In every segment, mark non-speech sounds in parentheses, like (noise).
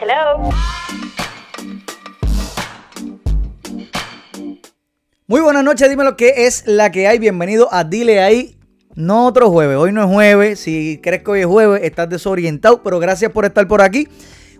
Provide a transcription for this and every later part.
Hello. Muy buenas noches, dime lo que es la que hay. Bienvenido a Dile ahí. No otro jueves, hoy no es jueves. Si crees que hoy es jueves, estás desorientado, pero gracias por estar por aquí.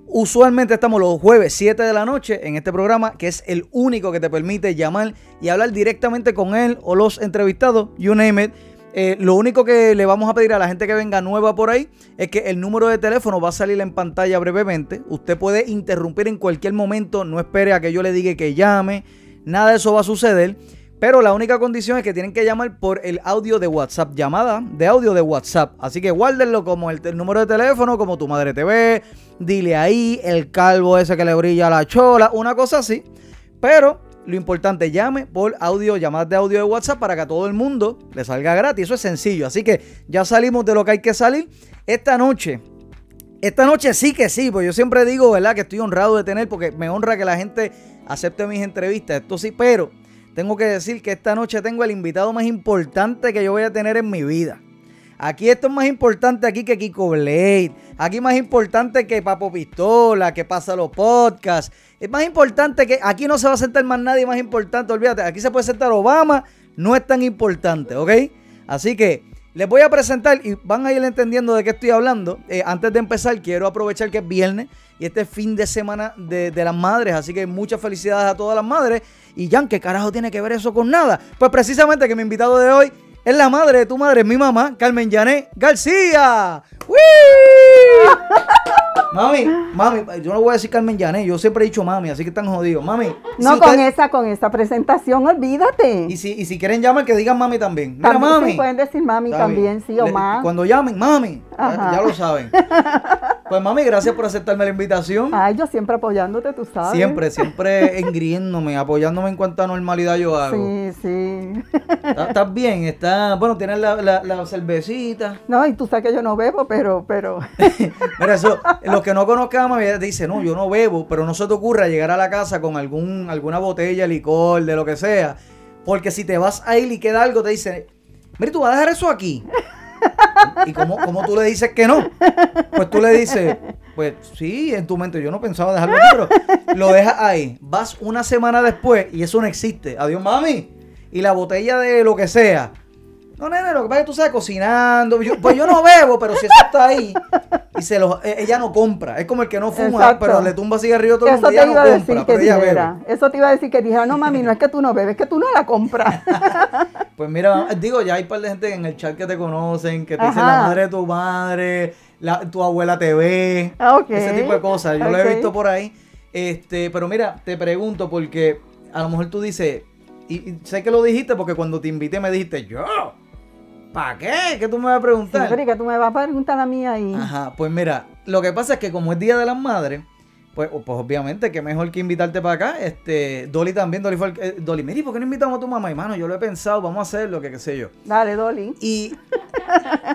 Usualmente estamos los jueves 7 de la noche en este programa, que es el único que te permite llamar y hablar directamente con él o los entrevistados, you name it. Eh, lo único que le vamos a pedir a la gente que venga nueva por ahí es que el número de teléfono va a salir en pantalla brevemente. Usted puede interrumpir en cualquier momento, no espere a que yo le diga que llame, nada de eso va a suceder. Pero la única condición es que tienen que llamar por el audio de WhatsApp, llamada de audio de WhatsApp. Así que guárdenlo como el, el número de teléfono, como tu madre te ve, dile ahí, el calvo ese que le brilla la chola, una cosa así. Pero lo importante, llame por audio, llamadas de audio de WhatsApp para que a todo el mundo le salga gratis. Eso es sencillo. Así que ya salimos de lo que hay que salir. Esta noche, esta noche sí que sí, pues yo siempre digo, ¿verdad? Que estoy honrado de tener, porque me honra que la gente acepte mis entrevistas. Esto sí, pero tengo que decir que esta noche tengo el invitado más importante que yo voy a tener en mi vida. Aquí esto es más importante aquí que Kiko Blade. Aquí más importante que Papo Pistola, que Pasa los Podcasts. Es más importante que aquí no se va a sentar más nadie más importante. Olvídate, aquí se puede sentar Obama. No es tan importante, ¿ok? Así que les voy a presentar y van a ir entendiendo de qué estoy hablando. Eh, antes de empezar, quiero aprovechar que es viernes y este es fin de semana de, de las madres. Así que muchas felicidades a todas las madres. Y Jan, ¿qué carajo tiene que ver eso con nada? Pues precisamente que mi invitado de hoy es la madre de tu madre, es mi mamá, Carmen Yané García. ¡Wii! (laughs) Mami, mami, yo no voy a decir Carmen Yané, yo siempre he dicho mami, así que están jodidos. Mami, No, si con usted- esa, con esa presentación, olvídate. y si, y si quieren llamar, que digan mami también. Mira, También mami. pueden decir mami también, sí, o Le- más. Cuando llamen, mami, ya, ya lo saben. (laughs) Pues mami, gracias por aceptarme la invitación. Ay, yo siempre apoyándote, tú sabes. Siempre, siempre engriéndome, apoyándome en cuánta normalidad yo hago. Sí, sí. ¿Estás estás bien? ¿Estás, bueno, tienes la, la, la cervecita? No, y tú sabes que yo no bebo, pero, pero. (laughs) Mira, eso, los que no conozcan a mami, ella dice, no, yo no bebo, pero no se te ocurra llegar a la casa con algún, alguna botella de licor, de lo que sea. Porque si te vas a ir y queda algo, te dice, mira, tú vas a dejar eso aquí. ¿Y cómo, cómo tú le dices que no? Pues tú le dices, pues sí, en tu mente yo no pensaba dejarlo aquí, pero lo dejas ahí. Vas una semana después y eso no existe. Adiós, mami. Y la botella de lo que sea. No, nene, lo que pasa es que tú sabes cocinando. Yo- pues yo no bebo, pero si eso está ahí y se lo, eh, ella no compra. Es como el que no fuma, Exacto. pero le tumba cigarrillo todo el Eso mundo. te Ella no iba a compra, decir que dijera. Eso te iba a decir que dijera, no mami, no es que tú no bebes, es que tú no la compras. (laughs) Pues mira, digo, ya hay un par de gente en el chat que te conocen, que te dicen Ajá. la madre de tu madre, la- tu abuela te ve, Ah, ok. ese tipo de cosas. Yo lo he visto por ahí. Este, pero mira, te pregunto porque a lo mejor tú dices, y, y sé que lo dijiste porque cuando te invité me dijiste, yo, ¿para qué? ¿Qué tú me vas a Sí, preguntar? ¿y que tú me vas a preguntar a mí ahí. Ajá, pues mira, lo que pasa es que como es Día de las Madres, pues, pues obviamente que mejor que invitarte para acá. Este, Dolly también, Dolly fue el, eh, Dolly, mira, ¿y ¿por qué no invitamos a tu mamá? Y mano, yo lo he pensado, vamos a hacerlo, que qué sé yo. Dale, Dolly. Y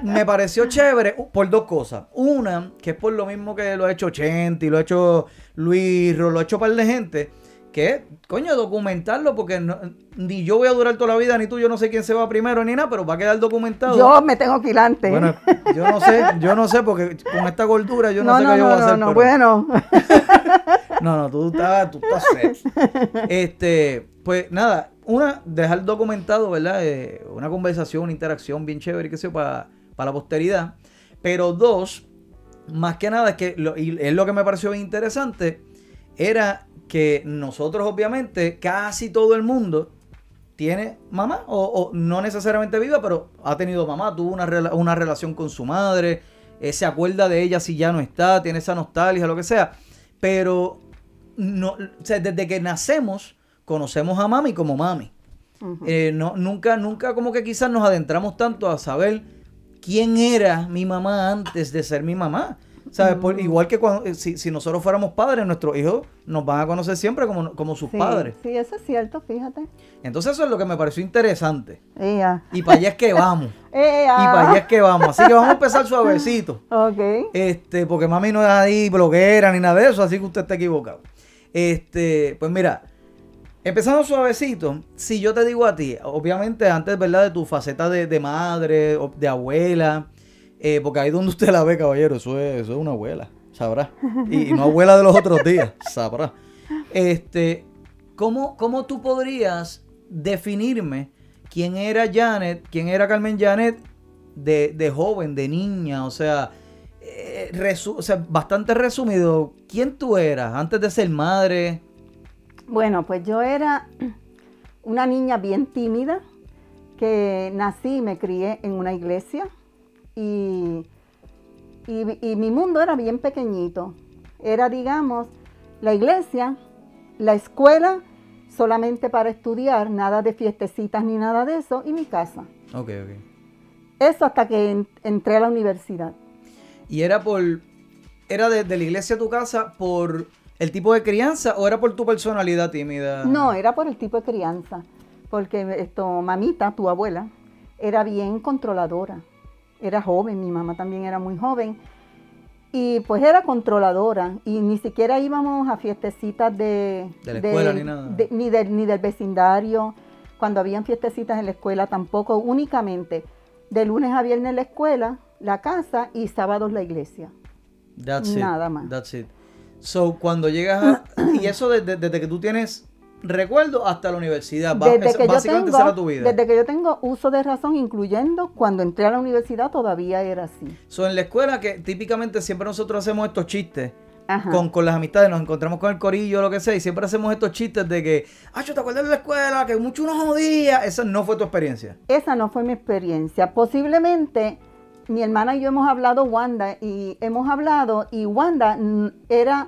me pareció chévere por dos cosas. Una, que es por lo mismo que lo ha hecho Chenti, lo ha hecho Luis, lo ha hecho un par de gente, que coño, documentarlo, porque no- ni yo voy a durar toda la vida, ni tú, yo no sé quién se va primero, ni nada, pero va a quedar documentado. Yo me tengo que ir antes. Bueno, yo no sé, yo no sé, porque con esta gordura yo no, no, sé no, qué yo voy a hacer. no, no, pero- bueno. (laughs) No, no, tú estás, tú estás set. Este, pues nada, una, dejar documentado, ¿verdad? Eh, una conversación, una interacción bien chévere, qué sé yo, para la posteridad. Pero dos, más que nada, es que lo, y es lo que me pareció bien interesante, era que nosotros, obviamente, casi todo el mundo tiene mamá, o, o no necesariamente viva, pero ha tenido mamá, tuvo una, rela- una relación con su madre, eh, se acuerda de ella si ya no está, tiene esa nostalgia, lo que sea. Pero no, o sea, desde que nacemos, conocemos a mami como mami. Eh, no, nunca, nunca como que quizás nos adentramos tanto a saber quién era mi mamá antes de ser mi mamá. ¿Sabes? Por- igual que cuando, eh, si, si nosotros fuéramos padres, nuestros hijos nos van a conocer siempre como, como sus Sí, padres. Sí, eso es cierto, fíjate. Entonces eso es lo que me pareció interesante. Ella. Y para allá es que vamos. (laughs) Y para allá es que vamos. Así que vamos a empezar suavecito. (laughs) Ok. Este, porque mami no es ahí bloguera ni nada de eso, así que usted está equivocado. Este, pues mira, empezando suavecito, si yo te digo a ti, obviamente antes, ¿verdad? De tu faceta de, de madre, de abuela, eh, porque ahí donde usted la ve, caballero, eso es, eso es una abuela. sabrá. Y, no abuela de los otros días, sabrá. Este, ¿cómo, ¿Cómo tú podrías definirme quién era Janet, quién era Carmen Janet de, de joven, de niña? O sea, eh, resu- o sea, bastante resumido. ¿Quién tú eras antes de ser madre? Bueno, pues yo era una niña bien tímida, que nací y me crié en una iglesia y, y- y mi mundo era bien pequeñito. Era, digamos, la iglesia, la escuela solamente para estudiar, nada de fiestecitas ni nada de eso, y mi casa. Ok, ok. Eso hasta que en- entré a la universidad. ¿Y era por. ¿Era de, de la iglesia a tu casa por el tipo de crianza o era por tu personalidad tímida? No, era por el tipo de crianza, porque esto, mamita, tu abuela, era bien controladora, era joven, mi mamá también era muy joven, y pues era controladora, y ni siquiera íbamos a fiestecitas de... De la escuela ni nada. de- ni, del, ni del vecindario, cuando habían fiestecitas en la escuela tampoco, únicamente de lunes a viernes la escuela, la casa y sábados la iglesia. That's it. Nada más. That's it. So, cuando llegas a. y eso desde, desde que tú tienes recuerdo hasta la universidad. Desde que, yo básicamente esa era tu tengo, vida. desde que yo tengo uso de razón, incluyendo cuando entré a la universidad, todavía era así. So, en la escuela, que típicamente siempre nosotros hacemos estos chistes. Ajá. Con, con las amistades, nos encontramos con el corillo o lo que sea, y siempre hacemos estos chistes de que, ah, ¿te acuerdas de la escuela? Que mucho nos jodía. Esa no fue tu experiencia. Esa no fue mi experiencia. Posiblemente mi hermana y yo hemos hablado, Wanda, y hemos hablado, y Wanda era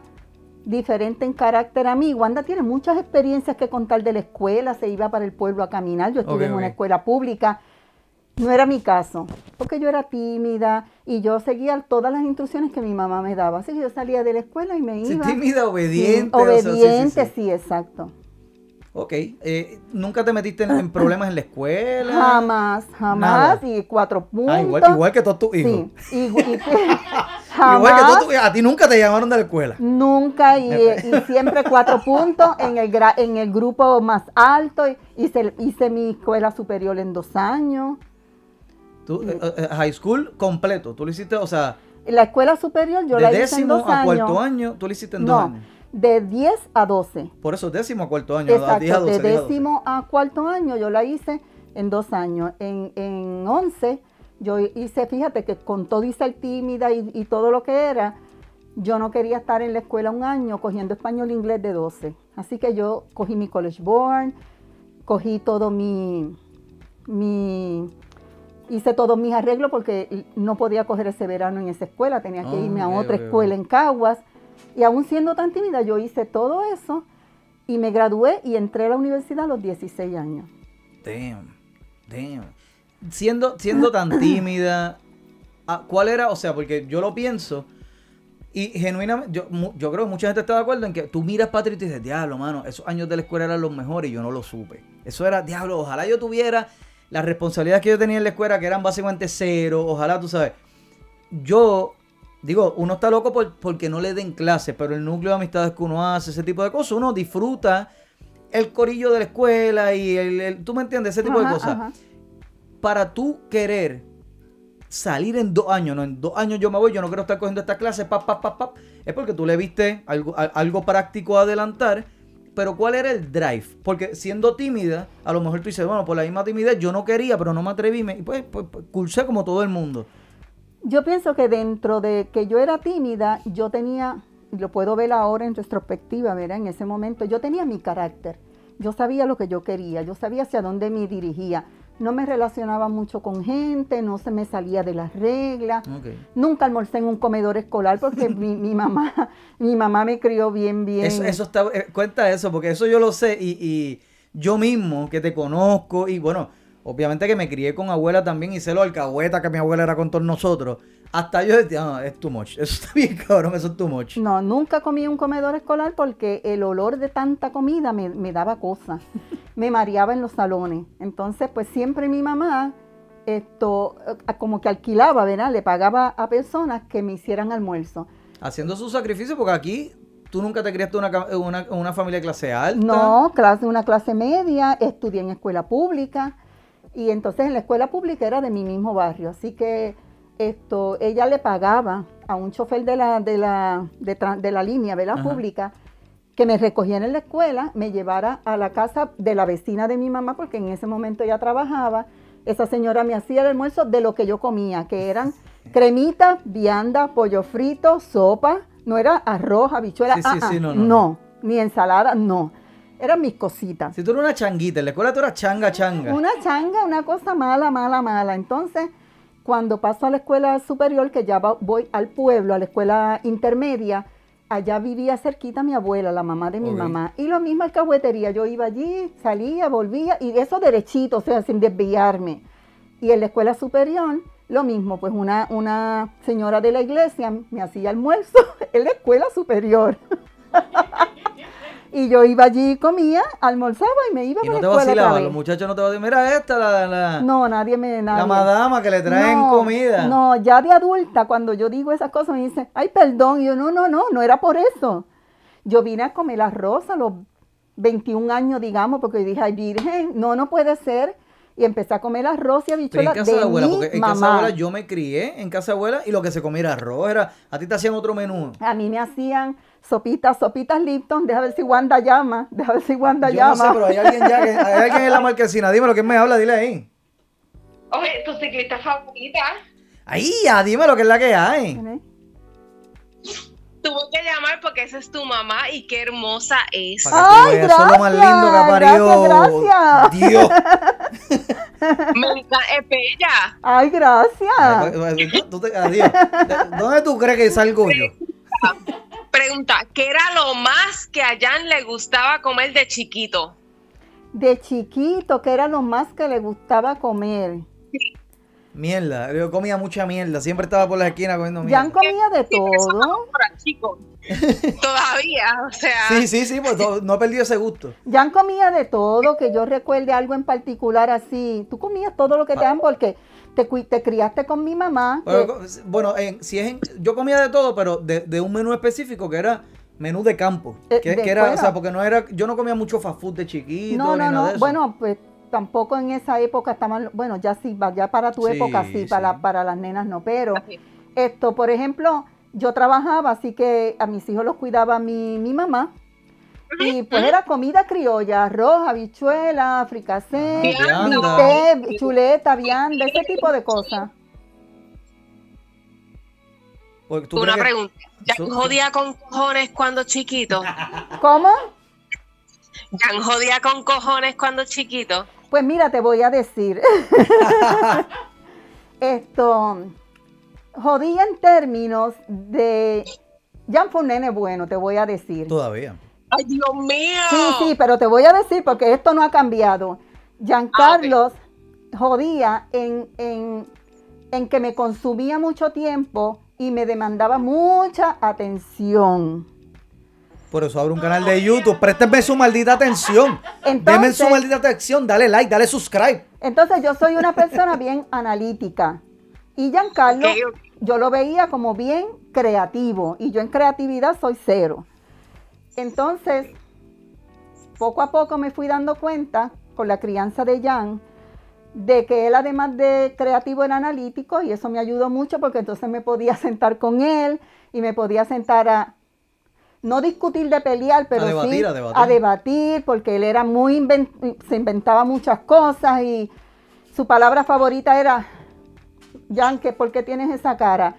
diferente en carácter a mí. Wanda tiene muchas experiencias que contar de la escuela, se iba para el pueblo a caminar, yo estuve en una escuela pública. No era mi caso, porque yo era tímida y yo seguía todas las instrucciones que mi mamá me daba. Así que yo salía de la escuela y me Sí, iba. tímida, obediente. Sí, o sea, sí, sí, obediente, sí. sí, exacto. Ok. eh, ¿Nunca te metiste en, problemas en la escuela? Jamás, jamás. Nada. Y cuatro puntos. Ah, igual, igual que todos tus hijos. Sí, (laughs) (laughs) Igual que todos tus hijos. A ti nunca te llamaron de la escuela. nunca, y, y siempre cuatro puntos en el, en el grupo más alto. Hice, hice mi escuela superior en dos años. Tú, eh, eh, high school completo. Tú lo hiciste, o sea, La escuela superior yo de la hice en décimo dos a años. cuarto año, tú lo hiciste en dos años. De 10 a 12. Por eso, décimo a cuarto año. a 10 a Exacto, 12, de 10 a 12. décimo a cuarto año yo la hice en dos años. En, en 11 yo hice, fíjate que con todo y ser tímida y, y todo lo que era, yo no quería estar en la escuela un año cogiendo español e inglés de 12. Así que yo cogí mi college board, cogí todo mi, mi hice todos mis arreglos porque no podía coger ese verano en esa escuela, tenía que Ah, irme a otra escuela en Caguas. Y aún siendo tan tímida, yo hice todo eso y me gradué y entré a la universidad a los 16 años. Damn, damn. Siendo, siendo tan (clears throat) tímida, ah, ¿cuál era? O sea, porque yo lo pienso y genuinamente, yo, yo creo que mucha gente está de acuerdo en que tú miras para y dices, diablo, mano, esos años de la escuela eran los mejores y yo no lo supe. Eso era, diablo, ojalá yo tuviera las responsabilidades que yo tenía en la escuela, que eran básicamente cero, ojalá, tú sabes. Yo, digo, uno está loco por- porque no le den clases, pero el núcleo de amistades que uno hace, ese tipo de cosas, uno disfruta el corillo de la escuela y el, el- tú me entiendes, ese tipo de cosas ajá. para tú querer salir en dos años, no, en dos años yo me voy, yo no quiero estar cogiendo estas clases, pap, pap, pap, pap, es porque tú le viste algo, a- algo práctico a adelantar, pero ¿cuál era el drive? Porque siendo tímida, a lo mejor tú dices, bueno, por la misma timidez yo no quería, pero no me atreví, me- y pues, pues, pues, cursé como todo el mundo. Yo pienso que dentro de que yo era tímida, yo tenía, y lo puedo ver ahora en retrospectiva, ¿verdad? En ese momento, yo tenía mi carácter. Yo sabía lo que yo quería, yo sabía hacia dónde me dirigía. No me relacionaba mucho con gente, no se me salía de las reglas. Nunca almorcé en un comedor escolar porque (laughs) mi, mi mamá, mi mamá me crió bien, bien. Eso, eso está, eh, cuenta eso, porque eso yo lo sé y, y yo mismo que te conozco y bueno, obviamente que me crié con abuela también y sé lo alcahueta que mi abuela era con todos nosotros. Hasta yo decía, no, es too much, (laughs) eso está bien cabrón, eso es too much. No, nunca comí un comedor escolar porque el olor de tanta comida me, me daba cosas. (laughs) me mareaba en los salones. Entonces, pues siempre mi mamá, esto, eh, como que alquilaba, ¿verdad? Le pagaba a personas que me hicieran almuerzo. Haciendo su sacrificio, porque aquí tú nunca te criaste en una, una, una familia de clase alta. No, clase, una clase media, estudié en escuela pública y entonces en la escuela pública era de mi mismo barrio, así que esto, ella le pagaba a un chofer de la, de la, de, de la línea, ¿verdad? Ajá. Pública, que me recogiera en la escuela, me llevara a la casa de la vecina de mi mamá, porque en ese momento ella trabajaba. Esa señora me hacía el almuerzo de lo que yo comía, que eran cremita, vianda, pollo frito, sopa, no era arroz, habichuela, Sí, ah, ah, sí, no, no. no, ni ensalada, no. Eran mis cositas. Si tú eres una changuita, en la escuela tú eras changa, changa. Una changa, una cosa mala, mala, mala. Entonces, cuando paso a la escuela superior, que ya voy al pueblo, a la escuela intermedia, allá vivía cerquita mi abuela, la mamá de mi mamá. Y lo mismo alcahuetería, yo iba allí, salía, volvía, y eso derechito, o sea, sin desviarme. Y en la escuela superior, lo mismo, pues una, una señora de la iglesia me hacía almuerzo (laughs) en la escuela superior. (laughs) y yo iba allí, comía, almorzaba y me iba Y para no te la escuela otra vacilaban, los muchachos no te vacilaban. Mira esta, la, la, No, nadie me... Nadie. la madama que le traen No, comida. No, ya de adulta, cuando yo digo esas cosas, me dicen, ay, perdón. Y yo, no, no, no, no era por eso. Yo vine a comer arroz a los 21 años, digamos, porque dije, ay, virgen, no, no puede ser. Y empecé a comer arroz y Pero en habichuelas casa de de abuela, mi porque en casa de mamá. abuela yo me crié en casa de abuela y lo que se comía era arroz, era, a ti te hacían otro menú. A mí me hacían sopitas, sopitas Lipton. Deja ver si Wanda llama. Deja ver si Wanda Yo llama. no sé, pero hay alguien ya, que, hay (laughs) alguien en la marquesina, dime lo que me habla, dile ahí. Oye, tu ciclista favorita. Ahí, ya, dime lo que es la que hay. Tuvo que llamar porque esa es tu mamá y qué hermosa es. Ay, veas, eso es lo más lindo que ha parido. gracias, gracias. Dios. (laughs) Me es bella. Ay, gracias. Tú te- adiós. ¿Dónde tú crees que salgo yo? Pregunta, ¿qué era lo más que a Jan le gustaba comer de chiquito? De chiquito, que era lo más que le gustaba comer. Mierda, yo comía mucha mierda, siempre estaba por la esquina comiendo Ya mierda. comía de todo. (laughs) Todavía, o sea. Sí, sí, sí, pues no, no he perdido ese gusto. Ya comía de todo, que yo recuerde algo en particular así. Tú comías todo lo que te dan porque te, te criaste con mi mamá. que- Bueno, en- si es en- yo comía de todo, pero de, de un menú específico que era menú de campo. Eh, Que, de- que era, o sea, porque no era, yo no comía mucho fast food de chiquito no, ni no, nada de no. eso. Bueno, pues tampoco en esa época estaban, bueno, ya sí, va- ya para tu Sí, época sí, Para, sí. para las nenas no, pero Así. esto, por ejemplo, yo trabajaba, así que a mis hijos los cuidaba mi, mi mamá. Y pues era comida criolla, arroz, habichuela, fricasé, Vianda. bistec, chuleta, vianda, ese tipo de cosas. Tú Una pregunta. ¿Jan Su- jodía con cojones cuando chiquito? (laughs) ¿Cómo? ¿Jan jodía con cojones cuando chiquito? Pues mira, te voy a decir. (laughs) Esto, jodía en términos de... Jan fue un nene bueno, te voy a decir. Todavía. ¡Ay, Dios mío! Sí, sí, pero te voy a decir porque esto no ha cambiado. Giancarlos jodía en, en, en que me consumía mucho tiempo y me demandaba mucha atención. Por eso abro un canal de YouTube. Présteme su maldita atención. Deme Entonces- su maldita atención. Dale like, dale subscribe. Entonces yo soy una persona bien analítica. Y Giancarlo, Ok, ok. yo lo veía como bien creativo. Y yo en creatividad soy cero. Entonces, poco a poco me fui dando cuenta, con la crianza de Jan, de que él además de creativo era analítico y eso me ayudó mucho porque entonces me podía (laughs) sentar con él y me podía sentar a no discutir de pelear, pero debatir, sí a debatir. a debatir, porque él era muy se inventaba muchas cosas y su palabra favorita era Jan, ¿qué- ¿por qué tienes esa cara?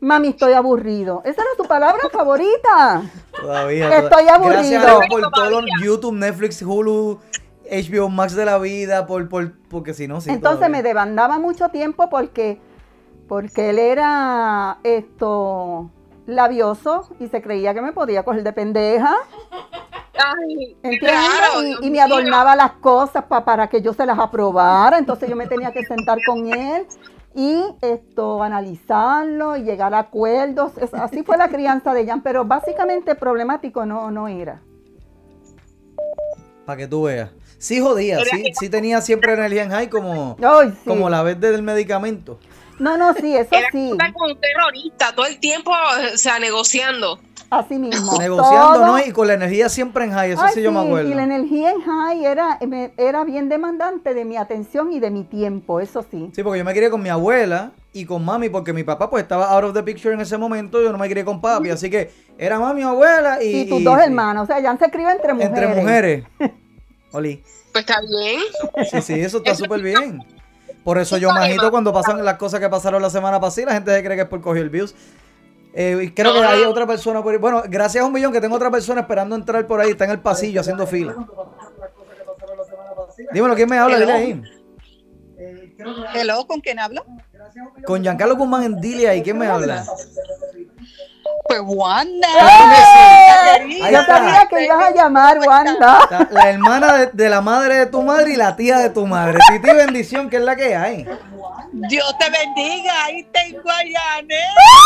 Mami, estoy aburrido. Esa era su palabra (laughs) favorita. Todavía. Estoy aburrido. Gracias a Dios por todos los YouTube, Netflix, Hulu, HBO Max de la vida, por, por, porque si no, sí. Entonces me demandaba mucho tiempo porque, porque él era esto labioso y se creía que me podía coger de pendeja, Ay, claro, y, y me adornaba las cosas pa- para que yo se las aprobara, entonces yo me tenía que sentar con él y esto analizarlo y llegar a acuerdos. Es- así fue la crianza de Jan, pero básicamente problemático no, no era. Para que tú veas. Sí jodía, sí, sí tenía siempre energía en high como, Ay, sí. como la vez del medicamento. No, no, sí, eso Era sí, como un terrorista todo el tiempo, o sea, negociando. así mismo. Negociando, Todo- ¿no? Y con la energía siempre en high, eso Ay, sí yo me acuerdo. Y la energía en high era, era bien demandante de mi atención y de mi tiempo, eso sí. Sí, porque yo me crié con mi abuela y con mami, porque mi papá pues estaba out of the picture en ese momento, yo no me crié con papi, así que era mami abuela y... Y tus dos hermanos, o sea, Jan se escribe entre mujeres. Entre mujeres. (laughs) Oli. Pues está bien. Sí, sí, eso está súper bien. Por eso yo majito cuando pasan las cosas que pasaron la semana pasada, la gente se cree que es por coger views. Eh, y creo que hay otra persona por ahí. Bueno, gracias a un millón que tengo otra persona esperando entrar por ahí, está en el pasillo haciendo fila. Dímelo, ¿quién me habla? Dile ahí. Hello, ¿con quién hablo? Con Giancarlo Guzmán en Dile ahí, ¿quién me habla? Pues Wanda. Ahí Yo está. sabía que ibas a llamar, Wanda. La, la hermana de, de la madre de tu madre y la tía de tu madre. Titi bendición, que es la que hay. Dios te bendiga. Ahí tengo a Janet.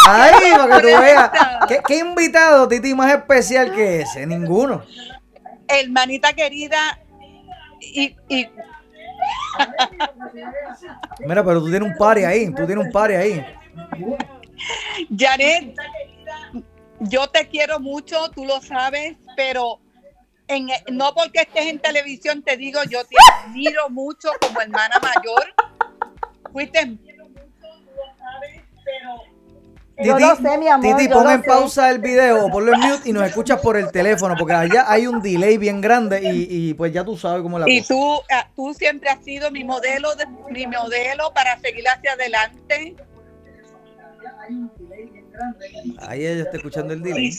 Ay, para que tú veas. ¿Qué, qué invitado, Titi, más especial que ese? Ninguno. Hermanita querida. Y, y Mira, pero tú tienes un party ahí. Tú tienes un party ahí. Janet, yo te quiero mucho, tú lo sabes, pero en, no porque estés en televisión te digo, yo te admiro mucho como hermana mayor. Fuiste Yo lo sé, mi amor, Titi, pon en sé. pausa el video o ponlo en mute y nos escuchas por el teléfono, porque allá hay un delay bien grande y, y pues ya tú sabes cómo es la Y cosa. tú, ah, tú siempre has sido mi modelo, de- mi modelo para seguir hacia adelante. Ahí ella está escuchando el delay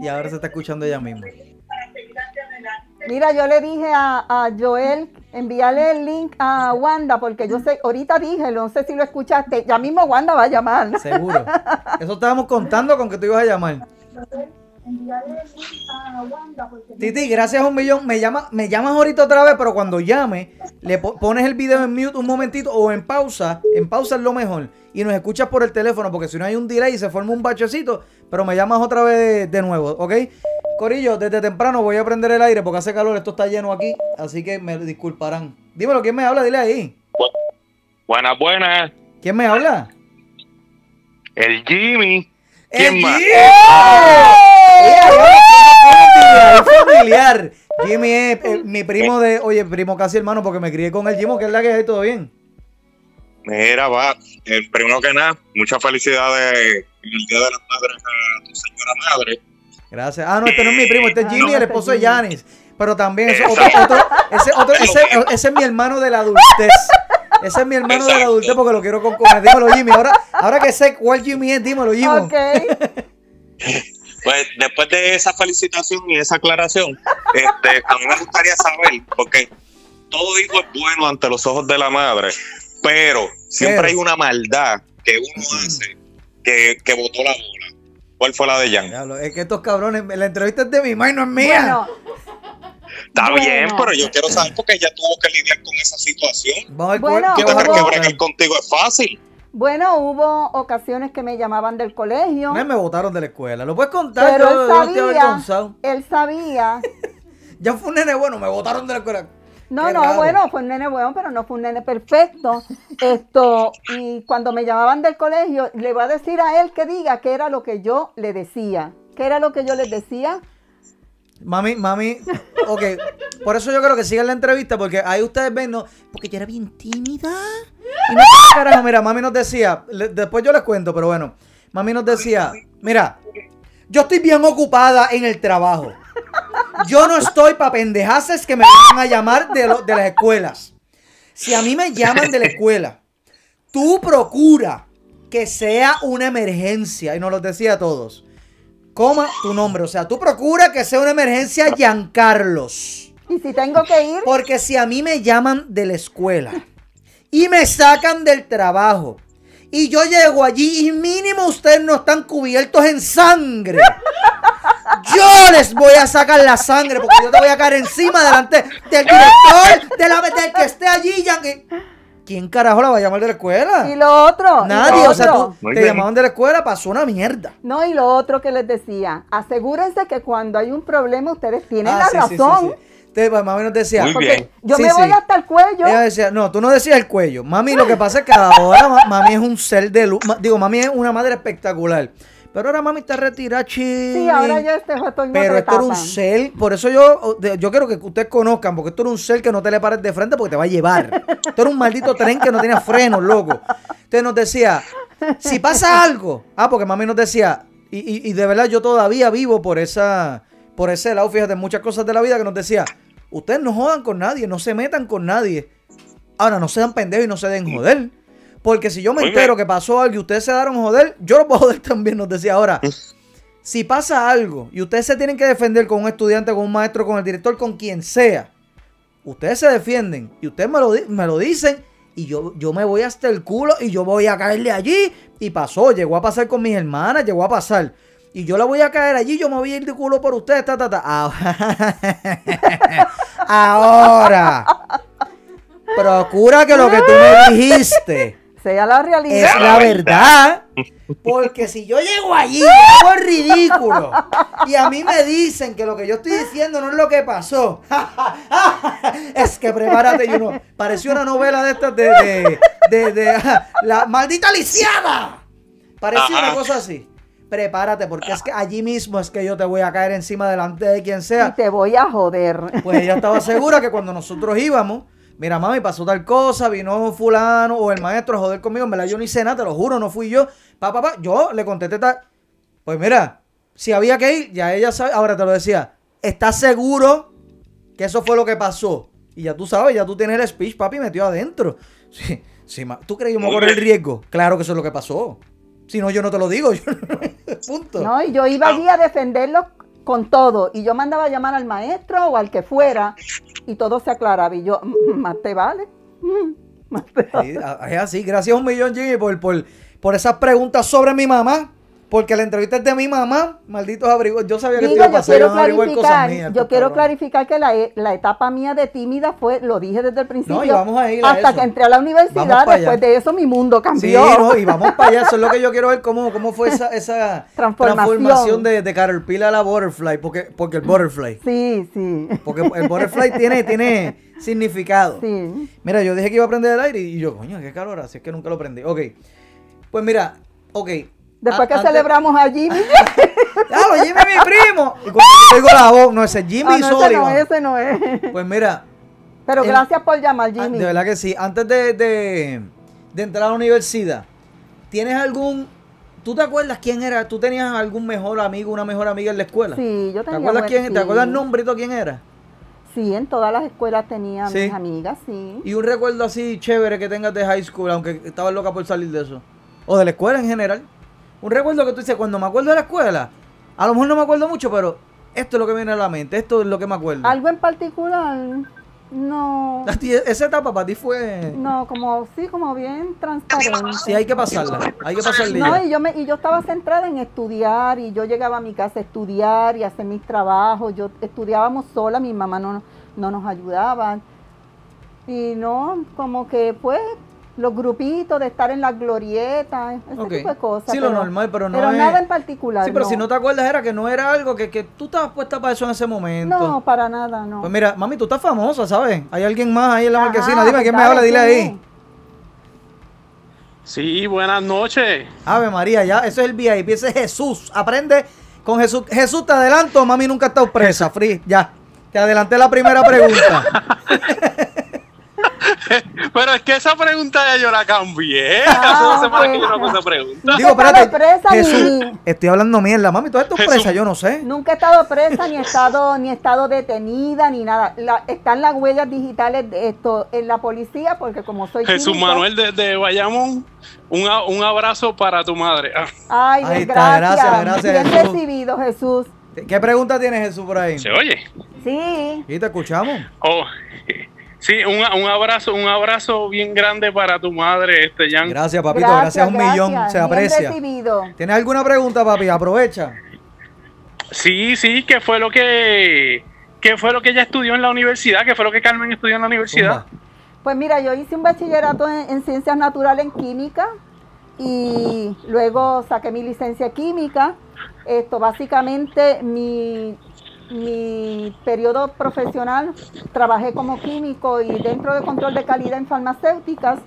y ahora se está escuchando ella misma. Mira, yo le dije a, a Joel, envíale el link a Wanda, porque yo sé, ahorita dije, no sé si lo escuchaste, ya mismo Wanda va a llamar. Seguro. Eso estábamos contando con que tú ibas a llamar. Titi, gracias a un millón. Me, llama, me llamas ahorita otra vez, pero cuando llame, le po- pones el video en mute un momentito o en pausa. En pausa es lo mejor. Y nos escuchas por el teléfono, porque si no hay un delay se forma un bachecito. Pero me llamas otra vez de nuevo, ¿ok? Corillo, desde temprano voy a prender el aire porque hace calor, esto está lleno aquí. Así que me disculparán. Dímelo, ¿quién me habla? Dile ahí. Buenas, buenas. ¿Quién me habla? El Jimmy. ¡El ¿Quién más? Es familiar. Jimmy es eh, mi primo de, oye, primo casi hermano, porque me crié con el Jimmy, que es la que hay, todo bien. Mira, va. Eh, primero que nada, muchas felicidades en el Día de las Madres a tu señora madre. Gracias. Ah, no, este no es mi primo, este es Jimmy, No, el este esposo de es Jimmy. Yanis. Pero también ese otro, otro, ese, otro, ese, ese es mi hermano de la adultez. Ese es mi hermano de la adultez porque lo quiero con cojones. Dímelo, Jimmy. Ahora, ahora que sé cuál Jimmy es, dímelo, Jimmy. Ok. (laughs) Pues después de esa felicitación y esa aclaración, este, a mí me gustaría saber, porque todo hijo es bueno ante los ojos de la madre, pero siempre Pero. hay una maldad que uno hace que, que botó la bola. ¿Cuál fue la de Jan? Es que estos cabrones, la entrevista es de mi mamá y no es mía. Bueno, Está Bueno. bien, pero yo quiero saber porque ella tuvo que lidiar con esa situación. Vamos a ver Bueno, ¿Tú te crees que hubo- bregar contigo es fácil? bueno, hubo ocasiones que me llamaban del colegio, Me, me botaron de la escuela. ¿Lo puedes contar? pero Yo- él yo estoy sabía, avergonzado. él sabía. (laughs) Ya fue un nene bueno, me botaron de la escuela. No, Qué no, raro. bueno, fue un nene bueno, pero no fue un nene perfecto. Esto, y cuando me llamaban del colegio, le voy a decir a él que diga qué era lo que yo le decía. ¿Qué era lo que yo les decía? Mami, mami, ok. Por eso yo creo que sigan la entrevista, porque ahí ustedes ven, no, porque yo era bien tímida. Y no carajo, mira, mami nos decía, le- después yo les cuento, pero bueno, mami nos decía, mira, yo estoy bien ocupada en el trabajo. Yo no estoy para pendejaces que me van a llamar de las escuelas. Si a mí me llaman de la escuela, tú procura que sea una emergencia. Y nos lo decía a todos. Coma tu nombre. O sea, tú procura que sea una emergencia Giancarlos. Y si tengo que ir, Porque si a mí me llaman de la escuela y me sacan del trabajo y yo llego allí y mínimo ustedes no están cubiertos en sangre. Yo les voy a sacar la sangre porque yo te voy a caer encima delante del director, de la, del que esté allí. ya que- ¿Quién carajo la va a llamar de la escuela? y lo otro. y Nadie, lo o sea, otro. tú Muy te bien. llamaban de la escuela, pasó una mierda. No, y lo otro que les decía, asegúrense que cuando hay un problema ustedes tienen Ah, la sí, sí, sí, razón. sí. Entonces, pues, mami nos decía, Muy bien. yo Sí, me voy sí. hasta el cuello. Ella decía, no, tú no decías el cuello. Mami, lo que pasa es que ahora ma- mami es un ser de luz. Digo, mami es una madre espectacular. Pero ahora mami está retirada, chile. Sí, ahora yo este, estoy en Pero esto era un ser, por eso yo, yo quiero que ustedes conozcan, porque esto era un ser que no te le pares de frente porque te va a llevar. Esto era un maldito tren que no tenía frenos, loco. Entonces nos decía, si pasa algo, ah, porque mami nos decía, y, y- y de verdad yo todavía vivo por esa, por ese lado, fíjate, muchas cosas de la vida que nos decía, ustedes no jodan con nadie, no se metan con nadie. Ahora, no sean pendejos y no se den joder. Porque si yo me Muy entero bien. que pasó algo y ustedes se daron joder, yo lo puedo joder también, nos decía ahora. (laughs) Si pasa algo y ustedes se tienen que defender con un estudiante, con un maestro, con el director, con quien sea, ustedes se defienden y ustedes me lo, me lo dicen y yo, yo me voy hasta el culo y yo voy a caerle allí. Y pasó, llegó a pasar con mis hermanas, llegó a pasar. Y yo la voy a caer allí, yo me voy a ir de culo por ustedes, ta, ta, ta. Ahora, (laughs) procura que lo que tú me dijiste Sea la realidad. es la verdad. Porque si yo llego allí y (laughs) hago el ridículo y a mí me dicen que lo que yo estoy diciendo no es lo que pasó, (laughs) es que prepárate, yo no. Pareció una novela de estas de, de, de- de, (laughs) la maldita lisiada. Parecía una cosa así. Prepárate, porque es que allí mismo es que yo te voy a caer encima delante de quien Y sea. te voy a joder. Pues ella estaba segura que cuando nosotros íbamos, mira, mami, pasó tal cosa, vino fulano o el maestro a joder conmigo, en verdad yo ni sé nada, te lo juro, no fui yo. Pa, pa, pa, yo le contesté tal. Pues mira, si había que ir, ya ella sabe, ahora te lo decía, ¿estás seguro que eso fue lo que pasó? Y ya tú sabes, ya tú tienes el speech, papi, metió adentro. Sí, sí, ma- ¿Tú crees que yo me voy a correr el riesgo? Claro que eso es lo que pasó. Si no, yo no te lo digo. (laughs) yo- Punto. No, y yo iba allí a defenderlo con todo. Y yo mandaba a llamar al maestro o al que fuera. Y todo se aclaraba. Y yo, "Mm, más te vale. Mm, más te vale". (laughs) Sí, a- es así. Gracias un millón, Jimmy, por, por, por esas preguntas sobre mi mamá. Porque la entrevista es de mi mamá. Malditos abrigos. Yo sabía que te iba a yo pasar. quiero iban a averiguar cosas clarificar, mías, yo estos quiero clarificar que la, e- la etapa mía de tímida fue, lo dije desde el principio, No, y vamos a ir a hasta eso. que entré a la universidad, después de eso mi mundo Sí, cambió. no, y vamos para allá. Eso es lo que yo quiero ver cómo, cómo fue esa, (laughs) esa Transformación. de, de Caterpillar a la Butterfly. Porque, porque el Butterfly. Sí, sí, Porque el Butterfly tiene, tiene significado. sí. Mira, yo dije que iba a prender el aire y yo, coño, qué calor, así es que nunca lo prendí. Ok. Pues mira, ok. Después A- que celebramos a Jimmy, (laughs) ¡Claro, Jimmy es mi primo! Y cuando yo digo la voz, no, ese es Jimmy Ah, no, ese no, ese no es. Pues mira, Pero El- gracias por llamar, ah, Jimmy. de verdad que sí. Antes de, de, de entrar a la universidad, ¿tienes algún... ¿Tú te acuerdas quién era? ¿Tú tenías algún mejor amigo, una mejor amiga en la escuela? Sí, yo ¿Te tenía acuerdas buen- quién? sí. ¿Te acuerdas el nombrito quién era? Sí, en todas las escuelas tenía Sí. mis amigas, sí. Y un recuerdo así chévere que tengas de high school, aunque estabas loca por salir de eso. O de la escuela en general. Un recuerdo que tú dices, cuando me acuerdo de la escuela, a lo mejor no me acuerdo mucho, pero esto es lo que viene a la mente, esto es lo que me acuerdo. Algo en particular, no. Esa etapa para ti fue... No, como, sí, como bien transparente. Sí, hay que pasarla, hay que pasarla. No, y yo, me, y yo estaba centrada en estudiar y yo llegaba a mi casa a estudiar y hacer mis trabajos. Yo estudiábamos sola, mi mamá no, no nos ayudaba. Y no, como que pues los grupitos de estar en las glorietas, ese Ok. tipo de cosas. Sí, lo normal, pero no es- nada en particular. Sí, pero no. si no te acuerdas era que no era algo que, que tú estabas puesta para eso en ese momento. No, para nada, no. Pues mira, mami, tú estás famosa, ¿sabes? Hay alguien más ahí en la Ajá, marquesina. Dime quién me habla, dile ¿quién ahí. Sí, buenas noches. Ave María, ya, eso es el VIP, ese es Jesús. Aprende con Jesús. Jesús, te adelanto, mami nunca ha estado presa, Free. Ya, te adelanté la primera pregunta. (laughs) (laughs) Pero es que esa pregunta ya yo la cambié. (laughs) Ah, Hace dos semanas ok. que yo no hago esa pregunta. Digo, espérate, presa Jesús, ni- estoy hablando mierda. Mami, tú estás Jesús. presa, yo no sé. Nunca he estado presa, ni he estado, ni he estado detenida, ni nada. La- están las huellas digitales de esto en la policía, porque como soy Jesús química- Manuel de, de Bayamón, un, a- un abrazo para tu madre. Ah, Ay, Ahí está, gracias. gracias, gracias, Bien Jesús. recibido, Jesús. ¿Qué pregunta tienes, Jesús, por ahí? ¿Se oye? Sí. Y te escuchamos. Oh, sí, un, un abrazo, un abrazo bien grande para tu madre, este Jan. Gracias, papito. Gracias, un millón. Se Bien aprecia. recibido. ¿Tienes alguna pregunta, papi? Aprovecha. Sí, sí, ¿qué fue lo que qué fue lo que ella estudió en la universidad? ¿Qué fue lo que Carmen estudió en la universidad? Zumba. Pues mira, yo hice un bachillerato en, en ciencias naturales en química y luego saqué mi licencia en química. Esto básicamente mi, mi periodo profesional trabajé como químico y dentro de control de calidad en farmacéuticas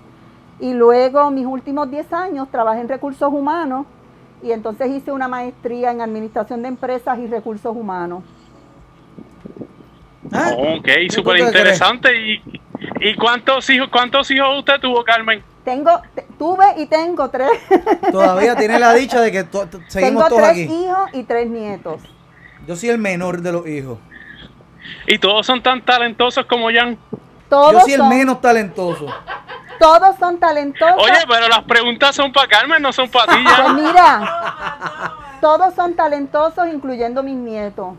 y luego mis últimos 10 años trabajé en recursos humanos y entonces hice una maestría en administración de empresas y recursos humanos. ¿Ah? Ok, ¿Tú súper interesante. ¿Y, ¿Y cuántos hijos cuántos hijos usted tuvo, Carmen? Tengo, te- tuve y tengo tres. Todavía tiene la dicha de que to- to- (laughs) seguimos tengo todos tres aquí. hijos y tres nietos. Yo soy el menor de los hijos. ¿Y todos son tan talentosos como Jan? Todos Yo soy el son, menos talentoso. todos son talentosos. Oye, pero las preguntas son para Carmen, no son para ti, Pues mira, todos son talentosos, incluyendo mis nietos.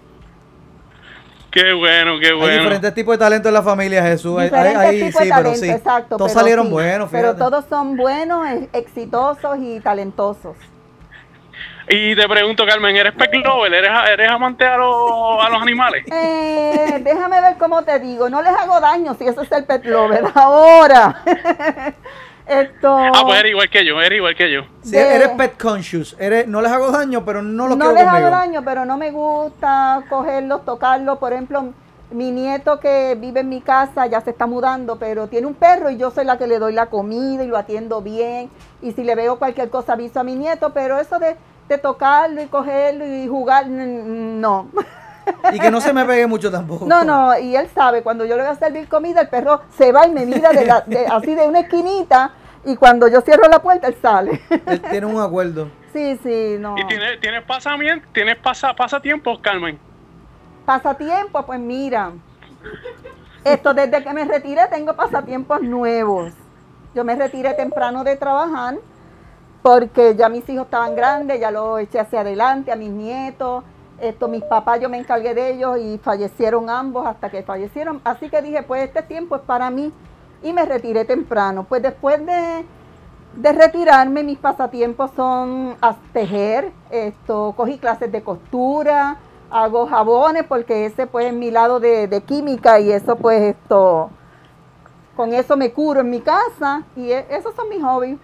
Qué bueno, qué Hay bueno. diferentes tipos de talento en la familia, Jesús. Hay- Diferentes hay- tipos sí, de pero talento, sí. exacto. Todos pero salieron sí, buenos, Pero todos son buenos, exitosos y talentosos. Y te pregunto, Carmen, ¿eres pet lover? ¿Eres, eres amante a, los- a los animales? (laughs) Eh, déjame ver cómo te digo. No les hago daño si eso es el pet lover. (laughs) Ahora. (laughs) Esto. Ah, pues eres igual que yo, eres igual que yo. Sí, de- eres pet conscious. Eres, no les hago daño, pero no los no quiero les conmigo. hago daño, pero no me gusta cogerlos, tocarlos. Por ejemplo, mi nieto que vive en mi casa ya se está mudando, pero tiene un perro y yo soy la que le doy la comida y lo atiendo bien. Y si le veo cualquier cosa aviso a mi nieto, pero eso de, de tocarlo y cogerlo y jugar, no. Y que no se me (laughs) pegue mucho tampoco. No, no, y él sabe, cuando yo le voy a servir comida, el perro se va y me mira de la- de- así de una esquinita y cuando yo cierro la puerta, él sale. Él tiene un acuerdo. (laughs) sí, sí, no. ¿Y tienes, tienes, pasamiento, tienes pasa, pasatiempos, Carmen? Pasatiempos, pues mira, esto desde que me retiré tengo pasatiempos nuevos. Yo me retiré temprano de trabajar porque ya mis hijos estaban grandes, ya los eché hacia adelante, a mis nietos. Esto, mis papás, yo me encargué de ellos y fallecieron ambos hasta que fallecieron. Así que dije, pues este tiempo es para mí y me retiré temprano. Pues después de, de retirarme, mis pasatiempos son a tejer, esto, cogí clases de costura, hago jabones porque ese pues es mi lado de, de química y eso pues esto, con eso me curo en mi casa y e- esos son mis hobbies.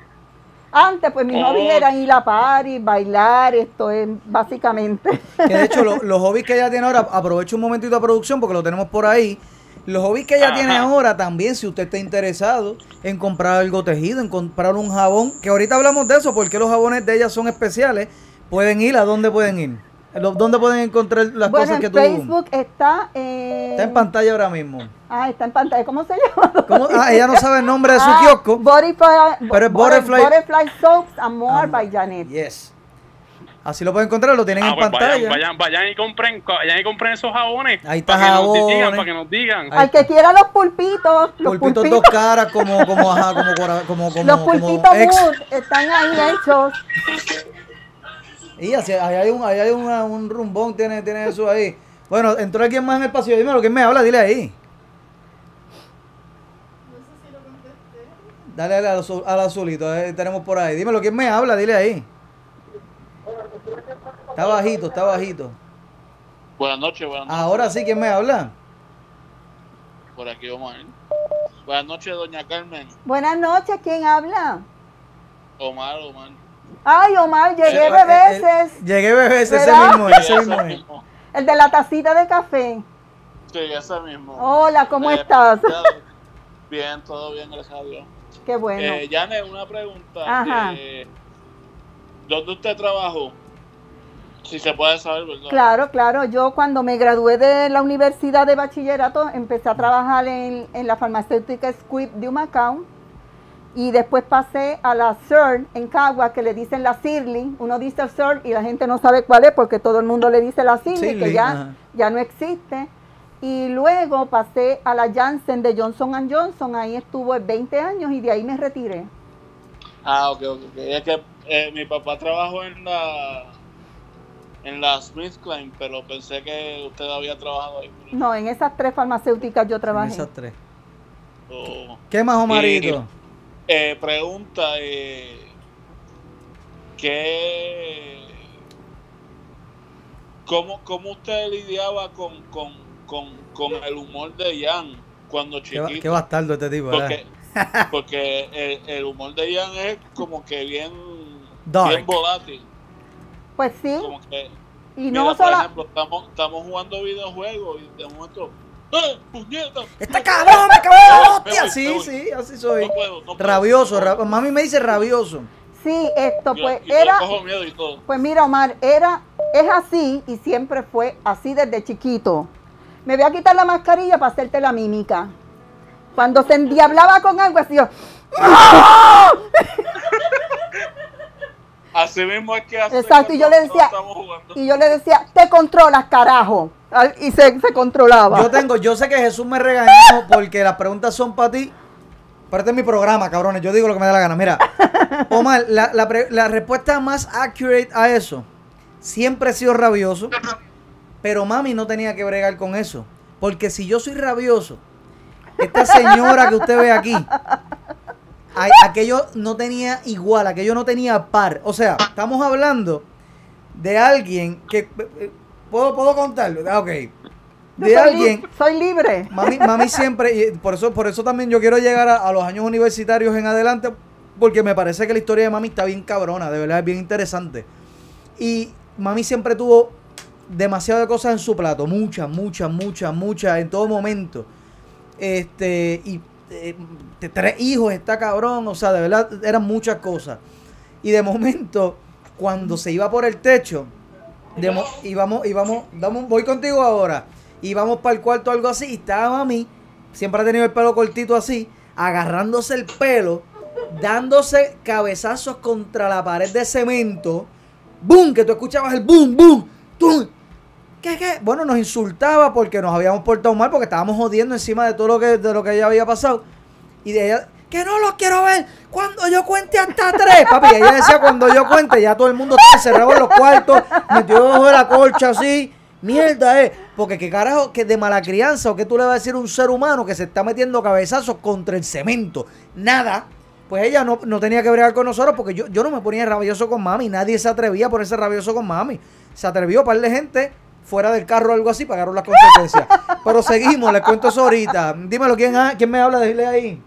Antes pues mis Oh. hobbies eran ir a party, bailar, esto es básicamente. Que de hecho, lo- (laughs) los hobbies que ella tiene ahora, aprovecho un momentito de producción porque lo tenemos por ahí. Los hobbies que ella Ajá. tiene ahora también, si usted está interesado en comprar algo tejido, en comprar un jabón, que ahorita hablamos de eso, porque los jabones de ella son especiales, pueden ir, ¿a dónde pueden ir? ¿Dónde pueden encontrar las bueno, cosas que tú... Facebook está, eh, Está en pantalla ahora mismo. Ah, está en pantalla. ¿Cómo se llama? (laughs) ¿Cómo? Ah, ella no sabe el nombre de su Ah, kiosco. Butterfly, Pero es Butter- Butterfly- Butterfly Soaps and More Ah, by Janet. Yes. Así lo pueden encontrar, lo tienen Ah, en pues pantalla. vayan, vayan, vayan y compren, vayan y compren esos jabones. Ahí está para que nos jabones. digan, para que nos digan. Al que quiera los pulpitos, los Pulpitos pulpitos, dos caras, como, como, ajá, como, como, como, los como pulpitos ex. Wood están ahí hechos. Y así, ahí hay un, ahí hay una- un rumbón, tiene, tiene eso ahí. Bueno, entró alguien más en el pasillo. Dime lo que me habla, dile ahí. Dale al, azul- al azulito, ahí tenemos por ahí. Dime lo que me habla, dile ahí. Está bajito, está bajito. Buenas noches, buenas noches. Ahora sí, ¿quién me habla? Por aquí Omar. Buenas noches, doña Carmen. Buenas noches, ¿quién habla? Omar, Omar. Ay, Omar, llegué de eh, veces. eh, llegué bebé, ese ¿Verdad? mismo, es, ese Sí, mismo ese es. mismo. El de la tacita de café. Sí, ese mismo. Hola, ¿cómo Eh, estás? Bien, todo bien, gracias a Dios. Qué bueno. Eh, Janet, una pregunta. Ajá. Eh, ¿Dónde usted trabajó? Si se puede saber, ¿verdad? Claro, claro. Yo cuando me gradué de la universidad de bachillerato empecé a trabajar en, en la farmacéutica Squib de Humacao y después pasé a la CERN en Cagua que le dicen la Sirling. Uno dice CERN y la gente no sabe cuál es porque todo el mundo le dice la Sirling, que ya, ajá. ya no existe. Y luego pasé a la Janssen de Johnson Johnson. Ahí estuve 20 años y de ahí me retiré. Ah, ok, ok. Es que eh, mi papá trabajó en la en la Smith Klein, pero pensé que usted había trabajado ahí. No, en esas tres farmacéuticas yo trabajé. Esas tres. Oh. ¿Qué más, Omarito? Eh, pregunta, eh, ¿qué, cómo, ¿cómo usted lidiaba con, con, con, con el humor de Jan cuando chiquito? qué bastardo este tipo, porque porque (laughs) el, el humor de Jan es como que bien, Dark. bien volátil. Pues sí. Como que, Y mira, no por solo... ejemplo, estamos, estamos jugando videojuegos y de momento, ¡eh, puñeta! ¡Este cabrón me acabó la hostia! Sí, sí, así soy. No puedo, no puedo. Rabioso, ra- mami me dice rabioso. Sí, esto pues y era, cojo miedo y todo. pues mira Omar, era, es así y siempre fue así desde chiquito. Me voy a quitar la mascarilla para hacerte la mímica. Cuando se endiablaba con algo así, yo, Así mismo es que hace Exacto, y yo le decía- y yo le decía, te controlas, carajo. Y se, se controlaba. Yo tengo, yo sé que Jesús me regañó porque las preguntas son para ti. Este es mi programa, cabrones. Yo digo lo que me da la gana. Mira, (laughs) Omar, la, la respuesta más accurate a eso siempre he sido rabioso. Pero mami no tenía que bregar con eso. Porque si yo soy rabioso, esta señora que usted ve aquí, a- aquello no tenía igual, aquello no tenía par. O sea, estamos hablando de alguien que. ¿Puedo, puedo contarlo? Ah, Ok. De alguien soy libre. Mami, mami (laughs) siempre, y por eso, por eso también yo quiero llegar a, a los años universitarios en adelante, porque me parece que la historia de mami está bien cabrona, de verdad es bien interesante. Y mami siempre tuvo demasiadas cosas en su plato, muchas, muchas, muchas, muchas, en todo momento. Este, y eh, tres hijos, está cabrón, o sea, de verdad eran muchas cosas. Y de momento, cuando se iba por el techo, mo- íbamos, íbamos, damos, voy contigo ahora. Íbamos para el cuarto algo así. Y estaba mami, siempre ha tenido el pelo cortito así, agarrándose el pelo, dándose cabezazos contra la pared de cemento. ¡Boom! Que tú escuchabas el boom, boom, ¡tum! ¿Qué, qué? Bueno, nos insultaba porque nos habíamos portado mal, porque estábamos jodiendo encima de todo lo que, de lo que ya había pasado. Y de ella, que no los quiero ver cuando yo cuente hasta tres. Papi, ella decía cuando yo cuente, ya todo el mundo está encerrado en los cuartos, metido debajo de la colcha así. Mierda, eh. Porque qué carajo, que de mala crianza, o que tú le vas a decir a un ser humano que se está metiendo cabezazos contra el cemento. Nada. Pues ella no, no tenía que bregar con nosotros porque yo, yo no me ponía rabioso con mami. Nadie se atrevía a ponerse rabioso con mami. Se atrevió un par de gente fuera del carro o algo así, pagaron las consecuencias. Pero seguimos, les cuento eso ahorita. Dímelo, ¿quién, ha- quién me habla? Dile ahí.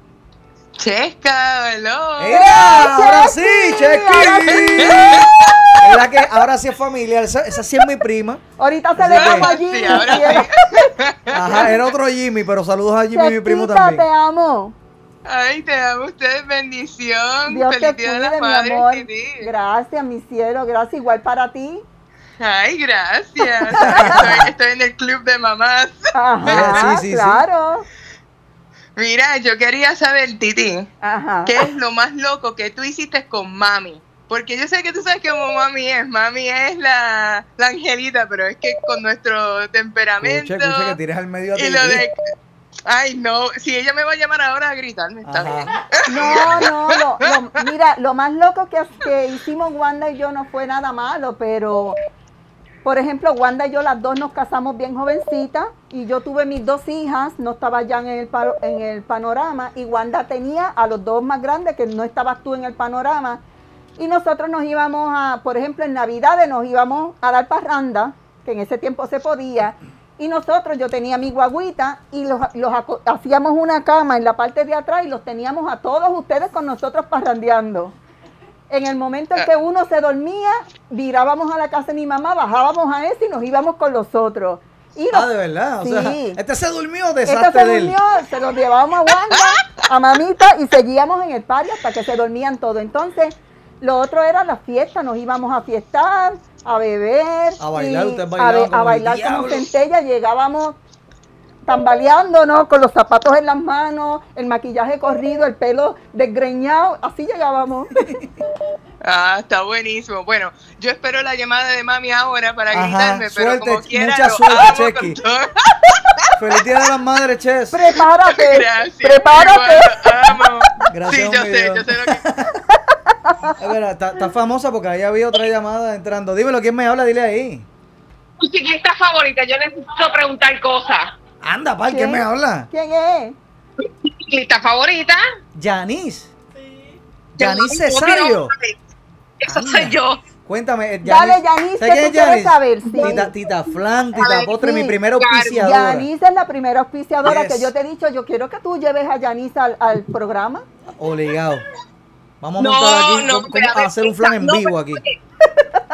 Chesca, hello. ¡Mira! ¡Ahora sí! (laughs) Es la que ahora sí es familiar. Esa, esa sí es mi prima. Ahorita se le llama allí. Sí, ahora sí. (laughs) Ajá, era otro Jimmy, pero saludos a Jimmy, mi primo también. te amo. Ay, te amo ustedes, bendición. Dios te de las mi amor. Titi. Gracias, mi cielo. Gracias igual para ti. Ay, gracias. (laughs) Estoy, estoy en el club de mamás. Ajá, Sí, sí, sí. Mira, yo quería saber, Titi, Ajá. ¿qué es lo más loco que tú hiciste con mami? Porque yo sé que tú sabes cómo mami es. Mami es la, la angelita, pero es que con nuestro temperamento Escucha, escucha que tires al medio a y lo de... Ay, no, si ella me va a llamar ahora a gritarme, está bien. No, no, lo- lo- mira, lo más loco que, que hicimos Wanda y yo no fue nada malo, pero, por ejemplo, Wanda y yo las dos nos casamos bien jovencitas y yo tuve mis dos hijas, no estaba ya en el, panorama y Wanda tenía a los dos más grandes que no estabas tú en el panorama y nosotros nos íbamos a, por ejemplo, en Navidades nos íbamos a dar parranda, que en ese tiempo se podía. Y nosotros, yo tenía mi guaguita y los, los hacíamos una cama en la parte de atrás y los teníamos a todos ustedes con nosotros parrandeando. En el momento en que uno se dormía, virábamos a la casa de mi mamá, bajábamos a ese y nos íbamos con los otros. Y Ah, los- de verdad. O Sí. sea, este se durmió, Este deshazte se de él. durmió, se los llevábamos a Wanda, a mamita y seguíamos en el party hasta que se dormían todos. Entonces, lo otro era la fiesta, nos íbamos a fiestar, a beber, A bailar, y ustedes a, a bailar como centella, llegábamos tambaleándonos con los zapatos en las manos, el maquillaje corrido, el pelo desgreñado, así llegábamos. (laughs) Ah, está buenísimo. Bueno, yo espero la llamada de mami ahora para Ajá, gritarme, pero suerte, como quiera, mucha lo suerte, amo Chequi. con todo. (laughs) Feliz Día de las Madres, Ches. Prepárate, Gracias. prepárate. amo. Gracias, sí, yo sé, yo sé lo que... (laughs) Es verdad, está, está famosa porque ahí había otra llamada entrando. Dímelo, ¿quién me habla? Dile ahí. Tu chiquita favorita, yo necesito preguntar cosas. Anda, pal, ¿quién ¿Quién? me habla? ¿Quién es? ¿Chiquita favorita? Yanis. Yanis Cesario. Eso Anda. soy yo. Cuéntame, eh, Dale, Yanis, ¿sabes que quién tú quieres saber, sí. Tita, tita Flan, Tita ver, Potre, sí, mi primera claro. auspiciadora. Yanis es la primera auspiciadora Yes. que yo te he dicho, yo quiero que tú lleves a Yanis al, al programa. Obligado. Vamos a No, montar aquí, no, ¿cómo- cómo espérame, hacer un flan en no, vivo pero- aquí.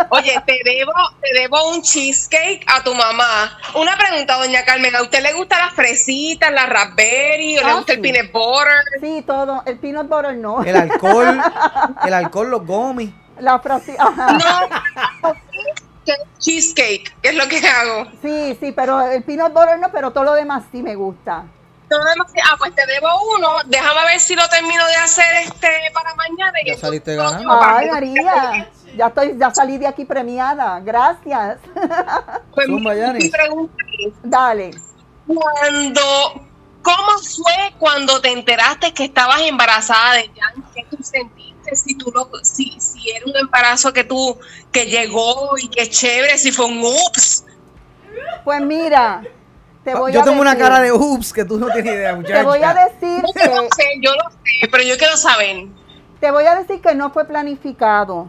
Oye, te debo, te debo un cheesecake a tu mamá. Una pregunta, doña Carmen, ¿a usted le gustan las fresitas, las raspberry o le Ah, gusta el peanut butter? Sí, todo. El peanut butter no. El alcohol, (laughs) el alcohol, los gomis. La frase. ajá. No, cheesecake, que es lo que hago. Sí, sí, pero el peanut butter no, pero todo lo demás sí me gusta. Ah, pues te debo uno. Déjame ver si lo termino de hacer este para mañana. y Ya saliste ganando. Ay, María, ya estoy, ya salí de aquí premiada. Gracias. Pues mi, Zumba, mi pregunta es, Dale. cuando, ¿cómo fue cuando te enteraste que estabas embarazada de Jan? ¿Qué tú sentiste? Si tú lo, si, si era un embarazo que tú, que llegó y que chévere, si fue un ups. Pues mira, te voy Yo a tengo una cara de ups que tú no tienes idea, muchacha. Te voy a decir Yo lo que sé, yo lo sé, pero yo quiero saber. te voy a decir que no fue planificado.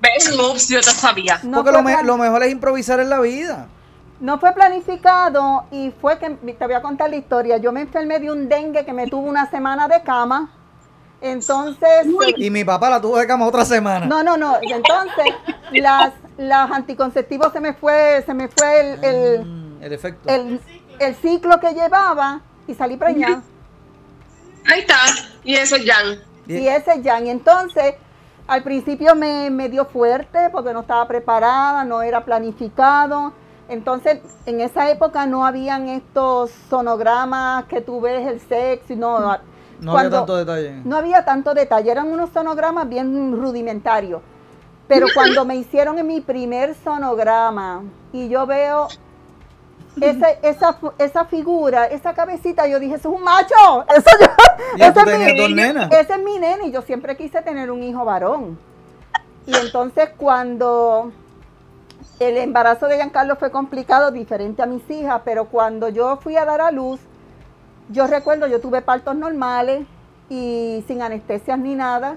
¿Ves? Ups, yo te sabía. No Porque fue lo, me- lo mejor es improvisar en la vida. No fue planificado y fue que te voy a contar la historia. Yo me enfermé de un dengue que me tuvo una semana de cama. Entonces, Y mi papá la tuvo de cama otra semana. no, no, no. Entonces las, las anticonceptivos se me fue, se me fue el, el, Mm, el efecto. el, el ciclo que llevaba y salí preñada. Ahí está. Y eso es Jan. Y ese ya. Y entonces, al principio me, me dio fuerte porque no estaba preparada, no era planificado. Entonces, en esa época no habían estos sonogramas que tú ves el sexo y no. no había tanto detalle. No había tanto detalle, eran unos sonogramas bien rudimentarios. Pero (laughs) cuando me hicieron en mi primer sonograma y yo veo esa, fu- esa figura, esa cabecita, yo dije, eso es un macho. (laughs) Eso yo, ese es mi- ese es mi nene y yo siempre quise tener un hijo varón. Y entonces cuando el embarazo de Giancarlo fue complicado, diferente a mis hijas, pero cuando yo fui a dar a luz, yo recuerdo, yo tuve partos normales y sin anestesias ni nada,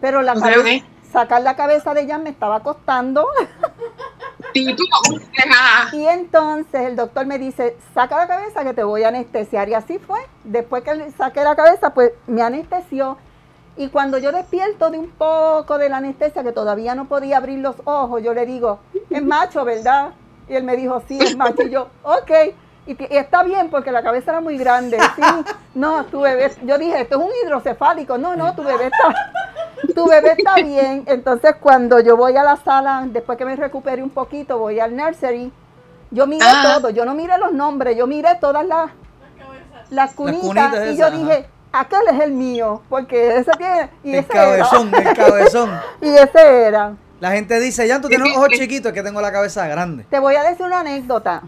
pero la Ok, cabe- ok. sacar la cabeza de ella me estaba costando. (laughs) Y entonces el doctor me dice, saca la cabeza que te voy a anestesiar. Y así fue. Después que saqué la cabeza, pues me anestesió. Y cuando yo despierto de un poco de la anestesia, que todavía no podía abrir los ojos, yo le digo, es macho, ¿verdad? Y él me dijo, sí, es macho. Y yo, ok. Y, y está bien porque la cabeza era muy grande. Sí, no, tu bebé, yo dije, esto es un hidrocefálico. No, no, tu bebé está, tu bebé está bien. Entonces, cuando yo voy a la sala, después que me recupere un poquito, voy al nursery. Yo miré Ah. todo, yo no miré los nombres, yo miré todas las, las cunitas. cunitas y yo dije, aquel es el mío, porque ese tiene. Y El ese cabezón, era. el cabezón. (laughs) y ese era. La gente dice, ya tú tienes ojos chiquitos, es que tengo la cabeza grande. Te voy a decir una anécdota.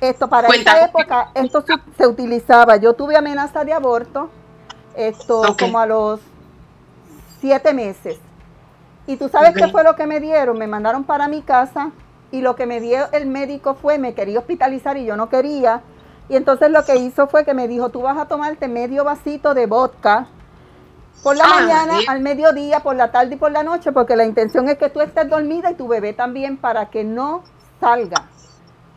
Esto para Cuéntame. esa época, esto se, se utilizaba. Yo tuve amenaza de aborto, esto como a los siete meses. Y tú sabes qué fue lo que me dieron. Me mandaron para mi casa y lo que me dio el médico fue, me quería hospitalizar y yo no quería. Y entonces lo que hizo fue que me dijo, tú vas a tomarte medio vasito de vodka por la Ah, mañana, bien. al mediodía, por la tarde y por la noche, porque la intención es que tú estés dormida y tu bebé también para que no salga.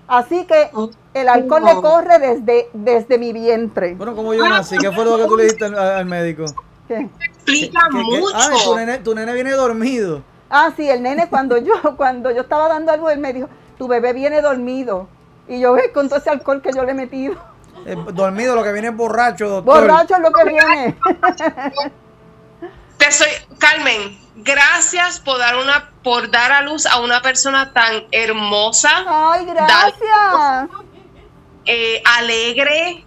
Así que el alcohol le corre desde, desde mi vientre. Bueno, como yo nací, ¿qué fue lo que tú le dijiste al, al médico? ¿Qué? Explica ¿Qué- qué- mucho. Ay, tu nene, tu nene viene dormido. Ah, sí, el nene cuando yo, (laughs) cuando yo estaba dando algo, él me dijo, tu bebé viene dormido. Y yo ve con todo ese alcohol que yo le he metido. Eh, dormido, lo que viene es borracho, doctor. Borracho es lo que viene. (laughs) Te soy, Carmen, gracias por dar una, por dar a luz a una persona tan hermosa, Ay, gracias. eh, alegre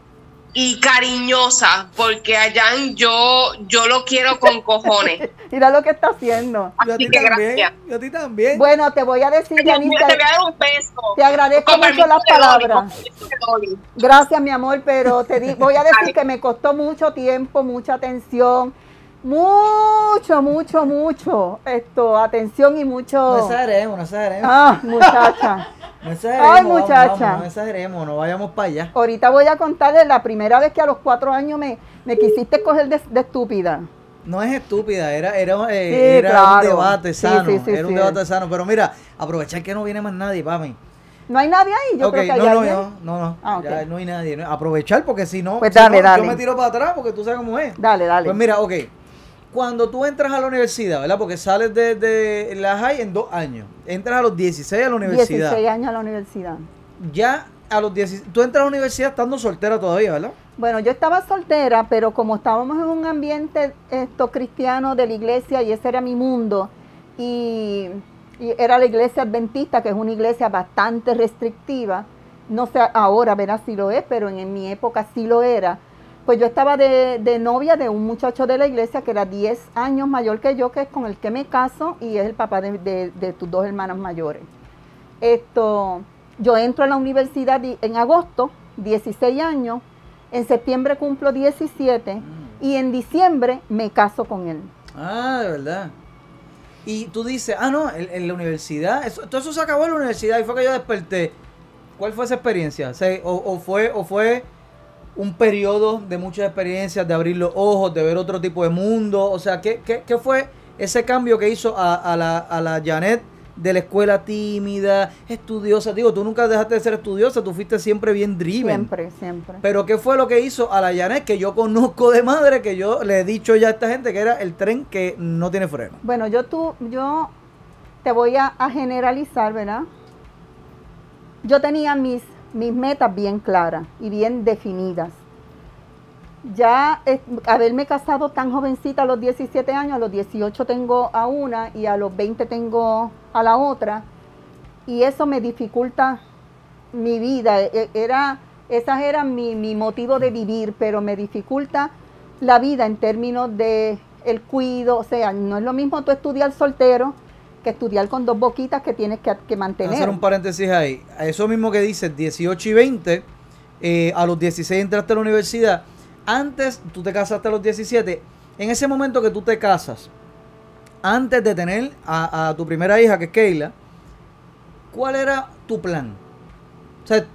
y cariñosa, porque a Jan yo, yo lo quiero con cojones. (laughs) Mira lo que está haciendo. Yo a Así ti que también. gracias. Yo a ti también. Bueno, te voy a decir, Janita, te voy a dar un beso. te agradezco Con mucho las palabras. Gracias, mi amor, pero te di- voy a decir que me costó mucho tiempo, mucha atención, mucho, mucho, mucho, esto, atención y No mucho. exageremos, no exageremos. Ah, muchacha. (laughs) No exageremos. Ay, muchacha. vamos, no exageremos, no vayamos para allá. Ahorita voy a contarles la primera vez que a los cuatro años me, me quisiste coger de, de estúpida. No es estúpida, era, era, eh, Sí, era claro. un debate sano. sí, sí, era un debate sano. Pero mira, aprovechar que no viene más nadie, mami. ¿No hay nadie ahí? Yo creo que hay no, no, alguien. no, no, no, Ah, ya no hay nadie. no- aprovechar porque si no, Pues si dale, no, dale. yo me tiro para atrás porque tú sabes cómo es. Dale, dale. Pues mira, ok. Cuando tú entras a la universidad, ¿verdad? Porque sales de, de la high en dos años. Entras a los 16 a la universidad. 16 años a la universidad. Ya a los 16. Tú entras a la universidad estando soltera todavía, ¿verdad? Bueno, yo estaba soltera, pero como estábamos en un ambiente esto cristiano de la iglesia y ese era mi mundo, y, y era la iglesia adventista, que es una iglesia bastante restrictiva, no sé ahora verás si lo es, pero en, en mi época sí lo era. Pues yo estaba de, novia de un muchacho de la iglesia que era 10 años mayor que yo, que es con el que me caso y es el papá de, tus dos hermanas mayores. Esto, yo entro a la universidad en agosto, 16 años, en septiembre cumplo 17 y en diciembre me caso con él. Ah, de verdad. Y tú dices, ah, no, en, la universidad, eso, todo eso se acabó en la universidad y fue que yo desperté. ¿Cuál fue esa experiencia? O- o fue, ¿O fue un periodo de muchas experiencias, de abrir los ojos, de ver otro tipo de mundo? O sea, ¿qué, qué, qué fue ese cambio que hizo a, a la, a la Janet de la escuela tímida, estudiosa? Digo, tú nunca dejaste de ser estudiosa, tú fuiste siempre bien driven. Siempre, siempre. Pero ¿qué fue lo que hizo a la Janet que yo conozco de madre, que yo le he dicho ya a esta gente que era el tren que no tiene freno? Bueno, yo tú, yo te voy a, a generalizar, ¿verdad? Yo tenía mis, mis metas bien claras y bien definidas. Ya haberme casado tan jovencita a los 17 años, a los 18 tengo a una y a los 20 tengo a la otra, y eso me dificulta mi vida. E- Era, esas mi, mi motivo de vivir, pero me dificulta la vida en términos de el cuido, o sea, no es lo mismo tú estudiar soltero que estudiar con dos boquitas que tienes que, que Voy a mantener. hacer un paréntesis ahí. A eso mismo que dices, 18 y 20, eh, a los 16 entraste a la universidad. Antes, tú te casaste a los 17. En ese momento que tú te casas, antes de tener a, a tu primera hija, que es Keila, ¿cuál era tu plan? O sea,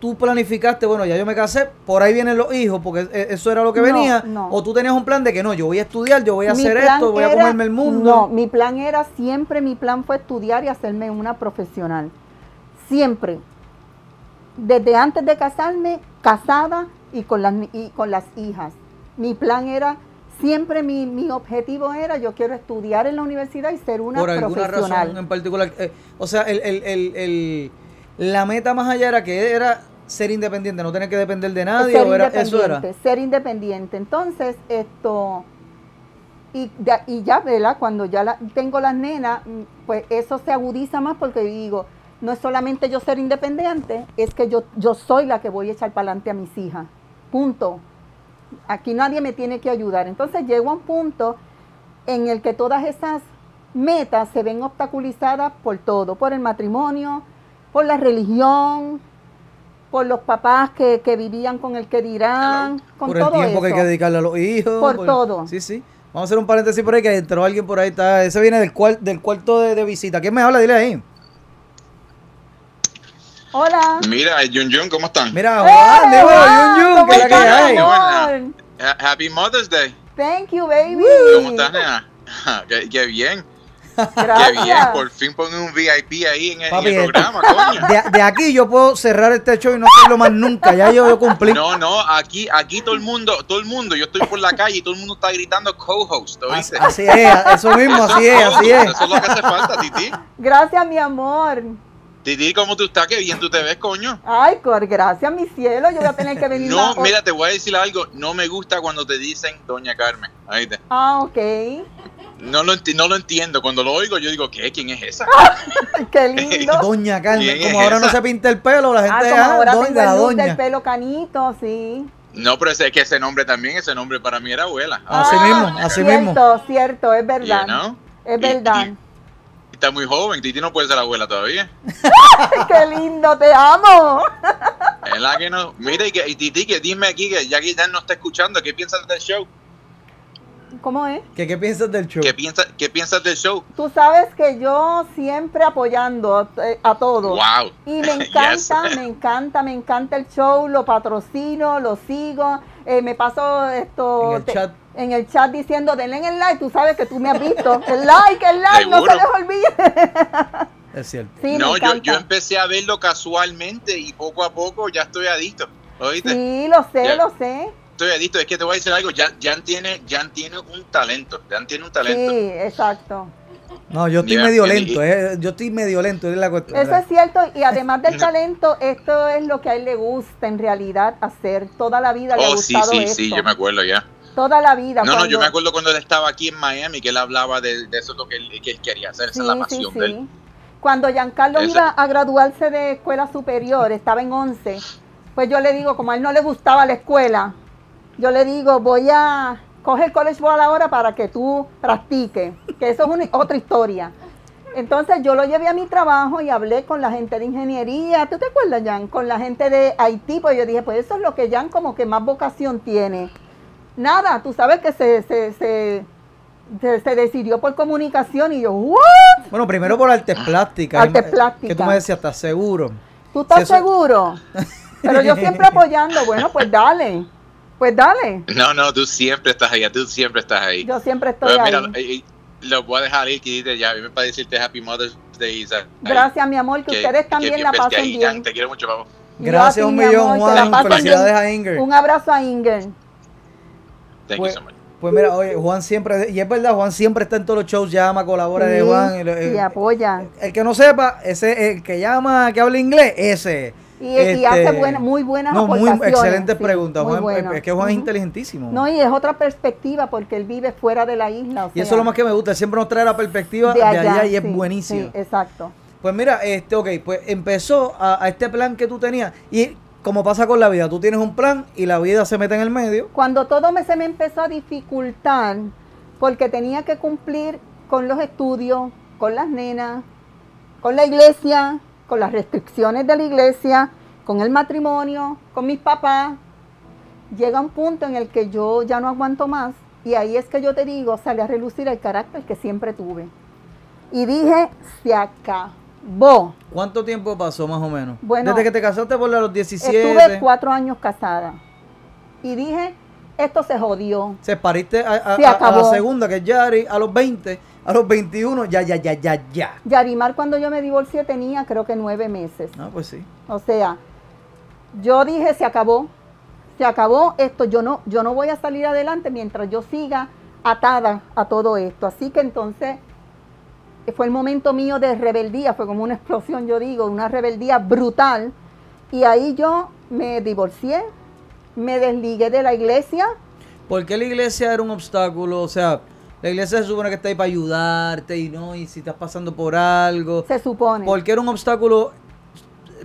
tú planificaste, bueno, ya yo me casé, por ahí vienen los hijos, porque eh, eso era lo que No, venía. no. O tú tenías un plan de que no, yo voy a estudiar, yo voy a Mi hacer esto, voy a comerme el mundo. No, mi plan era siempre, mi plan fue estudiar y hacerme una profesional. Siempre. Desde antes de casarme, casada y con las, y con las hijas. Mi plan era, siempre mi, mi objetivo era, yo quiero estudiar en la universidad y ser una por alguna profesional. razón en particular. eh, o sea, el, el- el- el- la meta más allá era que era ser independiente, no tener que depender de nadie. ser o era, eso era. ser independiente. Entonces, esto, y, ya- y ya, ¿verdad? Cuando ya la- tengo las nenas, pues eso se agudiza más porque digo, no es solamente yo ser independiente, es que yo, yo soy la que voy a echar para adelante a mis hijas. Punto. Aquí nadie me tiene que ayudar. Entonces llego a un punto en el que todas esas metas se ven obstaculizadas por todo, por el matrimonio, por la religión, por los papás que, que vivían con el que dirán, con por el todo tiempo que hay que dedicarle a los hijos. Por todo. Sí, sí. Vamos a hacer un paréntesis por ahí que entró alguien por ahí. Está, ese viene del, cual, del cuarto de, de visita. ¿Quién me habla? Dile ahí. Hola. Mira, Jun Jun, ¿cómo están? Mira, ¡Eh, Juan! Yun Yun, ¿Cómo que es la que hay. Qué Happy Mother's Day. Thank you, baby. ¿Cómo estás, nena? (laughs) qué, qué bien, qué bien. Por fin ponen un VIP ahí en el, en programa, coño. De, de aquí yo puedo cerrar este show y no hacerlo más nunca. Ya yo, yo cumplí. No, no, aquí, aquí todo el mundo, todo el mundo, yo estoy por la calle y todo el mundo está gritando co-host, Así, ¿oíste? así es, eso mismo, así es, así es. Eso es lo que hace falta, Titi. Gracias, mi amor. Titi, ¿cómo tú estás? Qué bien tú te ves, coño. Ay, cor, gracias, mi cielo. Yo voy a tener que venir No, mira, te voy a decir algo. No me gusta cuando te dicen Doña Carmen. ¿oíste? Ah, ok. No lo, enti- no lo entiendo. Cuando lo oigo, yo digo, ¿qué? ¿Quién es esa? (laughs) Qué lindo. (laughs) Doña Carmen, ¿Quién como es ahora no se pinta el pelo, la Ah, gente como ah, ahora doña, tengo la el doña. pelo canito, sí. No, pero ese, es que ese nombre también, ese nombre para mí era abuela. Así Ah, mismo, así mismo. Cierto, cierto, es verdad. You know? Es verdad. y- Está muy joven, Titi no puede ser abuela todavía. (laughs) Qué lindo, te amo. Es la que no. Mira, y, que, y Titi, que dime aquí, que ya que ya no está escuchando, ¿qué piensas del show? ¿Cómo es? ¿Qué, ¿Qué piensas del show? ¿Qué, piensa, ¿Qué piensas del show? Tú sabes que yo siempre apoyando a, a todos. ¡Wow! Y (laughs) me encanta, Yes. me encanta, me encanta el show, lo patrocino, lo sigo, eh, me paso esto En el chat. en el chat diciendo denle en el like, tú sabes que tú me has visto, (laughs) el like, el like, no se les olvide. (laughs) Es cierto. Sí, no, me yo, empecé a verlo casualmente y poco a poco ya estoy adicto. ¿Oíste? Sí, lo sé, Ya. lo sé. Estoy adicto. Es que te voy a decir algo. Jan, Jan tiene, Jan tiene un talento. Jan tiene un talento. Sí, exacto. No, yo estoy Ya, medio y- lento, eh, yo estoy medio lento, es la cuestión. Eso es cierto y además del (laughs) talento, esto es lo que a él le gusta en realidad hacer. Toda la vida le ha Oh, sí, gustado sí, esto. sí, yo me acuerdo ya. Toda la vida. No, no, yo cuando- me acuerdo cuando él estaba aquí en Miami, que él hablaba de, de eso es lo que él, que él quería hacer, esa es la Sí, sí, pasión sí. de él. Cuando Giancarlo Ese- iba a graduarse de escuela superior, estaba en 11, pues yo le digo, como a él no le gustaba la escuela, yo le digo, voy a coger college ball ahora para que tú practiques, que eso es una- otra historia. Entonces yo lo llevé a mi trabajo y hablé con la gente de ingeniería, ¿tú te acuerdas, Jan? Con la gente de Haití, pues yo dije, pues eso es lo que Jan como que más vocación tiene. Nada, tú sabes que se, se, se, se- se decidió por comunicación y yo, ¿what? Bueno, primero por artes plásticas. Artes plásticas. Que tú me decías, ¿estás seguro? ¿Tú estás eso- seguro? (laughs) Pero yo siempre apoyando, bueno, pues dale, pues dale. No, no, tú siempre estás ahí, tú siempre estás ahí. Yo siempre estoy Pero ahí. mira, eh, eh, lo voy a dejar ir, que ya, para decirte Happy Mother's Day. Isaac. Gracias, mi amor, que, ustedes también la pasen ahí, bien. Jan, Te quiero mucho, yo Gracias un millón, amor, que la Juan. pasen Felicidades bien. a Inger. Un abrazo a Inger. Thank Pues, you so much. pues mira, oye, Juan siempre, y es verdad, Juan siempre está en todos los shows, llama, colabora de Juan. y eh, apoya. el que no sepa, ese el que llama, que habla inglés, ese. Y, y hace Este, buena- muy buenas No, muy sí, preguntas. muy Juan, bueno. Es que Juan es inteligentísimo. No, y es otra perspectiva porque él vive fuera de la isla. o y eso es lo más que me gusta, siempre nos trae la perspectiva de allá, y es buenísimo. Sí, exacto. Pues mira, este, ok, pues empezó a, a este plan que tú tenías. Y como pasa con la vida, tú tienes un plan y la vida se mete en el medio. Cuando todo me, se me empezó a dificultar, porque tenía que cumplir con los estudios, con las nenas, con la iglesia, con las restricciones de la iglesia, con el matrimonio, con mis papás, llega un punto en el que yo ya no aguanto más y ahí es que yo te digo, sale a relucir el carácter que siempre tuve. Y dije, se acabó. ¿Cuánto tiempo pasó más o menos? Bueno, Desde que te casaste por los 17. Estuve cuatro años casada y dije, esto se jodió. Se pariste a, a- Se a- a acabó. la segunda, que es Yari, a los 20, a los 21, ya, ya, ya, ya, ya. Yarimar cuando yo me divorcié tenía creo que nueve meses. No, pues sí. O sea, yo dije, se acabó, se acabó esto, yo no, yo no voy a salir adelante mientras yo siga atada a todo esto. Así que entonces eh, fue el momento mío de rebeldía, fue como una explosión, yo digo, una rebeldía brutal. Y ahí yo me divorcié, me desligué de la iglesia, ¿Por qué la iglesia era un obstáculo? O sea, la iglesia se supone que está ahí para ayudarte y no, y si estás pasando por algo. se supone. ¿Por qué era un obstáculo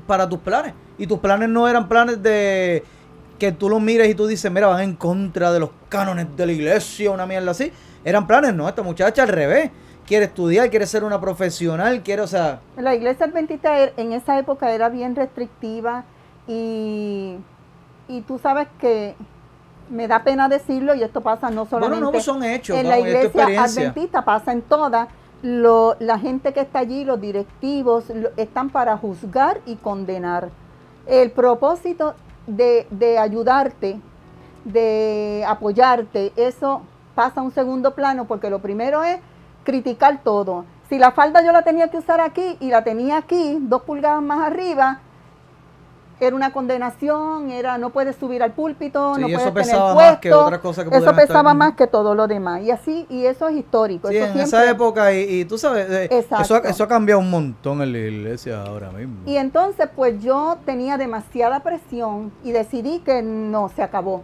para tus planes? Y tus planes no eran planes de que tú los mires y tú dices, mira, van en contra de los cánones de la iglesia, una mierda así. Eran planes, no, esta muchacha al revés. Quiere estudiar, quiere ser una profesional, quiere, o sea, La iglesia adventista er- en esa época era bien restrictiva y, y tú sabes que me da pena decirlo y esto pasa no solamente bueno, no, son hechos, en la iglesia adventista, pasa en todas. Lo- la gente que está allí, los directivos, lo- están para juzgar y condenar. El propósito de, de ayudarte, de apoyarte, eso pasa a un segundo plano porque lo primero es criticar todo. Si la falda yo la tenía que usar aquí y la tenía aquí, dos pulgadas más arriba, era una condenación, era no puedes subir al púlpito, Sí, no puedes tener pesaba puesto. más que otras cosas que Eso pesaba estar- más que todo lo demás. Y así, y eso es histórico. sí, eso en esa época, y, y tú sabes, eh, eso, ha- Exacto. eso ha cambiado un montón en la iglesia ahora mismo. Y entonces, pues yo tenía demasiada presión y decidí que no, se acabó.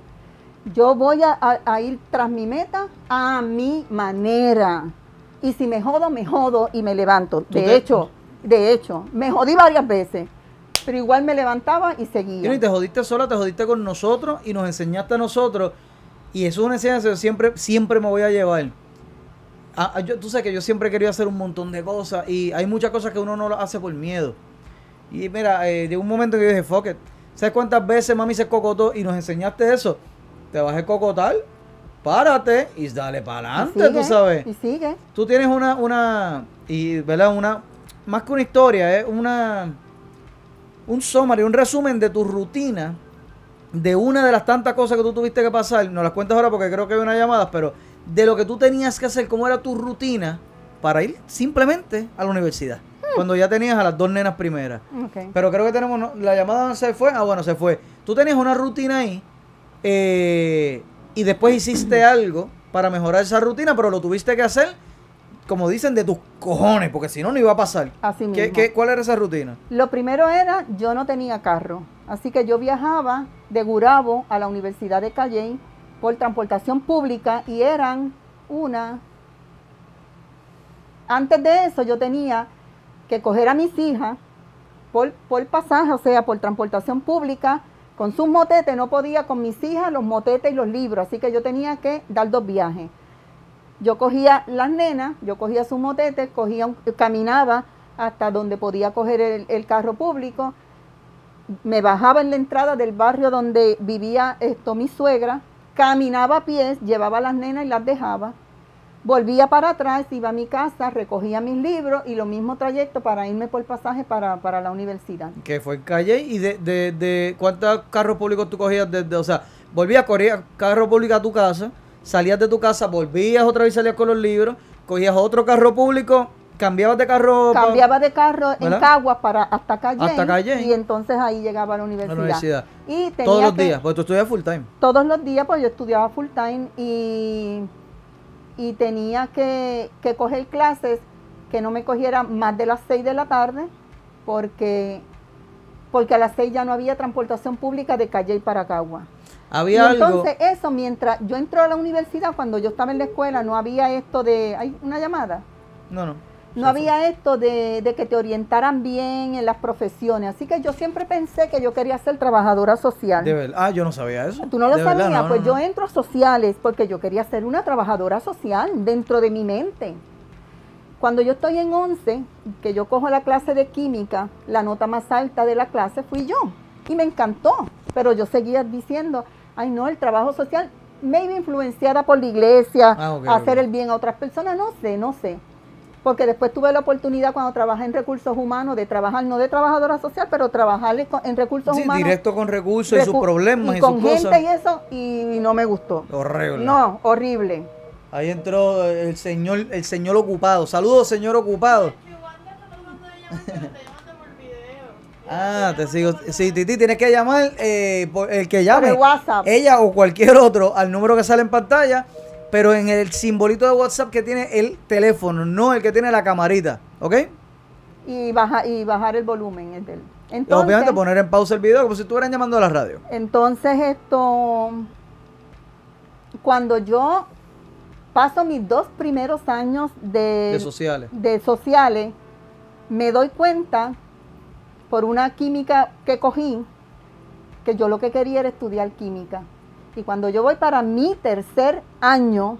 Yo voy a, a- a ir tras mi meta a mi manera. Y si me jodo, me jodo y me levanto. De te- hecho, de hecho, me jodí varias veces, pero igual me levantaba y seguía. y te jodiste sola, te jodiste con nosotros y nos enseñaste a nosotros. Y eso es una enseñanza que siempre, siempre me voy a llevar. Ah, ah, yo- tú sabes que yo siempre he querido hacer un montón de cosas y hay muchas cosas que uno no lo hace por miedo. Y mira, eh, llegó un momento que yo dije, fuck it. ¿Sabes cuántas veces mami se cocotó y nos enseñaste eso? Te vas a cocotar, párate y dale para adelante, tú sabes. Y sigue. Tú tienes una, una, y, ¿verdad? Una, más que una historia, es una, un summary, un resumen de tu rutina, de una de las tantas cosas que tú tuviste que pasar, no las cuentas ahora porque creo que hay una llamada, pero de lo que tú tenías que hacer, cómo era tu rutina para ir simplemente a la universidad. Cuando ya tenías a las dos nenas primeras. Ok. Pero creo que tenemos, no- la llamada se fue, ah bueno, se fue. Tú tenías una rutina ahí eh, y después hiciste algo para mejorar esa rutina, pero lo tuviste que hacer, como dicen, de tus cojones, porque si no, no iba a pasar. Así ¿Qué, mismo. qué, cuál era esa rutina? Lo primero era, yo no tenía carro, así que yo viajaba de Gurabo a la Universidad de Calley por transportación pública y eran una... Antes de eso yo tenía que coger a mis hijas por, por pasaje, o sea, por transportación pública, con sus motetes, no podía con mis hijas los motetes y los libros, así que yo tenía que dar dos viajes. Yo cogía las nenas, yo cogía sus motetes, cogía caminaba hasta donde podía coger el, carro público, me bajaba en la entrada del barrio donde vivía esto mi suegra, caminaba a pies, llevaba a las nenas y las dejaba, volvía para atrás, iba a mi casa, recogía mis libros y lo mismo trayecto para irme por pasaje para, para la universidad. Que fue en calle y de, de, de cuántos carros públicos tú cogías desde, o sea, volvías, corrías carro público a tu casa, salías de tu casa, volvías otra vez, salías con los libros, cogías otro carro público, cambiabas de carro pa- Cambiaba de carro en. Caguas para hasta Calle Hasta y entonces ahí llegaba a la universidad. la universidad. Y tenía Todos los que- días, porque tú estudias full time. todos los días, pues yo estudiaba full time y, y tenía que, que coger clases que no me cogieran más de las 6 de la tarde, porque, porque a las 6 ya no había transportación pública de Calle para Y Había algo. entonces eso, mientras yo entré a la universidad, cuando yo estaba en la escuela, no había esto de, ¿hay una llamada? No, no. No había esto de, de que te orientaran bien en las profesiones. Así que yo siempre pensé que yo quería ser trabajadora social. De verdad. Ah, yo no sabía eso. Tú no lo De verdad, sabías, no, pues no, yo no. entro a sociales porque yo quería ser una trabajadora social dentro de mi mente. Cuando yo estoy en 11, que yo cojo la clase de química, la nota más alta de la clase fui yo. Y me encantó. Pero yo seguía diciendo, ay no, el trabajo social, me iba influenciada por la iglesia, Ah, hacer el bien a otras personas, no sé, no sé. Porque después tuve la oportunidad cuando trabajé en recursos humanos de trabajar, no de trabajadora social, pero trabajar en- recursos Sí, humanos. directo con recursos y sus problemas y, con sus gente cosas. y eso y, no me gustó. Horrible. No, horrible. Ahí entró el señor, el señor ocupado. Saludos, señor ocupado. Ah, te sigo. Sí, Titi, tienes que llamar eh, por- el que llame. Por el WhatsApp. Ella o cualquier otro al número que sale en pantalla, pero en el simbolito de WhatsApp que tiene el teléfono, no el que tiene la camarita. ¿Ok? Y, baja, y bajar el volumen. del- Entonces, obviamente poner en pausa el video como si estuvieran llamando a la radio. entonces esto, cuando yo paso mis dos primeros años de, De sociales. de sociales, me doy cuenta por una química que cogí que yo lo que quería era estudiar química. Y cuando yo voy para mi tercer año,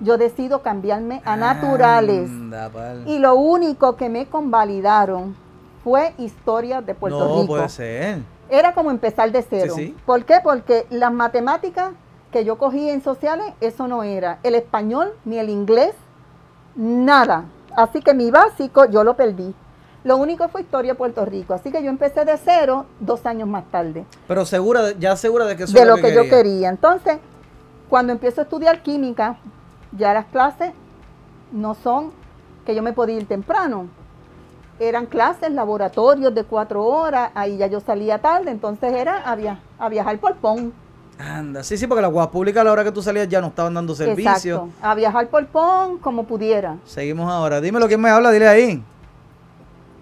yo decido cambiarme a naturales. Anda. Y lo único que me convalidaron fue historia de Puerto no Rico. puede ser. Era como empezar de cero. Sí, sí. ¿Por qué? Porque las matemáticas que yo cogí en sociales, eso no era. El español ni el inglés, nada. Así que mi básico yo lo perdí. Lo único fue historia de Puerto Rico. Así que yo empecé de cero dos años más tarde. Pero segura, de- ya segura de que eso de es lo que, yo quería. Entonces, cuando empiezo a estudiar química, ya las clases no son que yo me podía ir temprano. Eran clases, laboratorios de cuatro horas, ahí ya yo salía tarde, entonces era a, via- a viajar por PON. Anda, sí, sí, porque las guas públicas a la hora que tú salías ya no estaban dando servicio. Exacto, a viajar por PON como pudiera. Seguimos ahora. Dímelo, ¿quién me habla? Dile ahí.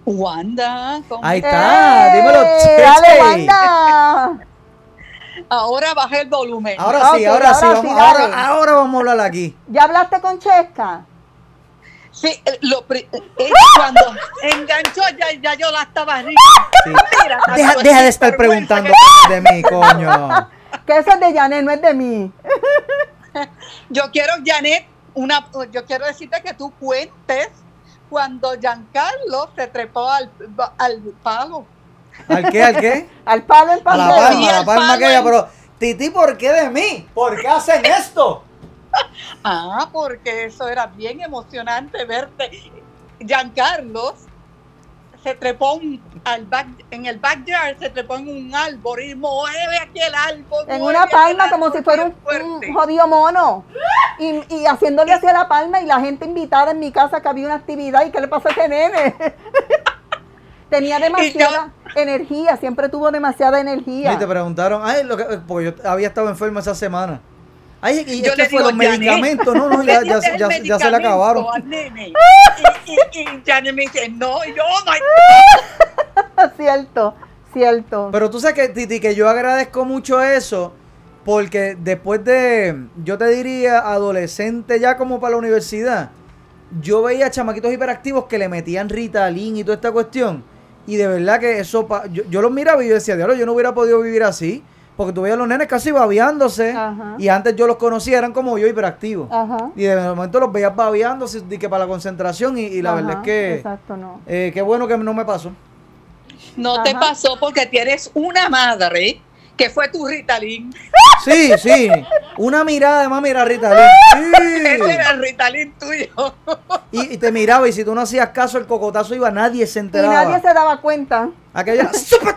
Wanda, ¿cómo Ahí está, dímelo, ¡Eh! ¡Dale, Wanda! Ahora bajé el volumen. Ahora sí, ahora, sí, ahora vamos, sí, ahora, dale. ahora vamos a hablar aquí. ¿Ya hablaste con Chesca? Sí, eh, lo pri- eh, cuando enganchó ya, ya yo la estaba rica. Sí. Mira, Deja, de estar preguntando que- de mí, coño. (laughs) Que eso es de Janet, no es de mí. (laughs) Yo quiero, Janet, una, yo quiero decirte que tú cuentes cuando Giancarlo se trepó al, al palo. ¿Al qué? ¿Al qué? (laughs) Al palo en A la palma, Sí, a la al palma palo aquella, en- pero Titi, ¿por qué de mí? ¿Por qué hacen esto? (laughs) Ah, porque eso era bien emocionante verte. Giancarlo se trepó un- al back, en el backyard, se trepó en un árbol y mueve aquí el árbol. En una palma como si fuera un, jodido mono. Y, y haciéndole hacia la palma y la gente invitada en mi casa que había una actividad y qué le pasó a ese nene. (laughs) Tenía demasiada, energía, siempre tuvo demasiada Y energía. te preguntaron, ay, lo que, porque yo había estado enfermo esa semana. Ay, y Yo es le que fue digo, los Janet, medicamentos, no, no, (laughs) ya, tienes ya, el ya, ya se le acabaron. nene. (laughs) Y, y, y Janet me dice, no, y yo, oh my (laughs) cierto, cierto. Pero tú sabes que, Titi, que yo agradezco mucho eso, porque después de, yo te diría, adolescente ya como para la universidad, yo veía chamaquitos hiperactivos que le metían Ritalin y toda esta cuestión. Y de verdad que eso, pa- yo, yo los miraba y yo decía, diablo, yo no hubiera podido vivir así. Porque tú veías a los nenes casi babeándose. Ajá. Y antes yo los conocía, eran como yo hiperactivos. Ajá. Y de momento los veías babeándose y que para la concentración. Y, y la verdad es que, Exacto, no. eh, qué bueno que no me pasó. No te pasó porque tienes una madre que fue tu Ritalin. Sí, sí. Una mirada de mami era Ritalin. Ese Sí. era el Ritalin tuyo. Y, y te miraba y si tú no hacías caso, el cocotazo iba, nadie se Y enteraba. nadie se daba cuenta. Aquella. ¡Súper!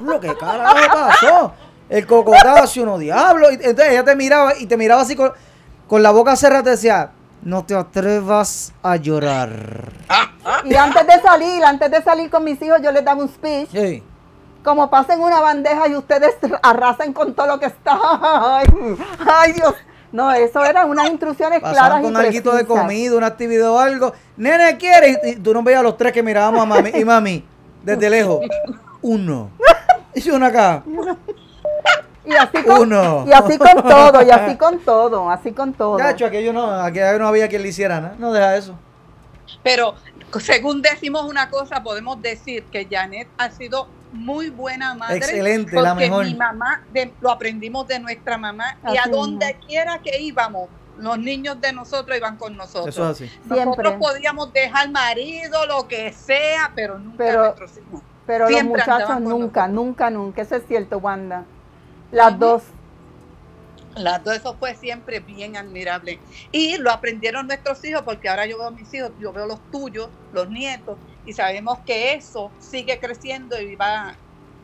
Lo que carajo pasó. El cocotazo, uno diablo. Y entonces ella te miraba y te miraba así con, con la boca cerrada te decía, no te atrevas a llorar. Y antes de salir, antes de salir con mis hijos, yo les daba un speech. Sí. Como pasen una bandeja y ustedes arrasan con todo lo que está. Ay, ay, Dios. No, eso eran unas instrucciones claras Pasaban y con algo de comida, una actividad o algo. Nene, ¿quieres? Y, y tú no veías a los tres que mirábamos a mami y mami desde lejos. Uno. Y uno acá. Y así con, Uno. y así con (laughs) todo, y así con todo, así con todo. Ya, hecho, aquello no, aquello no había quien le hiciera nada. No deja eso. Pero según decimos una cosa, podemos decir que Janet ha sido muy buena madre. Excelente, la porque mejor. mi mamá, de- lo aprendimos de nuestra mamá, y a donde quiera que íbamos, los niños de nosotros iban con nosotros. Eso es así. Nosotros Siempre. podíamos dejar marido, lo que sea, pero nunca Pero- nuestros hijos. Pero Siempre los muchachos nunca, nunca, nunca. Eso es cierto, Wanda. Las dos. Las dos, eso fue siempre bien admirable. Y lo aprendieron nuestros hijos, porque ahora yo veo a mis hijos, yo veo los tuyos, los nietos, y sabemos que eso sigue creciendo y va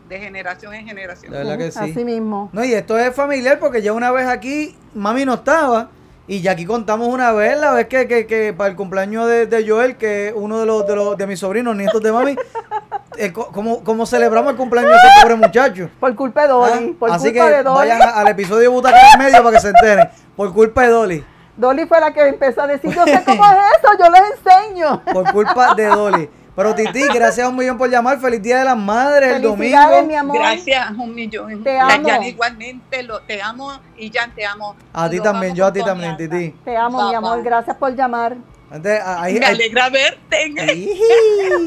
de generación en generación. De verdad que sí. Así mismo. No, y esto es familiar porque ya una vez aquí, mami no estaba. Y ya aquí contamos una vez, la vez que, que, que para el cumpleaños de, de Joel, que uno de los, de los de mis sobrinos, nietos de mami, (laughs) eh, como, como celebramos el cumpleaños de ese pobre muchacho. Por culpa de Dolly. Ah, Por Así que culpa de Dolly. vayan al episodio de Butaca en medio para que se enteren. Por culpa de Dolly. Dolly fue la que empezó a decir, yo sé cómo (laughs) es eso, yo les enseño. Por culpa de Dolly. Pero Titi, gracias un millón por llamar. Feliz Día de las Madres el domingo. mi amor. Gracias, un millón. Te amo. Jan, igualmente, lo, te amo y Jan, te amo. A ti también, yo a ti también. Titi. Te amo, mi Bye, amor. bye. Gracias por llamar. Entonces, ahí, Me alegra verte. (laughs) Bye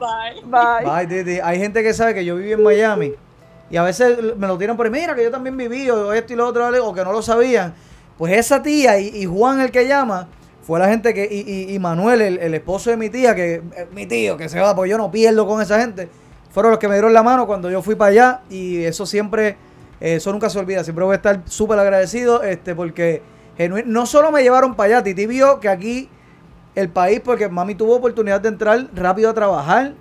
bye. Bye. Ay, Titi, hay gente que sabe que yo viví en Miami y a veces me lo tiran por ahí, mira que yo también viví o esto y lo otro, o que no lo sabían. Pues esa tía y, y Juan el que llama fue la gente que, y, y- y Manuel, el, el esposo de mi tía, que eh, mi tío que se va, porque yo no pierdo con esa gente, fueron los que me dieron la mano cuando yo fui para allá y eso siempre, eh, eso nunca se olvida, siempre voy a estar súper agradecido este porque no solo me llevaron para allá, Titi vio que aquí el país, porque mami tuvo oportunidad de entrar rápido a trabajar,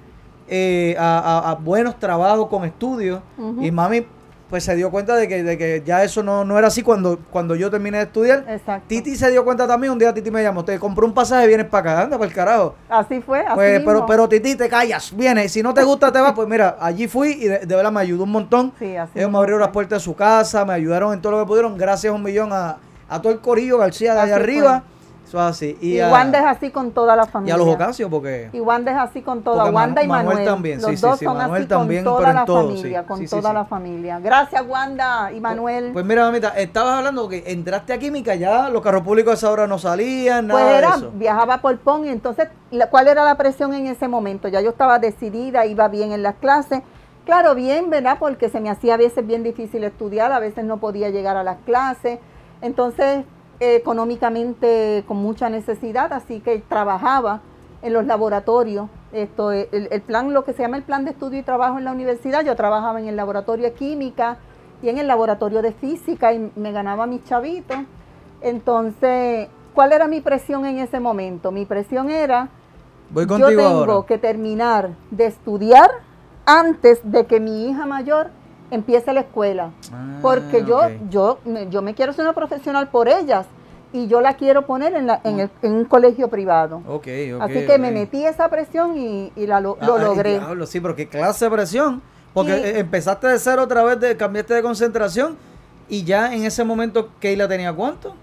eh, a, a- a buenos trabajos con estudios, y mami pues se dio cuenta de que, de que ya eso no, no era así cuando, cuando yo terminé de estudiar. Exacto. Titi se dio cuenta también, un día Titi me llamó, te compré un pasaje, vienes para acá, anda para el carajo. Así fue, así Pues, mismo. pero, pero Titi, te callas, vienes, si no te gusta te vas, pues mira, allí fui y de, de verdad me ayudó un montón. Sí, así Ellos me abrieron fue. las puertas de su casa, me ayudaron en todo lo que pudieron, gracias un millón a, a todo el corillo García de allá Así arriba. Eso es así. Y, Y, a, Wanda es así con toda la y familia. a los Ocasio, porque... Y Wanda es así con toda. Wanda y Manu- Manuel. Manuel también, Los sí, dos sí, son Manuel así también, con pero toda en la todo, familia, sí. con toda la familia. Gracias, Wanda y Manuel. Pues mira, mamita, estabas hablando que entraste a química ya, los carros públicos a esa hora no salían, Pues nada era, de eso. viajaba por PON y entonces, ¿cuál era la presión en ese momento? Ya yo estaba decidida, iba bien en las clases. Claro, bien, ¿verdad? Porque se me hacía a veces bien difícil estudiar, a veces no podía llegar a las clases. Entonces, económicamente con mucha necesidad, así que trabajaba en los laboratorios. Esto, el, el plan, lo que se llama el plan de estudio y trabajo en la universidad, yo trabajaba en el laboratorio de química y en el laboratorio de física y me ganaba mis chavitos. Entonces, ¿cuál era mi presión en ese momento? Mi presión era, Voy yo tengo ahora. que terminar de estudiar antes de que mi hija mayor empiece la escuela. Ah, Porque yo, ok. yo, me- yo me quiero ser una profesional por ellas. y yo la quiero poner en, la, en, el- en un colegio privado. Ok, ok. Así que me metí esa presión y, y la, lo, lo Ay, logré. diablo, sí, pero qué clase de presión. Porque eh, empezaste de cero otra vez, de, cambiaste de concentración y ya en ese momento Keila tenía cuánto?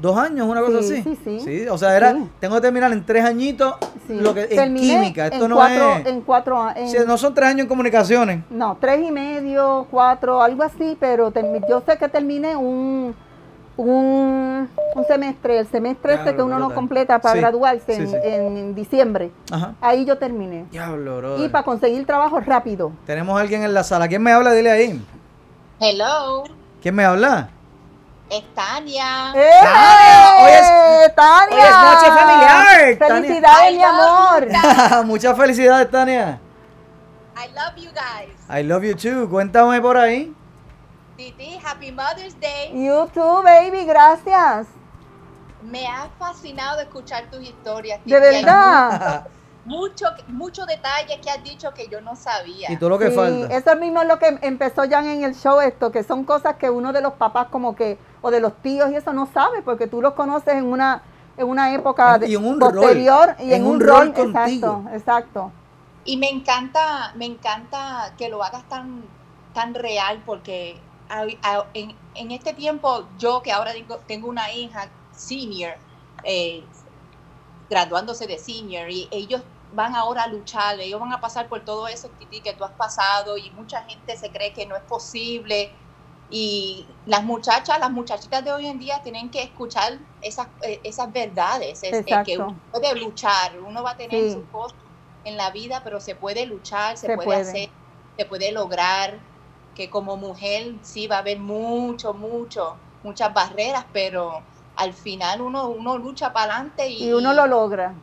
¿Dos años? Una cosa Sí, así. sí, sí. o sea, era, Sí. tengo que terminar en tres añitos Sí. lo que, en Terminé química. Esto en no cuatro, es. En cuatro a- en- sí, no son tres años en comunicaciones. No, tres y medio, cuatro, algo así, pero termi- yo sé que terminé un, un, un semestre, el semestre este que uno no completa para Sí, graduarse sí, en, sí. en diciembre. Ajá. Ahí yo terminé. Diablo, brother. Y para conseguir trabajo rápido. Tenemos a alguien en la sala. ¿Quién me habla? Dile ahí. Hello, ¿Quién me habla? Es Tania. ¡Eh! Tania, hoy es- ¡Tania! hoy es noche familiar. ¡Felicidades, mi amor! (laughs) Muchas felicidades, Tania. I love you guys. I love you too. Cuéntame por ahí. Titi, Happy Mother's Day. You too, baby, gracias. Me ha fascinado escuchar tus historias. Titi. De verdad. Mucho, muchos detalles que has dicho que yo no sabía. Y todo lo que Sí, falta. Eso mismo es lo que empezó ya en el show esto, que son cosas que uno de los papás como que, o de los tíos y eso no sabe, porque tú los conoces en una, en una época y en un posterior rol, y en, en un, un rol, rol exacto, contigo. exacto. Y me encanta, me encanta que lo hagas tan, tan real porque hay- a- en, en este tiempo yo que ahora tengo, tengo una hija senior, eh, graduándose de senior y ellos van ahora a luchar, ellos van a pasar por todo eso Titi, que tú has pasado y mucha gente se cree que no es posible y las muchachas, las muchachitas de hoy en día tienen que escuchar esas, eh, esas verdades, es- es que uno puede luchar, uno va a tener Sí. sus cosas en la vida, pero se puede luchar, se, Se puede, puede. hacer, se puede lograr, que como mujer sí va a haber mucho, mucho, muchas barreras, pero al final uno, uno lucha para adelante y, Y uno lo logra.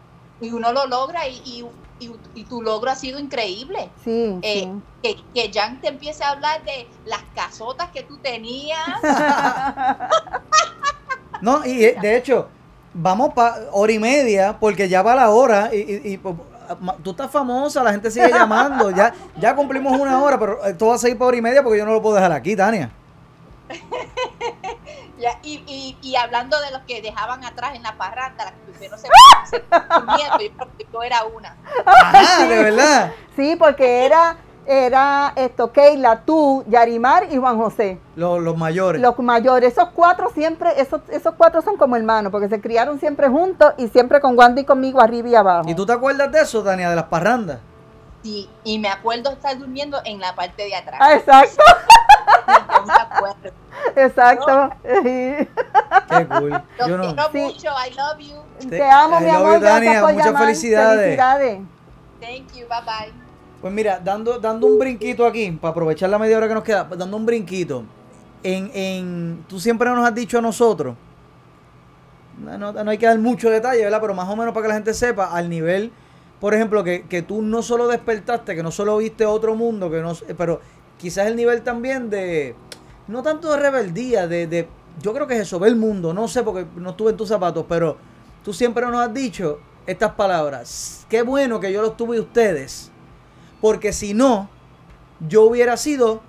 Y uno lo logra y, y, y- y tu logro ha sido increíble. Sí, Eh, sí. que, que Jan te empiece a hablar de las casotas que tú tenías. (laughs) No, y eh, de hecho, vamos para hora y media, porque ya va la hora y, y- y, tú estás famosa, la gente sigue llamando. Ya, ya cumplimos una hora, pero esto va a seguir para hora y media porque yo no lo puedo dejar aquí, Tania. (laughs) Ya, y, y, y hablando de los que dejaban atrás en la parranda, las que no se, se (laughs) durmiendo, yo yo era una. Ajá, de verdad. Sí, porque era, era esto, Keila, tú, Yarimar y Juan José. Los, los mayores. Los mayores, esos cuatro siempre, esos, esos cuatro son como hermanos, porque se criaron siempre juntos y siempre con Wanda y conmigo arriba y abajo. ¿Y tú te acuerdas de eso, Tania, de las parrandas? Sí, y me acuerdo estar durmiendo en la parte de atrás. Ah, exacto. (laughs) exacto. Qué cool. Los Yo no. quiero Sí. mucho, I love you. Te amo, I mi amor, you, gracias por Muchas llamar. felicidades. Felicidades. Thank you, bye bye. Pues mira, dando, dando un brinquito aquí, para aprovechar la media hora que nos queda, pues dando un brinquito. En, en, tú siempre nos has dicho a nosotros, no, no- no hay que dar mucho detalle, ¿verdad? Pero más o menos para que la gente sepa, al nivel, por ejemplo, que, que tú no solo despertaste, que no solo viste otro mundo, que no, pero quizás el nivel también de, no tanto de rebeldía, de, de yo creo que es eso, el mundo, no sé porque no estuve en tus zapatos, pero tú siempre nos has dicho estas palabras, qué bueno que yo los tuve ustedes, porque si no, yo hubiera sido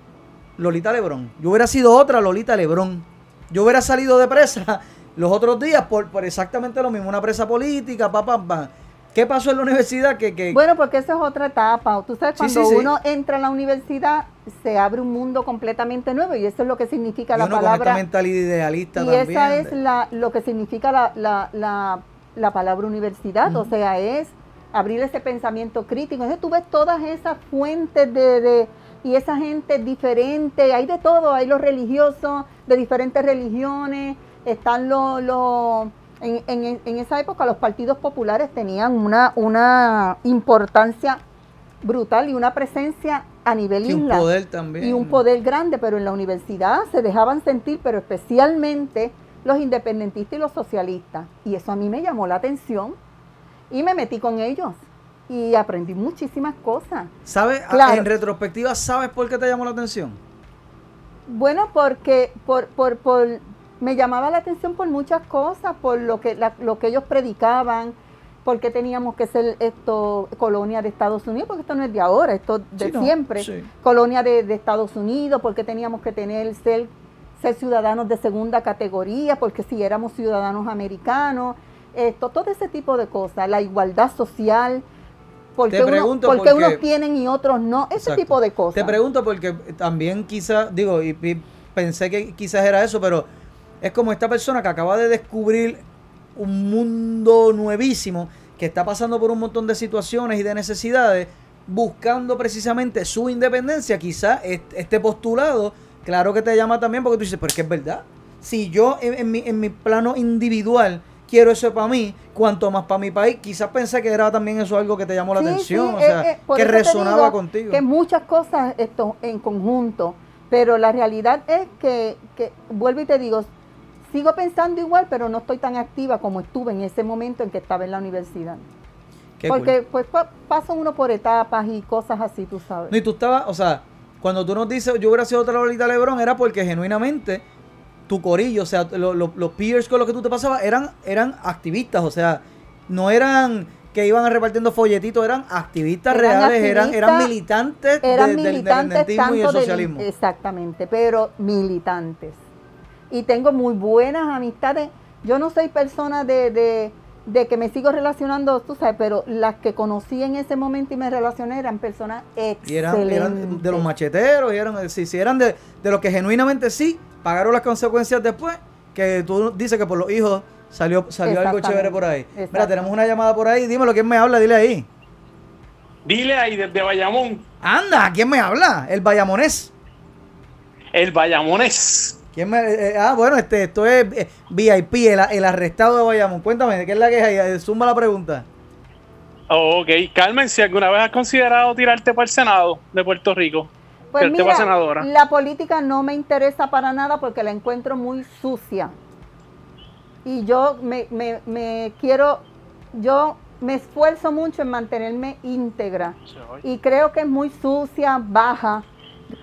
Lolita Lebrón. Yo hubiera sido otra Lolita Lebrón. Yo hubiera salido de presa (laughs) los otros días por, por exactamente lo mismo. Una presa política, pa, pa, pa. ¿Qué pasó en la universidad? Que, que Bueno, porque esa es otra etapa. Tú sabes, cuando sí, sí. uno entra a la universidad, se abre un mundo completamente nuevo y eso es lo que significa y la uno con esta palabra. mentalidad idealista Y también. esa es la, lo que significa la, la, la, la palabra universidad, o sea, es abrir ese pensamiento crítico. Entonces tú ves todas esas fuentes de, de- y esa gente diferente, hay de todo, hay los religiosos de diferentes religiones, están los... los en, en- en esa época los partidos populares tenían una, una importancia brutal y una presencia a nivel un isla poder también. y un poder grande, pero en la universidad se dejaban sentir, pero especialmente los independentistas y los socialistas. Y eso a mí me llamó la atención y me metí con ellos y aprendí muchísimas cosas. ¿Sabes? A- Claro. En retrospectiva, ¿sabes por qué te llamó la atención? Bueno, porque por, por, por, me llamaba la atención por muchas cosas, por lo que, la- lo que ellos predicaban, porque teníamos que ser esto colonia de Estados Unidos, porque esto no es de ahora, esto de Sí, no, siempre. sí. colonia de, de Estados Unidos, porque teníamos que tener ser, ser ciudadanos de segunda categoría, porque si éramos ciudadanos americanos, esto, todo ese tipo de cosas, la igualdad social, porque, uno- porque porque- unos tienen y otros no, ese Exacto. tipo de cosas. Te pregunto porque también quizás, digo, y, y pensé que quizás era eso, pero es como esta persona que acaba de descubrir un mundo nuevísimo, que está pasando por un montón de situaciones y de necesidades, buscando precisamente su independencia, quizás est- este postulado, claro que te llama también porque tú dices, pero es que es verdad. Si yo en, en mi, en mi plano individual quiero eso para mí, cuanto más para mi país, quizás pensé que era también eso algo que te llamó la Sí, atención, sí, o sea, eh, eh, por que resonaba contigo. Que muchas cosas esto en conjunto, pero la realidad es que, que, vuelvo y te digo, sigo pensando igual, pero no estoy tan activa como estuve en ese momento en que estaba en la universidad. Qué cool. Porque pues pa- pasa uno por etapas y cosas así, tú sabes. No, y tú estabas, o sea, cuando tú nos dices yo hubiera sido otra Lolita Lebron, era porque genuinamente tu corillo, o sea, lo- lo- los peers con los que tú te pasabas eran, eran activistas, o sea, no eran que iban repartiendo folletitos, eran activistas Eran reales, eran, eran militantes Eran de- del independentismo y el del- socialismo. exactamente, pero militantes. Y tengo muy buenas amistades. Yo no soy persona de, de, de que me sigo relacionando, tú sabes, pero las que conocí en ese momento y me relacioné eran personas excelentes. Y eran, eran de los macheteros, y eran, si, si eran de, de los que genuinamente sí pagaron las consecuencias después, que tú dices que por los hijos salió, salió algo chévere por ahí. Mira, tenemos una llamada por ahí, dímelo, ¿quién me habla? Dile ahí. Dile ahí desde Bayamón, Anda, ¿quién me habla? El Bayamonés. el Bayamonés. ¿Quién me, eh, eh, ah, bueno, este, esto es eh, VIP, el, el arrestado de Bayamón. Cuéntame, ¿de qué es la que hay? Eh, Zumba la pregunta. Oh, ok, Carmen, si alguna vez has considerado tirarte para el Senado de Puerto Rico, Pues tirarte mira, para senadora. la política no me interesa para nada porque la encuentro muy sucia. Y yo me, me- me quiero, yo me esfuerzo mucho en mantenerme íntegra. Y creo que es muy sucia, baja.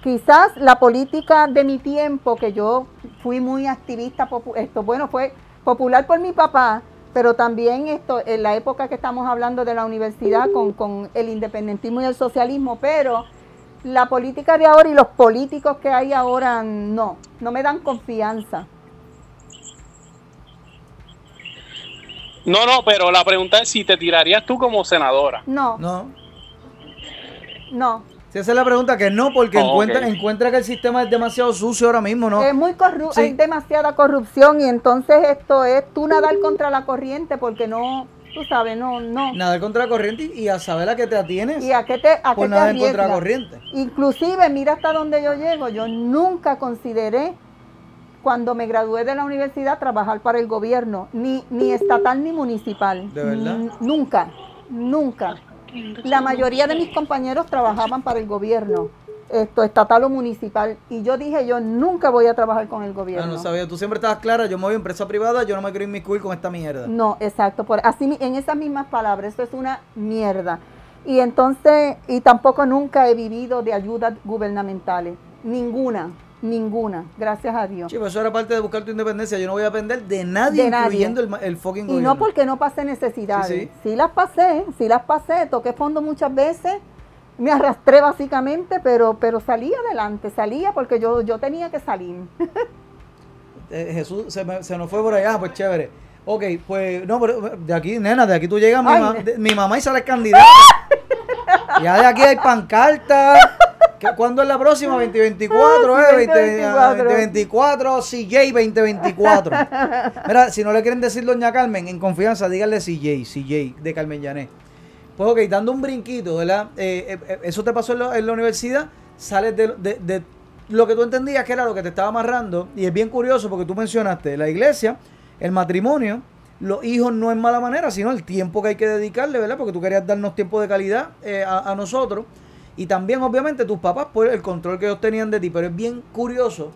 Quizás la política de mi tiempo, que yo fui muy activista, esto, bueno, fue popular por mi papá, pero también esto, en la época que estamos hablando de la universidad con, con el independentismo y el socialismo, pero la política de ahora y los políticos que hay ahora no, no me dan confianza. No, no, pero la pregunta es si te tirarías tú como senadora. No, No. no. Si esa es la pregunta, que no, porque Oh, encuentra, que el sistema es demasiado sucio ahora mismo, ¿no? Es muy corrupto, Sí. hay demasiada corrupción y entonces esto es tú nadar contra la corriente porque no, tú sabes, no, no. Nadar contra la corriente y a saber a qué te atienes ¿Y a qué te, a qué por te nadar en contra la corriente. Inclusive, mira hasta dónde yo llego. Yo nunca consideré, cuando me gradué de la universidad, trabajar para el gobierno, ni, ni estatal ni municipal. ¿De verdad? N- Nunca, nunca. La mayoría de mis compañeros trabajaban para el gobierno, esto estatal o municipal. Y yo dije, yo nunca voy a trabajar con el gobierno. no sabía, tú siempre estabas clara, yo me voy a empresa privada, yo no me quiero inmiscuir con esta mierda. No, exacto. Por, así, mi- en esas mismas palabras, eso es una mierda. Y entonces, y tampoco nunca he vivido de ayudas gubernamentales. Ninguna, ninguna, gracias a Dios. Chico, eso era parte de buscar tu independencia. Yo no voy a depender de nadie, De nadie. incluyendo el, fucking Y gobierno. no porque no pasé necesidades. Sí, Sí, sí. las pasé, sí las pasé, toqué fondo muchas veces, me arrastré básicamente, pero, pero salí adelante, salía porque yo, yo tenía que salir. (laughs) Eh, Jesús se, me- se nos fue por allá, pues chévere. Ok, pues no, pero de aquí, nena, de aquí tú llegas, mi, ma- de- mi mamá y sale candidata. (laughs) ya de aquí hay pancarta. ¿Qué- ¿Cuándo es la próxima? 2024, Ah, ¿eh? sí, 20, 2024. 2024, CJ 2024. Mira, si no le quieren decir Doña Carmen, en confianza, díganle CJ, CJ de Carmen Llané. Pues ok, dando un brinquito, ¿verdad? Eh, eh, eh, eso te pasó en la, en la universidad, sales de, de- de lo que tú entendías que era lo que te estaba amarrando, y es bien curioso porque tú mencionaste la iglesia, el matrimonio, los hijos no es mala manera, sino el tiempo que hay que dedicarle, ¿verdad? Porque tú querías darnos tiempo de calidad eh, a, a nosotros, y también obviamente tus papás por el control que ellos tenían de ti, pero es bien curioso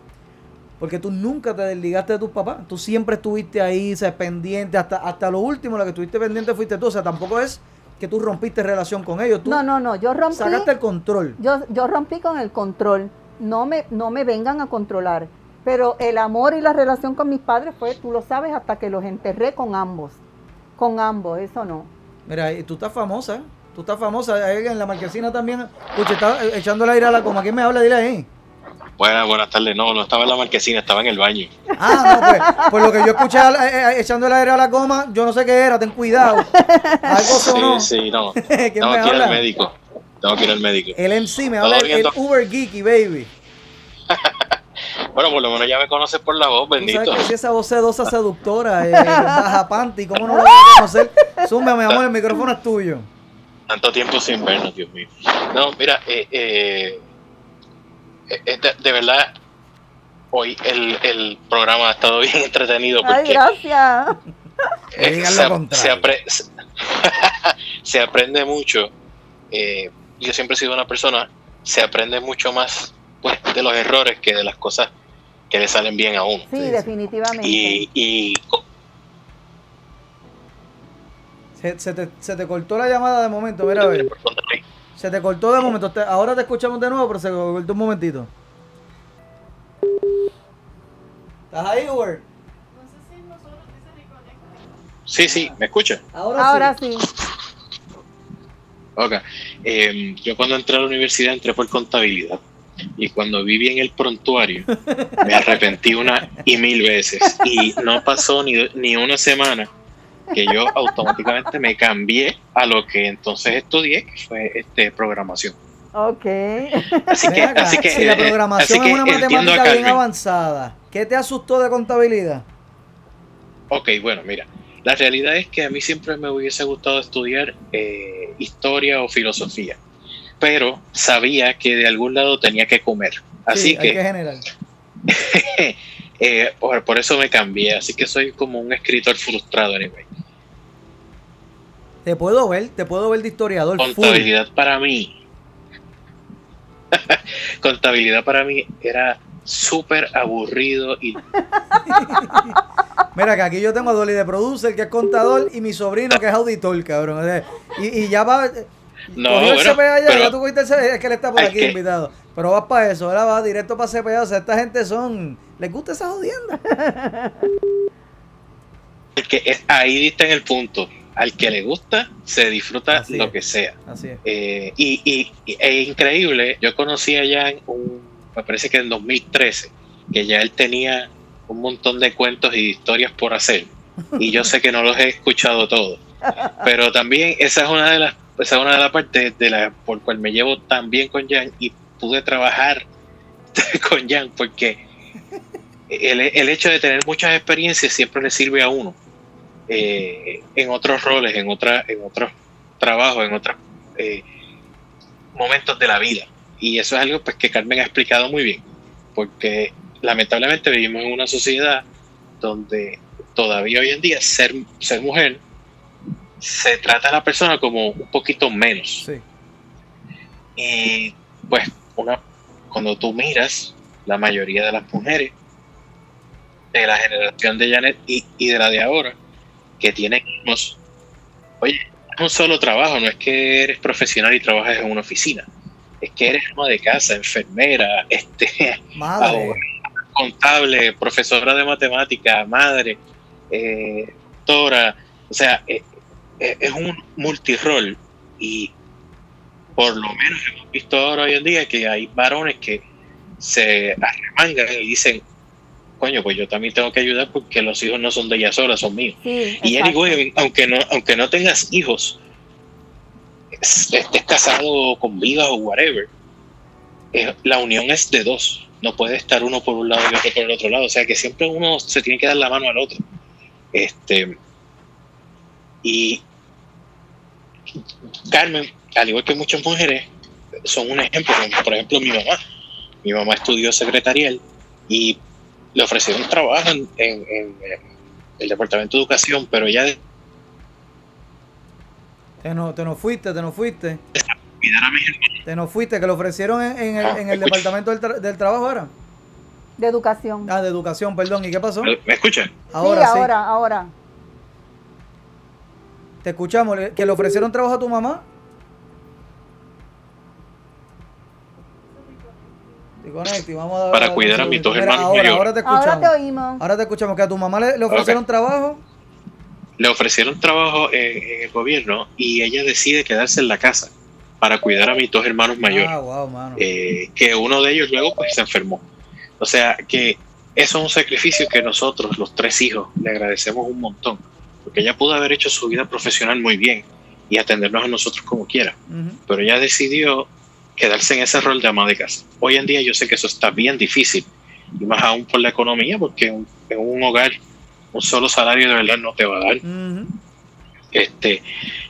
porque tú nunca te desligaste de tus papás. Tú siempre estuviste ahí, pendiente. Hasta, hasta lo último, la que estuviste pendiente fuiste tú. O sea, tampoco es que tú rompiste relación con ellos. Tú No, no, no, yo rompí, sacaste el control. yo, yo rompí con el control. No me, no me vengan a controlar. Pero el amor y la relación con mis padres fue, tú lo sabes, hasta que los enterré con ambos. Con ambos, eso no. Mira, y tú estás famosa. ¿eh? Tú estás famosa. Ahí En la marquesina también. Escucha, está eh, echándole aire a la coma. ¿Quién me habla? Dile ahí. Buenas, buenas tardes. No, no estaba en la marquesina, estaba en el baño. Ah, no, pues, pues lo que yo escuché al- eh, eh, echando el aire a la goma, yo no sé qué era, ten cuidado. Algo (laughs) sonó. Sí, sí, no. (laughs) ¿Quién Tengo que ir al médico. Tengo que ir al médico. El MC me habla el, el Uber Geeky, baby. (laughs) Bueno, por lo menos ya me conoces por la voz, Tú bendito. sabes que si esa voz sedosa (laughs) seductora, eh, (laughs) baja panty, ¿cómo no la voy a conocer? Zumba, mi amor, el micrófono es tuyo. Tanto tiempo sin vernos, Dios mío. No, mira, eh, eh, eh, de, de verdad, hoy el, el programa ha estado bien (laughs) entretenido Ay, gracias. eh, se, lo contrario. se apre- se- se aprende mucho. eh, yo siempre he sido una persona, se aprende mucho más pues, de los errores que de las cosas que le salen bien a uno. Sí, definitivamente. Y, y Se, se te, se te cortó la llamada de momento, mira a ver. Se te cortó de momento. Ahora te escuchamos de nuevo, pero se cortó un momentito. ¿Estás ahí, Uber? sí, sí, ¿me escucha? Ahora, Ahora sí. Ok. Eh, yo cuando entré a la universidad entré por contabilidad y cuando viví en el prontuario me arrepentí una y mil veces y no pasó ni, ni una semana que yo automáticamente me cambié a lo que entonces estudié que fue este programación. Ok. Así que, acá, así que, si la eh, programación así es una matemática bien avanzada, ¿qué te asustó de contabilidad? Ok, bueno, mira, la realidad es que a mí siempre me hubiese gustado estudiar eh, historia o filosofía, pero sabía que de algún lado tenía que comer. Así Sí, hay que, que generar. (laughs) eh, por, por eso me cambié, así que soy como un escritor frustrado, anyway. Te puedo ver, te puedo ver de historiador. full. Contabilidad para mí, (laughs) contabilidad para mí era súper aburrido y (laughs) Mira que aquí yo tengo a Dolly de producer, que es contador, y mi sobrino, que es auditor, cabrón. O sea, y, y ya va. No, cogió el bueno, CPA allá, pero- ya tú cogiste el CPA, es que él está por Es aquí que- invitado. Pero vas para eso, ahora va directo para CPA. O sea, esta gente son. ¿Les gusta esa jodienda? (laughs) que es, ahí diste en el punto. Al que le gusta, se disfruta Así lo es. que sea. Así es. Eh, y, y- y- es increíble, yo conocí a Jan, un, me parece que en 2013, que ya él tenía un montón de cuentos y historias por hacer. Y yo sé que no los he escuchado todos. Pero también esa es una de las, esa es una de las partes de la por cual me llevo tan bien con Jan y pude trabajar (laughs) con Jan, porque el, el hecho de tener muchas experiencias siempre le sirve a uno eh, en otros roles, en, otra, en otros trabajos, en otros eh, momentos de la vida. Y eso es algo pues, que Carmen ha explicado muy bien, porque lamentablemente vivimos en una sociedad donde todavía hoy en día ser, ser mujer se trata a la persona como un poquito menos. Sí. Y pues una, cuando tú miras la mayoría de las mujeres de la generación de Janet y, y de la de ahora, que tienen oye, es un solo trabajo, no es que eres profesional y trabajas en una oficina, es que eres ama de casa, enfermera, este, (laughs) Madre. contable, profesora de matemática, madre, eh, doctora, o sea, eh, es un multirol y por lo menos hemos visto ahora hoy en día que hay varones que se arremangan y dicen, coño, pues yo también tengo que ayudar porque los hijos no son de ella sola, son míos. Sí, Y exacto. anyway, aunque no, aunque no tengas hijos, es- estés casado con vigas o whatever, eh, la unión es de dos. No puede estar uno por un lado y otro por el otro lado. O sea que siempre uno se tiene que dar la mano al otro. Este y Carmen, al igual que muchas mujeres, son un ejemplo. como Por ejemplo, mi mamá. Mi mamá estudió secretarial y le ofrecieron trabajo en, en- en, el departamento de educación, pero ella Te nos te nos fuiste, te nos fuiste. Te nos fuiste, que lo ofrecieron en, en el, Ah, en el escucha. departamento del, tra- del trabajo ahora. De educación. Ah, de educación, perdón. ¿Y qué pasó? ¿Me escuchan? Ahora sí, sí. ahora, ahora. Te escuchamos. ¿le- ¿Que le ofrecieron trabajo a tu mamá? Te conecto y vamos a dar- Para dar cuidar a mis dos hermanos ahora, mayores. ahora te escuchamos. Ahora te oímos. Ahora te escuchamos. ¿Que a tu mamá le, le ofrecieron trabajo? Le ofrecieron trabajo en, en el gobierno y ella decide quedarse en la casa para cuidar a mis dos hermanos mayores, Ah, wow, mano. eh, que uno de ellos luego pues se enfermó. O sea que eso es un sacrificio que nosotros, los tres hijos, le agradecemos un montón, porque ella pudo haber hecho su vida profesional muy bien y atendernos a nosotros como quiera, Ujú. pero ella decidió quedarse en ese rol de ama de casa. Hoy en día yo sé que eso está bien difícil, y más aún por la economía, porque en, un hogar un solo salario de verdad no te va a dar. Este,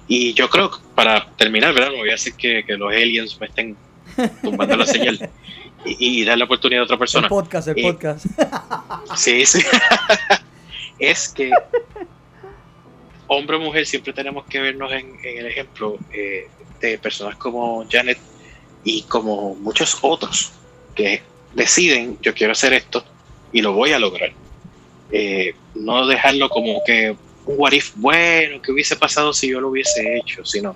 y yo creo que para terminar, ¿verdad? No voy a hacer que, que los aliens me estén tumbando la señal (laughs) y, y dar la oportunidad a otra El persona. podcast, el Eh, podcast. Sí, sí. (laughs) es que hombre o mujer siempre tenemos que vernos en, en el ejemplo eh, de personas como Janet y como muchos otros que deciden yo quiero hacer esto y lo voy a lograr. Eh, no dejarlo como que un what if bueno, que hubiese pasado si yo lo hubiese hecho, sino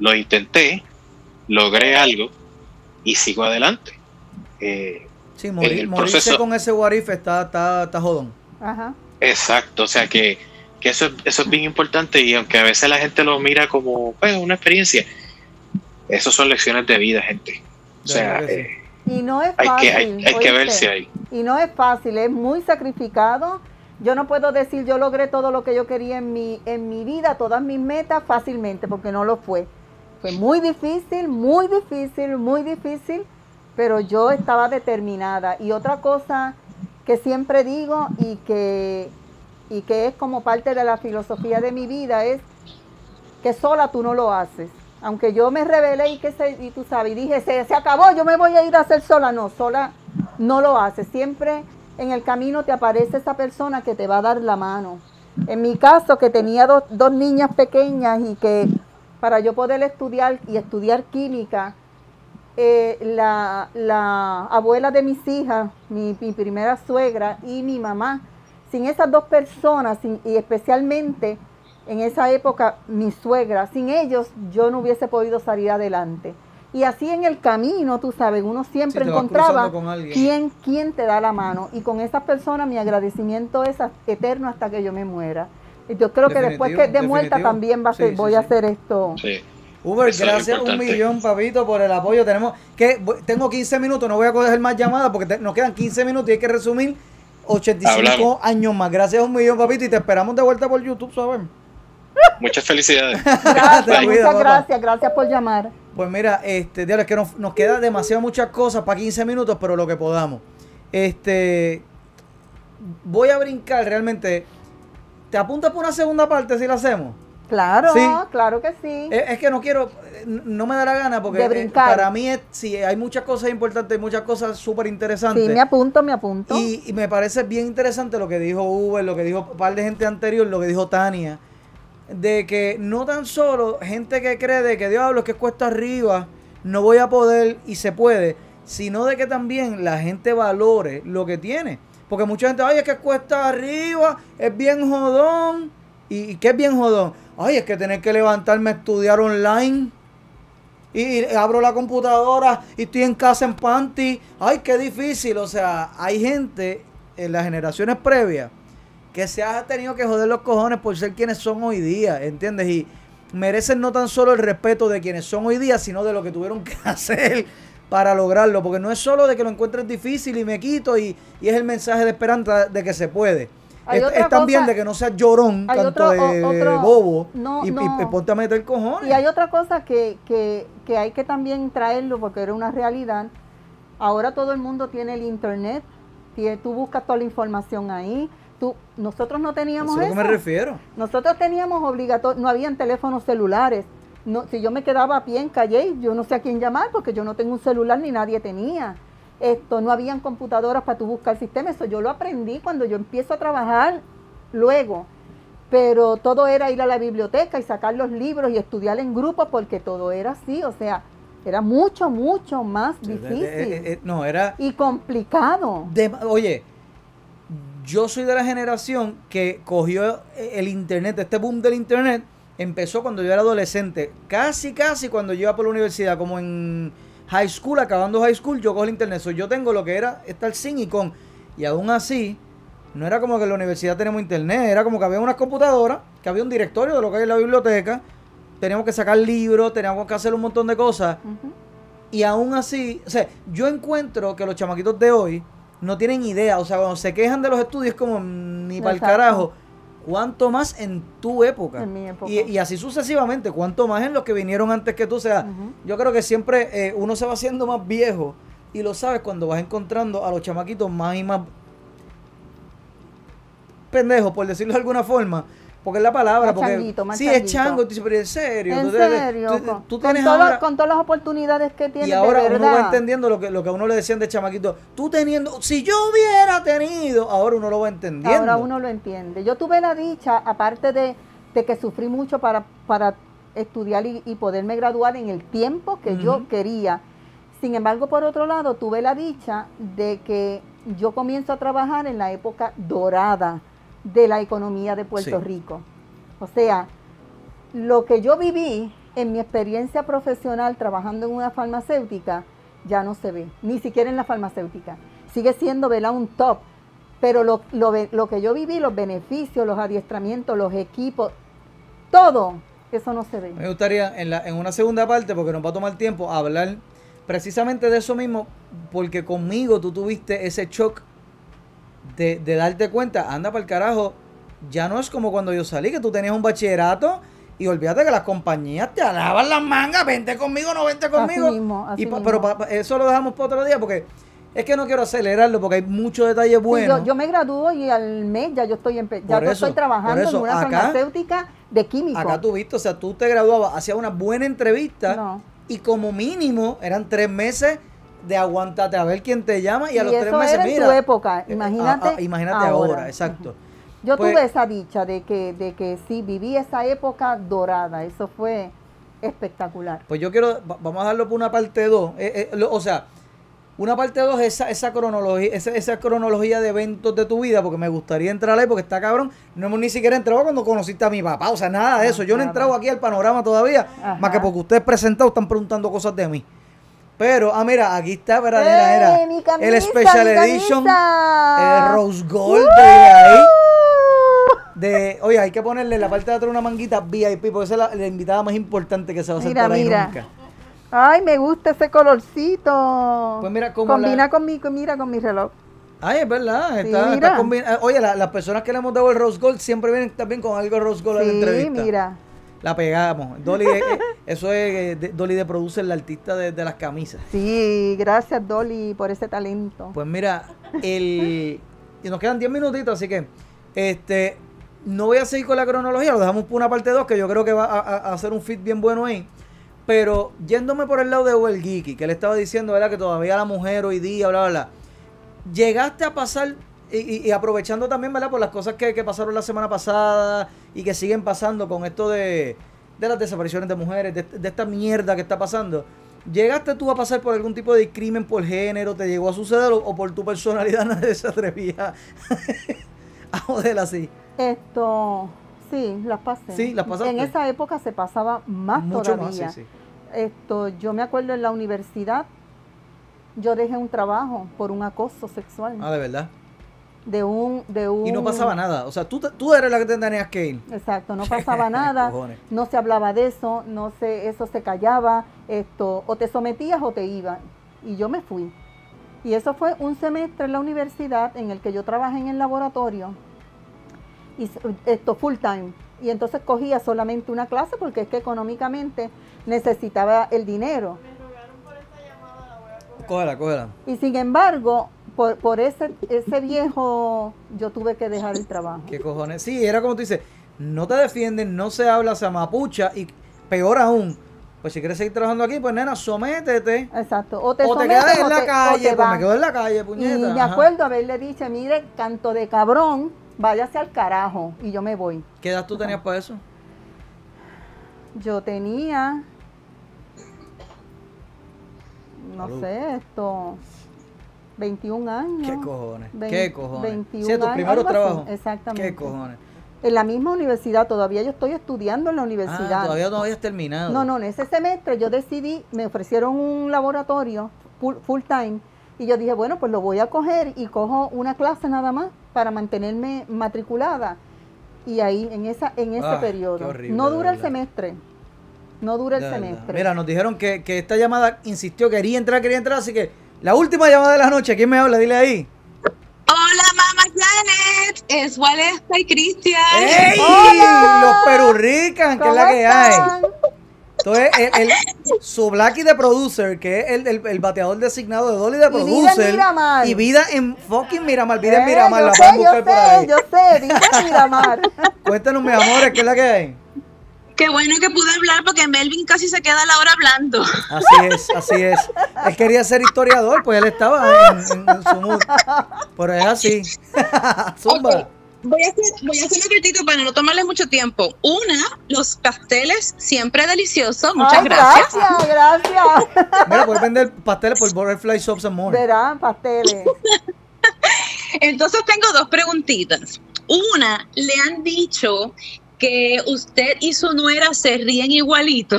lo intenté, logré algo y sigo adelante. Eh, Sí, morir- el morirse proceso- con ese warif está, está, está jodón. Ajá. Exacto, o sea que, que eso, es- eso es bien importante y aunque a veces la gente lo mira como pues, una experiencia, eso son lecciones de vida, gente. O sea, eh, Y no es hay, fácil. que, hay, hay verse ahí. Y no es fácil, es muy sacrificado. Yo no puedo decir yo logré todo lo que yo quería en mi, en mi vida, todas mis metas fácilmente, porque no lo fue. Fue muy difícil, muy difícil, muy difícil, pero yo estaba determinada. Y otra cosa que siempre digo y que, y que es como parte de la filosofía de mi vida es que sola tú no lo haces. Aunque yo me rebelé y que se, y tú sabes, y dije, se, se acabó, yo me voy a ir a hacer sola. No, sola no lo haces. Siempre en el camino te aparece esa persona que te va a dar la mano. En mi caso, que tenía dos, dos niñas pequeñas y que para yo poder estudiar y estudiar química, eh, la, la abuela de mis hijas, mi, mi primera suegra y mi mamá, sin esas dos personas, sin- y especialmente en esa época mi suegra, sin ellos yo no hubiese podido salir adelante. Y así en el camino, tú sabes, uno siempre encontraba quién, quién te da la mano. Y con esas personas mi agradecimiento es eterno hasta que yo me muera. Y yo creo que después que de Definitivo, muerta definitivo. también va a ser, Sí, sí, voy a hacer esto. Sí. Uber, Eso gracias un millón, papito, por el apoyo. Tenemos que tengo 15 minutos, no voy a coger más llamadas porque te- nos quedan 15 minutos y hay que resumir 85 Hablamos. años más. Gracias un millón, papito, y te esperamos de vuelta por YouTube, ¿sabes? Muchas felicidades. (laughs) Gracias, muchas gracias, gracias por llamar. Pues mira, este, diablo, es que nos, nos queda demasiado muchas cosas para 15 minutos, pero lo que podamos. Este, voy a brincar realmente. ¿Te apuntas por una segunda parte si la hacemos? Claro, Sí. claro que sí. Es, es que no quiero, eh, no me da la gana porque De eh, para mí es, sí, hay muchas cosas importantes, muchas cosas súper interesantes. sí, me apunto, me apunto. Y, y me parece bien interesante lo que dijo Uber, lo que dijo un par de gente anterior, lo que dijo Tania, de que no tan solo gente que cree de que diablo es que cuesta arriba, no voy a poder y se puede, sino de que también la gente valore lo que tiene. Porque mucha gente, ay, es que cuesta arriba, es bien jodón. ¿Y, y qué es bien jodón? Ay, es que tener que levantarme a estudiar online. Y, abro la computadora y estoy en casa en panty. Ay, qué difícil. O sea, hay gente en las generaciones previas que se ha tenido que joder los cojones por ser quienes son hoy día, ¿entiendes? Y merecen no tan solo el respeto de quienes son hoy día, sino de lo que tuvieron que (laughs) hacer para lograrlo. Porque no es solo de que lo encuentres difícil y me quito y, y es el mensaje de esperanza de que se puede. Hay Es, es también de que no seas llorón, tanto otro- de otro- bobo, no, y, y- no. y ponte a meter cojones. Y hay otra cosa que, que, que hay que también traerlo porque era una realidad. Ahora todo el mundo tiene el internet, tú buscas toda la información ahí. Tú, nosotros no teníamos Eso es a que me refiero. Nosotros teníamos obligatorio, no habían teléfonos celulares. No, si yo me quedaba a pie en calle, yo no sé a quién llamar porque yo no tengo un celular ni nadie tenía. Esto, no habían computadoras para tú buscar sistema. Eso yo lo aprendí cuando yo empiezo a trabajar luego. Pero todo era ir a la biblioteca y sacar los libros y estudiar en grupo porque todo era así. O sea, era mucho, mucho más difícil Eh, eh, eh, no, era... y complicado. de- oye, yo soy de la generación que cogió el internet, este boom del internet, empezó cuando yo era adolescente. Casi, casi cuando yo iba por la universidad, como en high school, acabando high school, yo cojo el internet. So, yo tengo lo que era estar sin y con. Y aún así, no era como que en la universidad tenemos internet, era como que había unas computadoras, que había un directorio de lo que hay en la biblioteca, teníamos que sacar libros, teníamos que hacer un montón de cosas. Y aún así, o sea, yo encuentro que los chamaquitos de hoy no tienen idea. O sea, cuando se quejan de los estudios, como mm, ni para el carajo. ¿Cuánto más en tu época? En mi época. Y, y así sucesivamente. ¿Cuánto más en los que vinieron antes que tú? O sea, yo creo que siempre eh, uno se va haciendo más viejo. Y lo sabes cuando vas encontrando a los chamaquitos más y más pendejos, por decirlo de alguna forma. Porque es la palabra. Más porque, changuito, más sí, es chango. Tú dices, pero en serio. En serio, tú- con, tú con tienes todo- ahora- con todas las oportunidades que tienes y ahora de uno va entendiendo lo que, lo que a uno le decían de chamaquito. Tú teniendo, si yo hubiera tenido, ahora uno lo va entendiendo. Ahora uno lo entiende. Yo tuve la dicha, aparte de, de que sufrí mucho para, para estudiar y, y poderme graduar en el tiempo que yo quería. Sin embargo, por otro lado, tuve la dicha de que yo comienzo a trabajar en la época dorada de la economía de Puerto Sí. Rico. O sea, lo que yo viví en mi experiencia profesional trabajando en una farmacéutica ya no se ve, ni siquiera en la farmacéutica. Sigue siendo ¿verdad? un top, pero lo, lo, lo que yo viví, los beneficios, los adiestramientos, los equipos, todo, eso no se ve. Me gustaría en, la, en una segunda parte, porque nos va a tomar tiempo, hablar precisamente de eso mismo, porque conmigo tú tuviste ese shock de, de darte cuenta, anda para el carajo, ya no es como cuando yo salí, que tú tenías un bachillerato y olvídate que las compañías te alaban las mangas, vente conmigo, no vente conmigo. Así mismo, así Y pa- mismo. pero pa- pa- eso lo dejamos para otro día, porque es que no quiero acelerarlo, porque hay muchos detalles Sí, buenos. yo, yo me gradúo y al mes ya yo estoy, empe- ya yo eso, estoy trabajando eso, en una acá- farmacéutica de químicos. Acá tú viste, o sea, tú te graduabas, hacías una buena entrevista No. y como mínimo eran tres meses de aguantarte a ver quién te llama y a los tres eso meses, era en mira. tu época, eh, imagínate a- a- imagínate ahora, ahora. exacto. Yo Pues- tuve esa dicha de que, de que sí, viví esa época dorada, eso fue espectacular. Pues yo quiero, va- vamos a darlo por una parte 2. o sea, una parte 2 es esa, esa cronología, esa, esa cronología de eventos de tu vida, porque me gustaría entrar ahí, porque está cabrón. No hemos ni siquiera entrado cuando conociste a mi papá, o sea, nada de eso. Yo no he entrado aquí al panorama todavía, Ajá. más que porque ustedes presentados están preguntando cosas de mí. Pero, ah, mira, aquí está, mira, mira, mira. ¡Eh, mi camisa, el Special Edition, el Rose Gold de ahí. De, oye, hay que ponerle en la parte de atrás una manguita VIP, porque esa es la, la invitada más importante que se va a Mira, sentar ahí mira. nunca. Ay, me gusta ese colorcito. Pues mira, como Combina la- con mi, mira, con mi reloj. Ay, es verdad. Sí, Está, está combina- ah, Oye, la- las personas que le hemos dado el Rose Gold siempre vienen también con algo de Rose Gold a la Sí, entrevista. mira. La pegamos. Dolly, eh, eh, (laughs) eso es eh, de- Dolly de Producer, la artista de, de las camisas. Sí, gracias Dolly por ese talento. Pues mira, el. Y nos quedan 10 minutitos, así que. Este. No voy a seguir con la cronología, lo dejamos por una parte 2, que yo creo que va a hacer un fit bien bueno ahí. Pero yéndome por el lado de Well Geeky, que le estaba diciendo, ¿verdad? Que todavía la mujer hoy día, bla, bla, bla. Llegaste a pasar, y, aprovechando también, ¿verdad? Por las cosas que, que pasaron la semana pasada y que siguen pasando con esto de, de las desapariciones de mujeres, de, de esta mierda que está pasando. ¿Llegaste tú a pasar por algún tipo de crimen por género? ¿Te llegó a suceder o, o por tu personalidad (laughs) nadie se atrevía a joder así? Esto, sí, las pasé. Sí, las pasaste. En esa época se pasaba más Mucho todavía. más, sí, sí. Esto, yo me acuerdo en la universidad, yo dejé un trabajo por un acoso sexual Ah, de verdad. De un, de un. Y no pasaba nada. O sea, tú, tú eres la que te tenías que ir. Exacto, no (laughs) pasaba nada, no se hablaba de eso, no se, eso se callaba, esto, o te sometías o te ibas. Y yo me fui. Y eso fue un semestre en la universidad en el que yo trabajé en el laboratorio, y esto full time. Y entonces cogía solamente una clase porque es que económicamente necesitaba el dinero. Cógela, cógela. Y sin embargo, por, por ese, ese viejo, yo tuve que dejar el trabajo. ¿Qué cojones? Sí, era como tú dices, no te defienden, no se habla, se amapucha y peor aún, pues si quieres seguir trabajando aquí, pues nena, sométete. Exacto. O te, o te quedas en la te- calle, pues me quedo en la calle, puñeta. Y me acuerdo haberle dicho, mire, canto de cabrón, váyase al carajo. Y yo me voy. ¿Qué edad tú tenías para eso? Yo tenía, no Salud. sé, esto, 21 años. ¿Qué cojones? ¿Qué cojones? 21 Sí, tus años, primeros trabajos. Exactamente. ¿Qué cojones? En la misma universidad, todavía yo estoy estudiando en la universidad. Ah, todavía no habías terminado. No, no, en ese semestre yo decidí, me ofrecieron un laboratorio full, full time y yo dije, bueno, pues lo voy a coger y cojo una clase nada más para mantenerme matriculada. Y ahí, en esa en ese Ah, qué periodo. horrible, no dura el semestre. no dura el semestre. Mira, nos dijeron que, que esta llamada insistió, quería entrar, quería entrar, así que la última llamada de la noche, ¿quién me habla? Dile ahí. Hola, mamá Janet. Es Walesta y Cristian. ¡Ey! ¡Hola! Los perurrican, que es la ¿Cómo que hay. Entonces, el, el- su Blacky de producer, que es el, el, el bateador designado de Dolly de Y vida en producer. Miramar. Y vida en fucking Miramar, vida en Eh, Miramar, la sé, pueden buscar por sé, ahí. yo sé, dice Miramar. (laughs) Cuéntanos, mis amores, ¿qué es la que hay? Qué bueno que pude hablar porque Melvin casi se queda a la hora hablando. Así es, así es. Él quería ser historiador, pues él estaba en, en- en su mood. Pero es así. (laughs) Zumba. Voy a, hacer, voy a hacerlo cortito para no tomarles mucho tiempo. Una, los pasteles siempre deliciosos. Muchas Ay, gracias. Gracias, gracias. (laughs) Mira, puedes vender pasteles por Butterfly Shops and More. Verán, pasteles. (laughs) Entonces tengo dos preguntitas. Una, le han dicho que usted y su nuera se ríen igualito.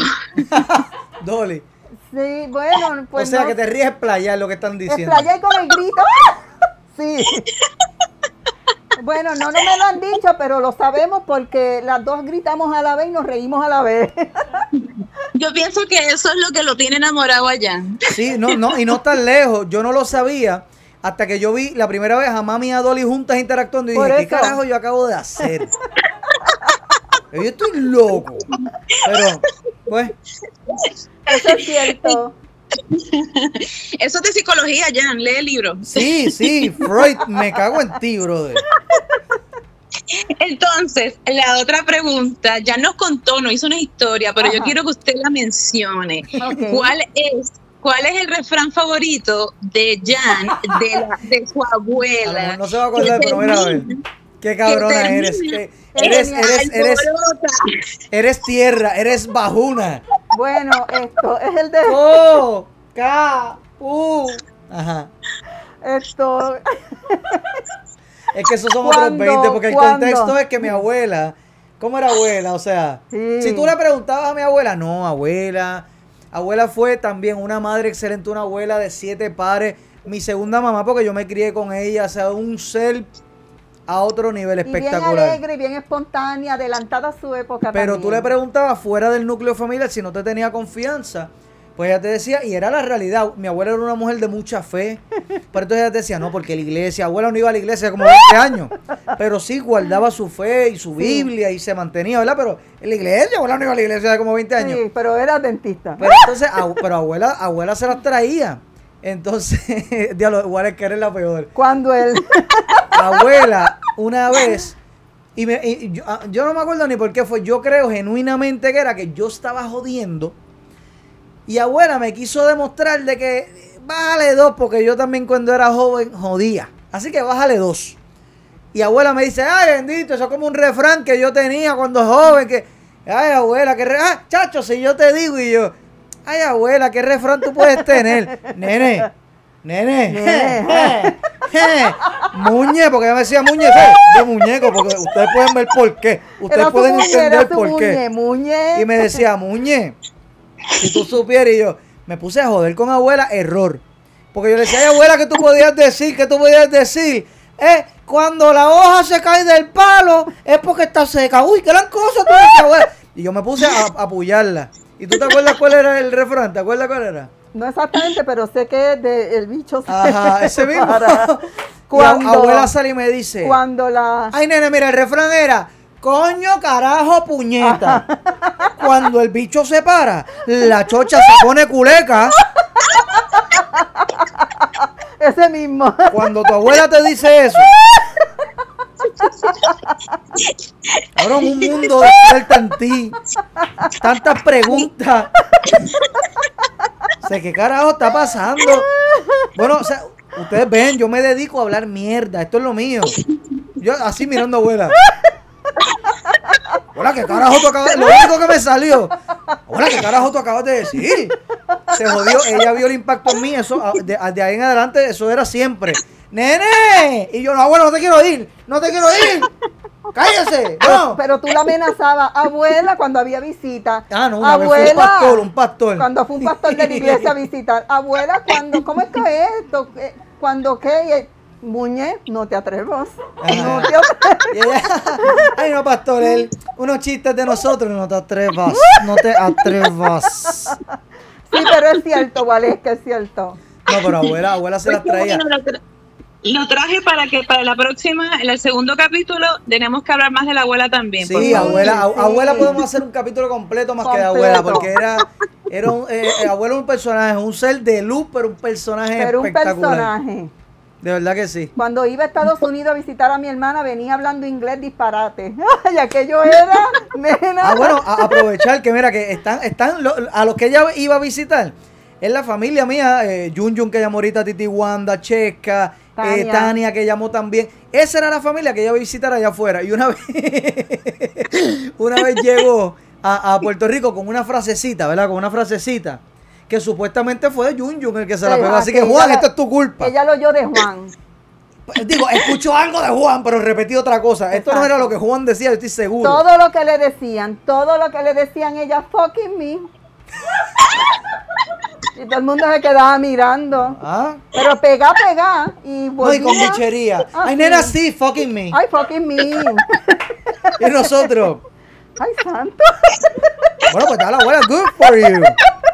(laughs) Dolly. Sí, bueno, pues o sea, no, que te ríes playar lo que están diciendo. explayé con el grito. (laughs) Sí. Bueno, no, no me lo han dicho, pero lo sabemos porque las dos gritamos a la vez y nos reímos a la vez. (laughs) Yo pienso que eso es lo que lo tiene enamorado allá. Sí, no, no, y no tan lejos. Yo no lo sabía hasta que yo vi la primera vez a mami y a Dolly juntas interactuando y Por dije, ¿qué carajo yo acabo de hacer? Yo estoy loco. Pero, pues, Eso es cierto. Eso es de psicología, Jan. Lee el libro. sí, sí, Freud, me cago en ti, brother. Entonces, la otra pregunta, ya nos contó, no hizo una historia, pero yo quiero que usted la mencione. ¿Cuál es, cuál es el refrán favorito de Jan, de, la- de su abuela? mejor no se va a acordar, pero mira, a ver. Qué cabrona eres. eres, eres, eres, tierra, eres bajuna. Bueno, esto es el de (laughs) Oh, K, U. Ajá. esto. Es que esos son otros ¿Cuándo? 20, porque el ¿Cuándo? contexto es que mi abuela, ¿cómo era abuela? O sea, Sí. si tú le preguntabas a mi abuela, no, abuela. Abuela fue también una madre excelente, una abuela de siete pares. Mi segunda mamá, porque yo me crié con ella, o sea, un ser a otro nivel Y bien espectacular. alegre, y bien espontánea, adelantada a su época. Pero tú le preguntabas fuera del núcleo familiar si no te tenía confianza. Pues ella te decía, y era la realidad. Mi abuela era una mujer de mucha fe. Pero entonces ella te decía, no, porque la iglesia, abuela no iba a la iglesia como 20 años. Pero sí guardaba su fe y su Biblia y se mantenía, ¿verdad? Pero en la iglesia, abuela no iba a la iglesia como 20 años. Sí, pero era dentista. Pero entonces, pero abuela, abuela se las traía. Entonces, (laughs) diablo, igual es que eres la peor. Cuando él. (laughs) abuela una vez y, me, ah, yo no me acuerdo ni por qué fue yo creo genuinamente que era que yo estaba jodiendo y abuela me quiso demostrar de que bájale dos porque yo también cuando era joven jodía. Así que bájale dos. Y abuela me dice ay bendito eso es como un refrán que yo tenía cuando joven que ay abuela que ah chacho si yo te digo y yo ay abuela qué refrán tú puedes tener nene Nene, Nene. Muñe, porque ella me decía Muñe, ¿sabes? de muñeco, porque ustedes pueden ver por qué. Ustedes Era pueden muñe, entender por muñe, qué. muñe. Y me decía, Muñe, si tú supieras, y yo me puse a joder con abuela, error. Porque yo le decía, ay abuela, ¿qué tú podías decir? ¿Qué tú podías decir? Eh, cuando la hoja se cae del palo, es porque está seca. Uy, qué gran cosa tú abuela. Y yo me puse a, a apoyarla. ¿Y tú te acuerdas cuál era el refrán? ¿Te acuerdas cuál era? No exactamente, pero sé que de, el bicho se Ajá, (laughs) ese mismo. (laughs) Cuando, abuela sale y me dice, cuando la. ay nene, mira, el refrán era, coño, carajo, puñeta. (laughs) Cuando el bicho se para, la chocha se pone culeca. Ese mismo. Cuando tu abuela te dice eso. Ahora un mundo despierta (laughs) en ti. Tantas preguntas. sé qué carajo está pasando. Bueno, o sea, ustedes ven, yo me dedico a hablar mierda. Esto es lo mío. Yo así mirando abuela. Hola, ¿qué carajo tú acabas Lo único que me salió. Hola, ¿qué carajo tú acabas de decir? Se jodió. Ella vio el impacto en mí. Eso, de, de ahí en adelante, eso era siempre. ¡Nene! Y yo, no, abuela, no te quiero ir. No te quiero ir. (laughs) ¡Cállese! ¡No! Pero tú la amenazabas, abuela, cuando había visita. Ah, no, una abuela, vez fue un pastor, un pastor. Cuando fue un pastor de la iglesia a visitar. Abuela, cuando, ¿cómo es que es esto? Eh, Cuando qué? Muñe, no te atrevas. Ajá. No te (laughs) atrevas. Y ella, Ay, no, pastor, él, unos chistes de nosotros, no te atrevas, no te atrevas. Sí, pero es cierto, Valesca, es cierto. No, pero abuela, abuela se las Pues qué traía. tra- lo traje para que para la próxima, en el segundo capítulo, tenemos que hablar más de la abuela también. Sí, abuela, Sí. abuela podemos hacer un capítulo completo más que de abuela, porque era, era un, eh, eh, abuela un personaje, un ser de luz, pero un personaje Pero un personaje. De verdad que sí. Cuando iba a Estados Unidos a visitar a mi hermana, venía hablando inglés disparate. (laughs) Ay, aquello era, nena. Ah, bueno, a- aprovechar que mira que están, están lo- a los que ella iba a visitar. Es la familia mía, eh, Jun Jun que llamó ahorita, Titi Wanda, Checa, eh, Tania. Tania que llamó también. Esa era la familia que ella iba a visitar allá afuera. Y una (laughs) vez, una vez llegó a, a Puerto Rico con una frasecita, ¿verdad? Con una frasecita que supuestamente fue Jun Jun el que se la pegó. Así que Juan, esto es tu culpa. Ella lo oyó de Juan. (laughs) Digo, escucho algo de Juan, pero repetí otra cosa. Esto no era lo que Juan decía, yo estoy seguro. Todo lo que le decían, todo lo que le decían ella, fucking me. (laughs) Y todo el mundo se quedaba mirando. Ah, Pero pegá, pegá. Y no, y volvía. con bichería. Ah, Ay, nena, sí, fucking me. Ay, fucking me. (laughs) Y nosotros, Ay, santo. bueno, pues está la abuela, good for you.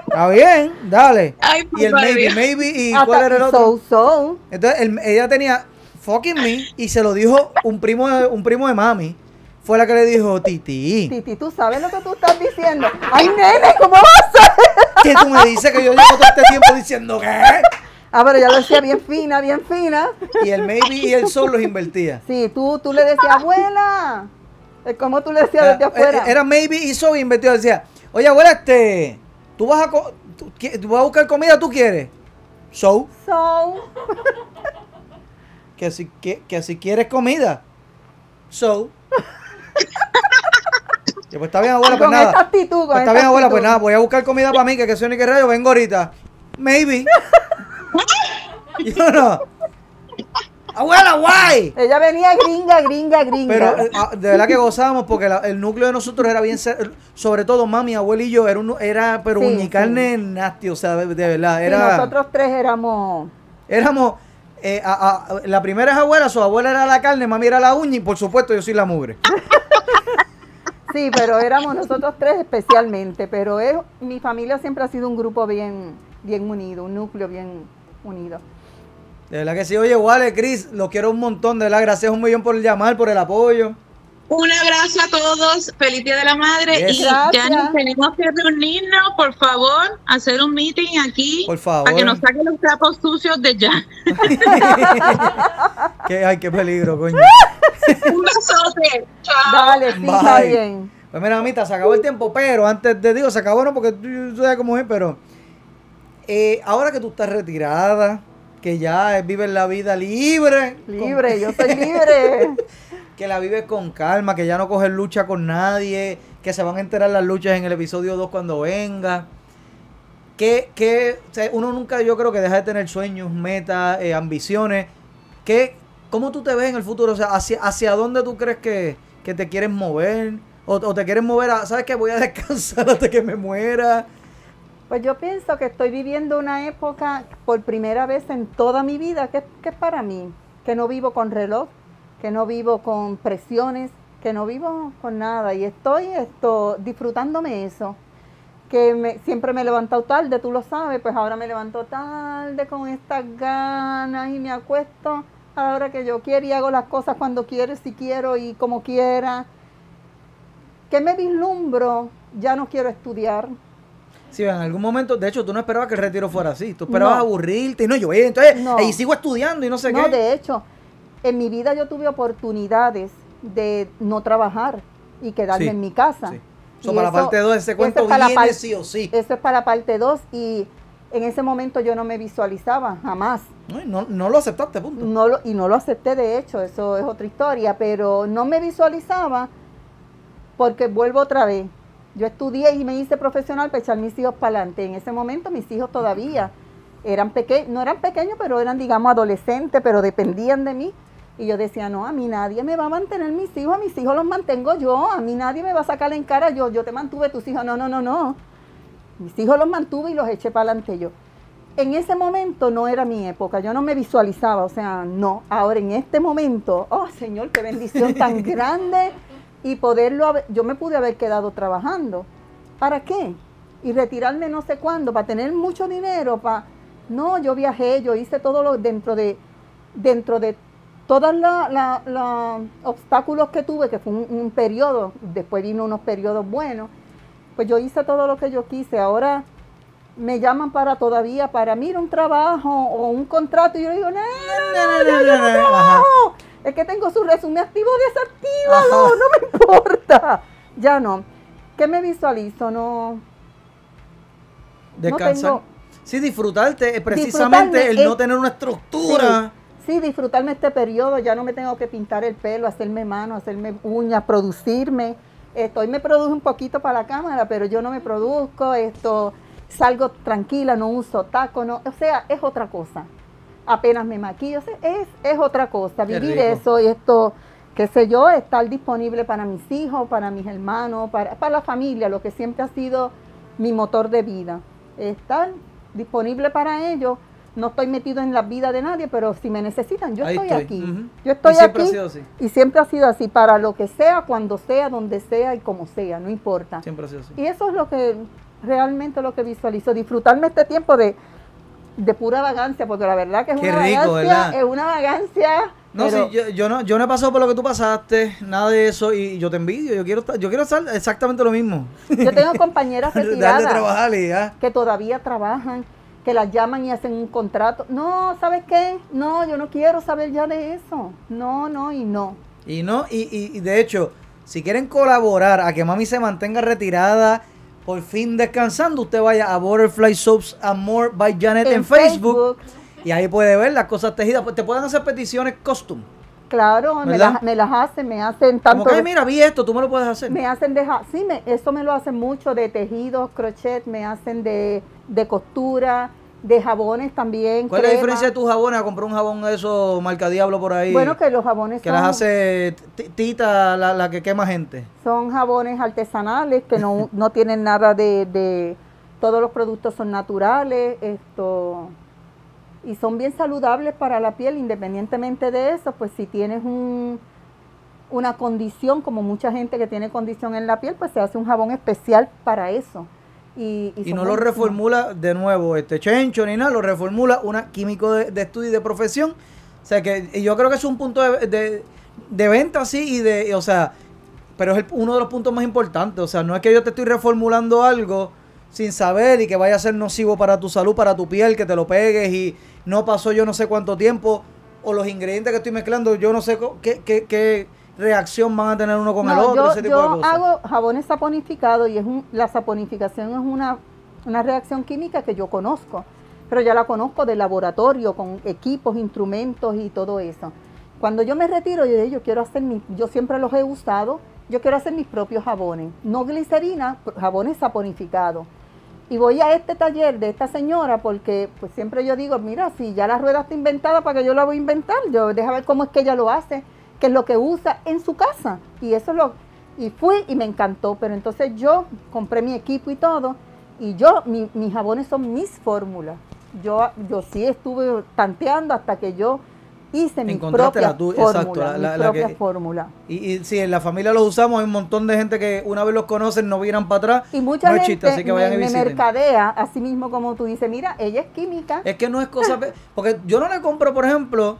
Está bien, dale. Ay, Y el maybe, Dios. maybe, y Hasta- cuál era el otro. So, so. Entonces, el- ella tenía fucking me y se lo dijo un primo de, un primo de mami. Fue la que le dijo, Titi, Titi, tú sabes lo que tú estás diciendo. Ay, nene, ¿cómo vas a hacer? (laughs) ¿qué tú me dices que yo llevo todo este tiempo diciendo qué? Ah, pero ya lo decía bien fina, bien fina. Y el maybe y el sol los invertía. Sí, tú, tú le decías, abuela. Es como tú le decías desde Era, afuera. era maybe y so invertido. Decía, oye abuela, este, tú vas a, tú vas a buscar comida, ¿tú quieres? So, So. (laughs) que si, que, que si quieres comida. So. Yo, pues está bien, abuela, pues con nada. esta actitud, con Pues está esta bien, abuela, pues nada, voy a buscar comida para mí, que que soy ni que rayo, vengo ahorita. Maybe. (laughs) Yo no. Abuela, guay. Ella venía gringa, gringa, gringa. Pero eh, ah, de verdad que gozábamos porque la- el núcleo de nosotros era bien, sobre todo mami, abuela y yo, era, un, era pero Sí, uña y carne nasty, o sea, de, de verdad, Sí, nosotros tres éramos. éramos, eh, a- a- la primera es abuela, su abuela era la carne, mami era la uña y por supuesto yo soy la mugre. (laughs) Sí, pero éramos nosotros tres especialmente. Pero es, mi familia siempre ha sido un grupo bien, bien unido, un núcleo bien unido. De verdad que sí, oye, Wale, Chris, lo quiero un montón, de verdad, gracias un millón por llamar, por el apoyo. Un abrazo a todos, feliz día de la madre Yes. y ya nos tenemos que reunirnos, por favor, hacer un meeting aquí Por favor. para que nos saquen los trapos sucios de ya. (laughs) Que, ay, qué peligro, coño. (laughs) un besote. Chao. Dale, Bye. bien. Pues mira, mamita, se acabó el tiempo, pero antes de digo, se acabó no porque tú tú sabes cómo es, pero eh, ahora que tú estás retirada, que ya vives la vida libre, Libre, yo soy libre. (laughs) que la vives con calma, que ya no coges lucha con nadie, que se van a enterar las luchas en el episodio 2 cuando venga. Que, que o sea, uno nunca, yo creo que deja de tener sueños, metas, eh, ambiciones. Que, ¿Cómo tú te ves en el futuro? O sea, ¿hacia, hacia dónde tú crees que, que te quieres mover? O, te quieres mover a, ¿sabes qué? Voy a (laughs) descansar hasta que me muera. Pues yo pienso que estoy viviendo una época por primera vez en toda mi vida que, que es para mí, que no vivo con reloj, que no vivo con presiones, que no vivo con nada y estoy esto, disfrutándome eso. Que me- siempre me he levantado tarde, tú lo sabes, pues ahora me levanto tarde con estas ganas y me acuesto a la hora que yo quiero y hago las cosas cuando quiero, si quiero y como quiera. Que me vislumbro, ya no quiero estudiar, Sí, en algún momento, de hecho, tú no esperabas que el retiro fuera así. Tú esperabas No. aburrirte y no, yo, entonces, No. ahí sigo estudiando y no sé no, qué. de hecho, en mi vida yo tuve oportunidades de no trabajar y quedarme Sí, en mi casa. sí. So, para la parte dos, ese cuento es viene sí o sí. Eso es para la parte 2 y en ese momento yo no me visualizaba, jamás. No, no, no lo aceptaste, punto. No lo, y no lo acepté, de hecho, eso es otra historia, pero no me visualizaba porque vuelvo otra vez. Yo estudié y me hice profesional para echar mis hijos para adelante. En ese momento mis hijos todavía eran pequeños, no eran pequeños, pero eran, digamos, adolescentes, pero dependían de mí. Y yo decía, no, a mí nadie me va a mantener mis hijos, a mis hijos los mantengo yo, a mí nadie me va a sacar en cara yo, yo te mantuve tus hijos, no, no, no, no. Mis hijos los mantuve y los eché para adelante yo. en ese momento no era mi época, yo no me visualizaba, o sea, no. Ahora en este momento, oh Señor, qué bendición tan (laughs) grande y poderlo, haber- yo me pude haber quedado trabajando. ¿Para qué? Y retirarme no sé cuándo, para tener mucho dinero, para... No, yo viajé, yo hice todo lo dentro de, dentro de todos los obstáculos que tuve, que fue un, un periodo, después vino unos periodos buenos, pues yo hice todo lo que yo quise. Ahora me llaman para todavía, para mira un trabajo o un contrato, y yo digo, no, no, no, yo no trabajo. Es que tengo su resumen activo, desactívalo, Ajá. (laughs) no me importa. Ya no. ¿Qué me visualizo? No. Descansar. tengo- Sí, disfrutarte, eh, precisamente Disfrutarme, el no eh, tener una estructura. Sí, disfrutarme este periodo, ya no me tengo que pintar el pelo, hacerme manos, hacerme uñas, producirme. Esto, hoy me produjo un poquito para la cámara, pero yo no me produzco, esto, salgo tranquila, no uso taco, no, o sea, es otra cosa. Apenas me maquillo, o sea, es, es otra cosa, vivir eso y esto, qué sé yo, estar disponible para mis hijos, para mis hermanos, para, para la familia, lo que siempre ha sido mi motor de vida. Estar disponible para ellos. No estoy metido en la vida de nadie, pero si me necesitan, yo Ahí estoy, estoy, aquí. Yo estoy Y siempre ha sido así. Y siempre ha sido así, para lo que sea, cuando sea, donde sea y como sea, no importa. Siempre ha sido así. Y eso es lo que realmente lo que visualizo, disfrutarme este tiempo de, de pura vagancia, porque la verdad que es Qué una rico, vagancia, ¿verdad? es una vagancia. No, pero sí, yo, yo no, yo no he pasado por lo que tú pasaste, nada de eso, y yo te envidio, yo quiero estar- yo quiero hacer exactamente lo mismo. yo tengo (laughs) compañeras retiradas trabajar que todavía trabajan, que las llaman y hacen un contrato. No, ¿sabes qué? No, yo no quiero saber ya de eso. No, no y no. Y no, y, y- y de hecho, si quieren colaborar a que mami se mantenga retirada, por fin descansando, usted vaya a Butterfly Soaps and More by Janet en, En Facebook, y ahí puede ver las cosas tejidas. Te pueden hacer peticiones custom. Claro, me las, me las hacen, me hacen Como tanto. que, "Ay, de- mira, vi esto, tú me lo puedes hacer. Me hacen de, sí, me, eso me lo hacen mucho de tejidos, crochet, me hacen de, de costura, de jabones también. ¿Cuál es la crema. diferencia de tus jabones a comprar un jabón de esos marca Diablo por ahí? Bueno, que los jabones que son, las hace ti- Tita, la, la que quema gente. son jabones artesanales que no, no tienen nada de, de- todos los productos son naturales, esto y son bien saludables para la piel, independientemente de eso, pues si tienes un, una condición, como mucha gente que tiene condición en la piel, pues se hace un jabón especial para eso. Y, no lo reformula de nuevo este Chencho ni nada, lo reformula una químico de, de estudio y de profesión. O sea que y yo creo que es un punto de, de, de venta sí y de, o sea, pero es el- uno de los puntos más importantes. O sea, no es que yo te estoy reformulando algo sin saber y que vaya a ser nocivo para tu salud, para tu piel, que te lo pegues y no pasó yo no sé cuánto tiempo. O los ingredientes que estoy mezclando, yo no sé qué, qué, qué reacción van a tener uno con el otro, yo, ese tipo yo de cosas. hago jabones saponificados y es un- la saponificación es una, una reacción química que yo conozco, pero ya la conozco de laboratorio, con equipos, instrumentos y todo eso. Cuando yo me retiro, yo, yo quiero hacer mi, yo siempre los he usado, yo quiero hacer mis propios jabones, no glicerina, jabones saponificados. Y voy a este taller de esta señora porque pues siempre yo digo, mira, si ya la rueda está inventada, ¿para que yo la voy a inventar? Yo deja ver cómo es que ella lo hace, qué es lo que usa en su casa. Y eso es lo y fui y me encantó, pero entonces yo compré mi equipo y todo y yo mi- mis jabones son mis fórmulas. Yo yo sí estuve tanteando hasta que yo hice mi propia fórmula, que-. Y, y si en la familia los usamos, hay un montón de gente que una vez los conocen no viran para atrás. Y mucha no gente chiste, así que vayan me, y me mercadea, así mismo como tú dices, mira, ella es química. Es que no es cosa... Porque yo no le compro, por ejemplo,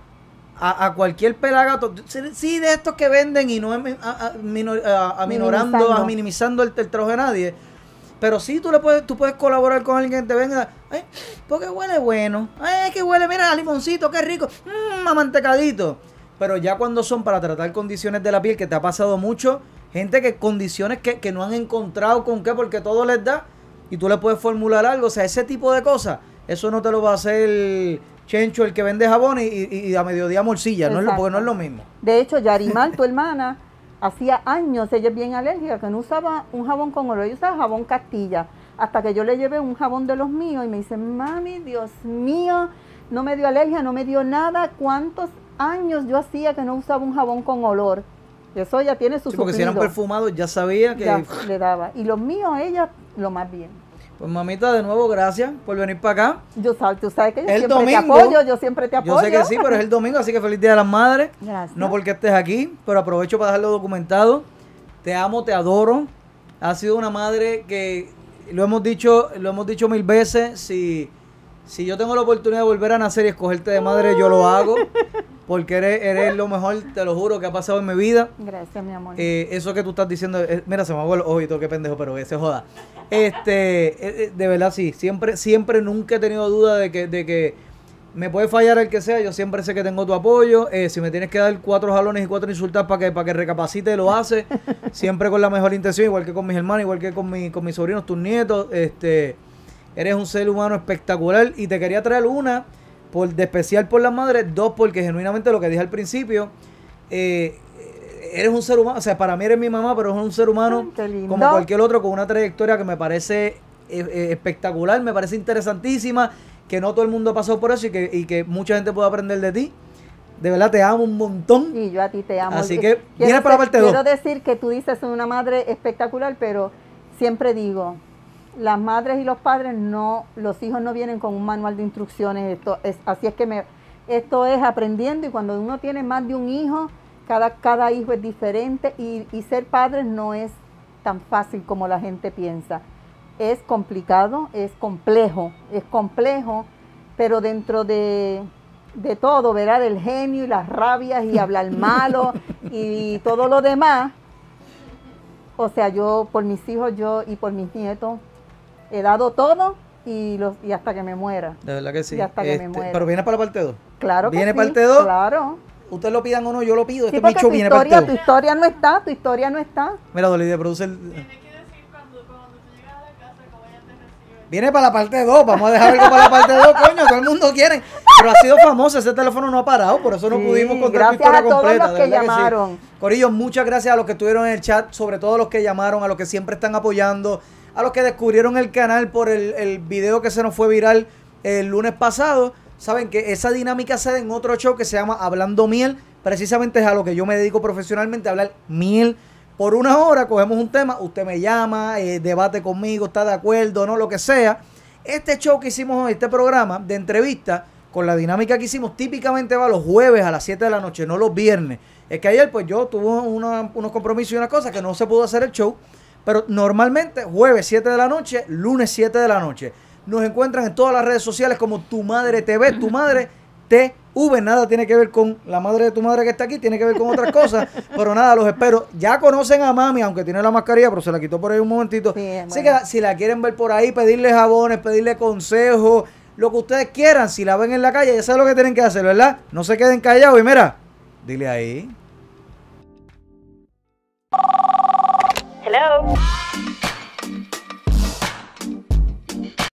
a, a cualquier pelagato, sí, de estos que venden y no es mi- a- a- minor- a- aminorando, Minimizando. a minimizando el, el trabajo de nadie. Pero sí tú le puedes, tú puedes colaborar con alguien que te venga, ay, porque huele bueno, ay, que huele, mira, a limoncito, qué rico, mmm, amantecadito. Pero ya cuando son para tratar condiciones de la piel, que te ha pasado mucho, gente que condiciones que, que no han encontrado con qué, porque todo les da, y tú le puedes formular algo, o sea, ese tipo de cosas, eso no te lo va a hacer Chencho, el que vende jabón, y, y- a mediodía morcilla, no es lo, porque no es lo mismo. De hecho, Yarimar, tu hermana, (laughs) hacía años, ella es bien alérgica, que no usaba un jabón con olor, ella usaba jabón Castilla. Hasta que yo le llevé un jabón de los míos y me dice, mami, Dios mío, no me dio alergia, no me dio nada. ¿Cuántos años yo hacía que no usaba un jabón con olor? Eso ya tiene su Sí, porque si eran perfumados ya sabía que... Ya le daba. Y los míos, ella, lo más bien. Pues mamita, de nuevo, gracias por venir para acá. Yo sabes, tú sabes que yo El siempre domingo. te apoyo, yo siempre te apoyo. Yo sé que sí, pero es el (laughs) domingo, así que feliz Día de las Madres. Gracias. No porque estés aquí, pero aprovecho para dejarlo documentado. Te amo, te adoro. Has sido una madre que lo hemos dicho, lo hemos dicho mil veces. Si, si yo tengo la oportunidad de volver a nacer y escogerte de madre, yo lo hago. Porque eres, eres lo mejor, te lo juro, que ha pasado en mi vida. Gracias, mi amor. Eh, eso que tú estás diciendo, eh, mira, se me hago el ojito, qué pendejo, pero que se joda. Este, eh, de verdad sí, siempre, siempre nunca he tenido duda de que, de que me puede fallar el que sea, yo siempre sé que tengo tu apoyo. eh, si me tienes que dar cuatro jalones y cuatro insultas para que, para que recapacite, lo hace. siempre con la mejor intención, igual que con mis hermanos, igual que con, mi, con mis sobrinos, tus nietos. Este, eres un ser humano espectacular y te quería traer una, por, de especial por las madres, dos, porque genuinamente lo que dije al principio, eh, eres un ser humano, o sea, para mí eres mi mamá, pero es un ser humano como cualquier otro con una trayectoria que me parece eh, eh, espectacular, me parece interesantísima, que no todo el mundo pasado por eso y que, y que mucha gente puede aprender de ti. De verdad te amo un montón. Y yo a ti te amo. Así que quiero viene para la parte dos. Quiero decir que tú dices una madre espectacular, pero siempre digo, las madres y los padres no, los hijos no vienen con un manual de instrucciones. Esto es, así es que me, esto es aprendiendo y cuando uno tiene más de un hijo, cada, cada hijo es diferente y, y ser padres no es tan fácil como la gente piensa. Es complicado, es complejo, es complejo, pero dentro de, de todo, ¿verdad? Del genio y las rabias y hablar (laughs) malo y todo lo demás. O sea, yo por mis hijos, yo y por mis nietos, he dado todo y, los, y hasta que me muera. De verdad que sí. Y hasta que me Este, muera. pero viene para la parte 2. Claro que ¿Viene sí, parte 2? Claro. Ustedes lo pidan o no, yo lo pido. Sí, Este bicho tu viene para historia, parte tu 2. historia no está, tu historia no está. Mira, Dolly, de producer. Viene para la parte 2, vamos a dejar algo para la parte 2, coño, todo el mundo quiere. Pero ha sido famoso, ese teléfono no ha parado, por eso no Sí, pudimos contar tu gracias historia a todos completa. los de que sí. llamaron. Corillo, muchas gracias a los que estuvieron en el chat, sobre todo a los que llamaron, a los que siempre están apoyando, a los que descubrieron el canal por el, el video que se nos fue viral el lunes pasado. Saben que esa dinámica se da en otro show que se llama Hablando Miel. Precisamente es a lo que yo me dedico profesionalmente, a hablar miel. Por una hora cogemos un tema, usted me llama, eh, debate conmigo, está de acuerdo, no, lo que sea. Este show que hicimos hoy, este programa de entrevista, con la dinámica que hicimos, típicamente va los jueves a las 7 de la noche, no los viernes. Es que ayer, pues yo tuve una- unos compromisos y una cosa que no se pudo hacer el show. Pero normalmente, jueves 7 de la noche, lunes 7 de la noche. Nos encuentran en todas las redes sociales como Tu Madre TV, Tu Madre TV. Nada tiene que ver con la madre de tu madre que está aquí, tiene que ver con otras cosas. (laughs) Pero nada, los espero. Ya conocen a mami, aunque tiene la mascarilla, pero se la quitó por ahí un momentito. Así que si la quieren ver por ahí, pedirle jabones, pedirle consejos, lo que ustedes quieran, si la ven en la calle, ya saben lo que tienen que hacer, ¿verdad? No se queden callados y mira, dile ahí. love.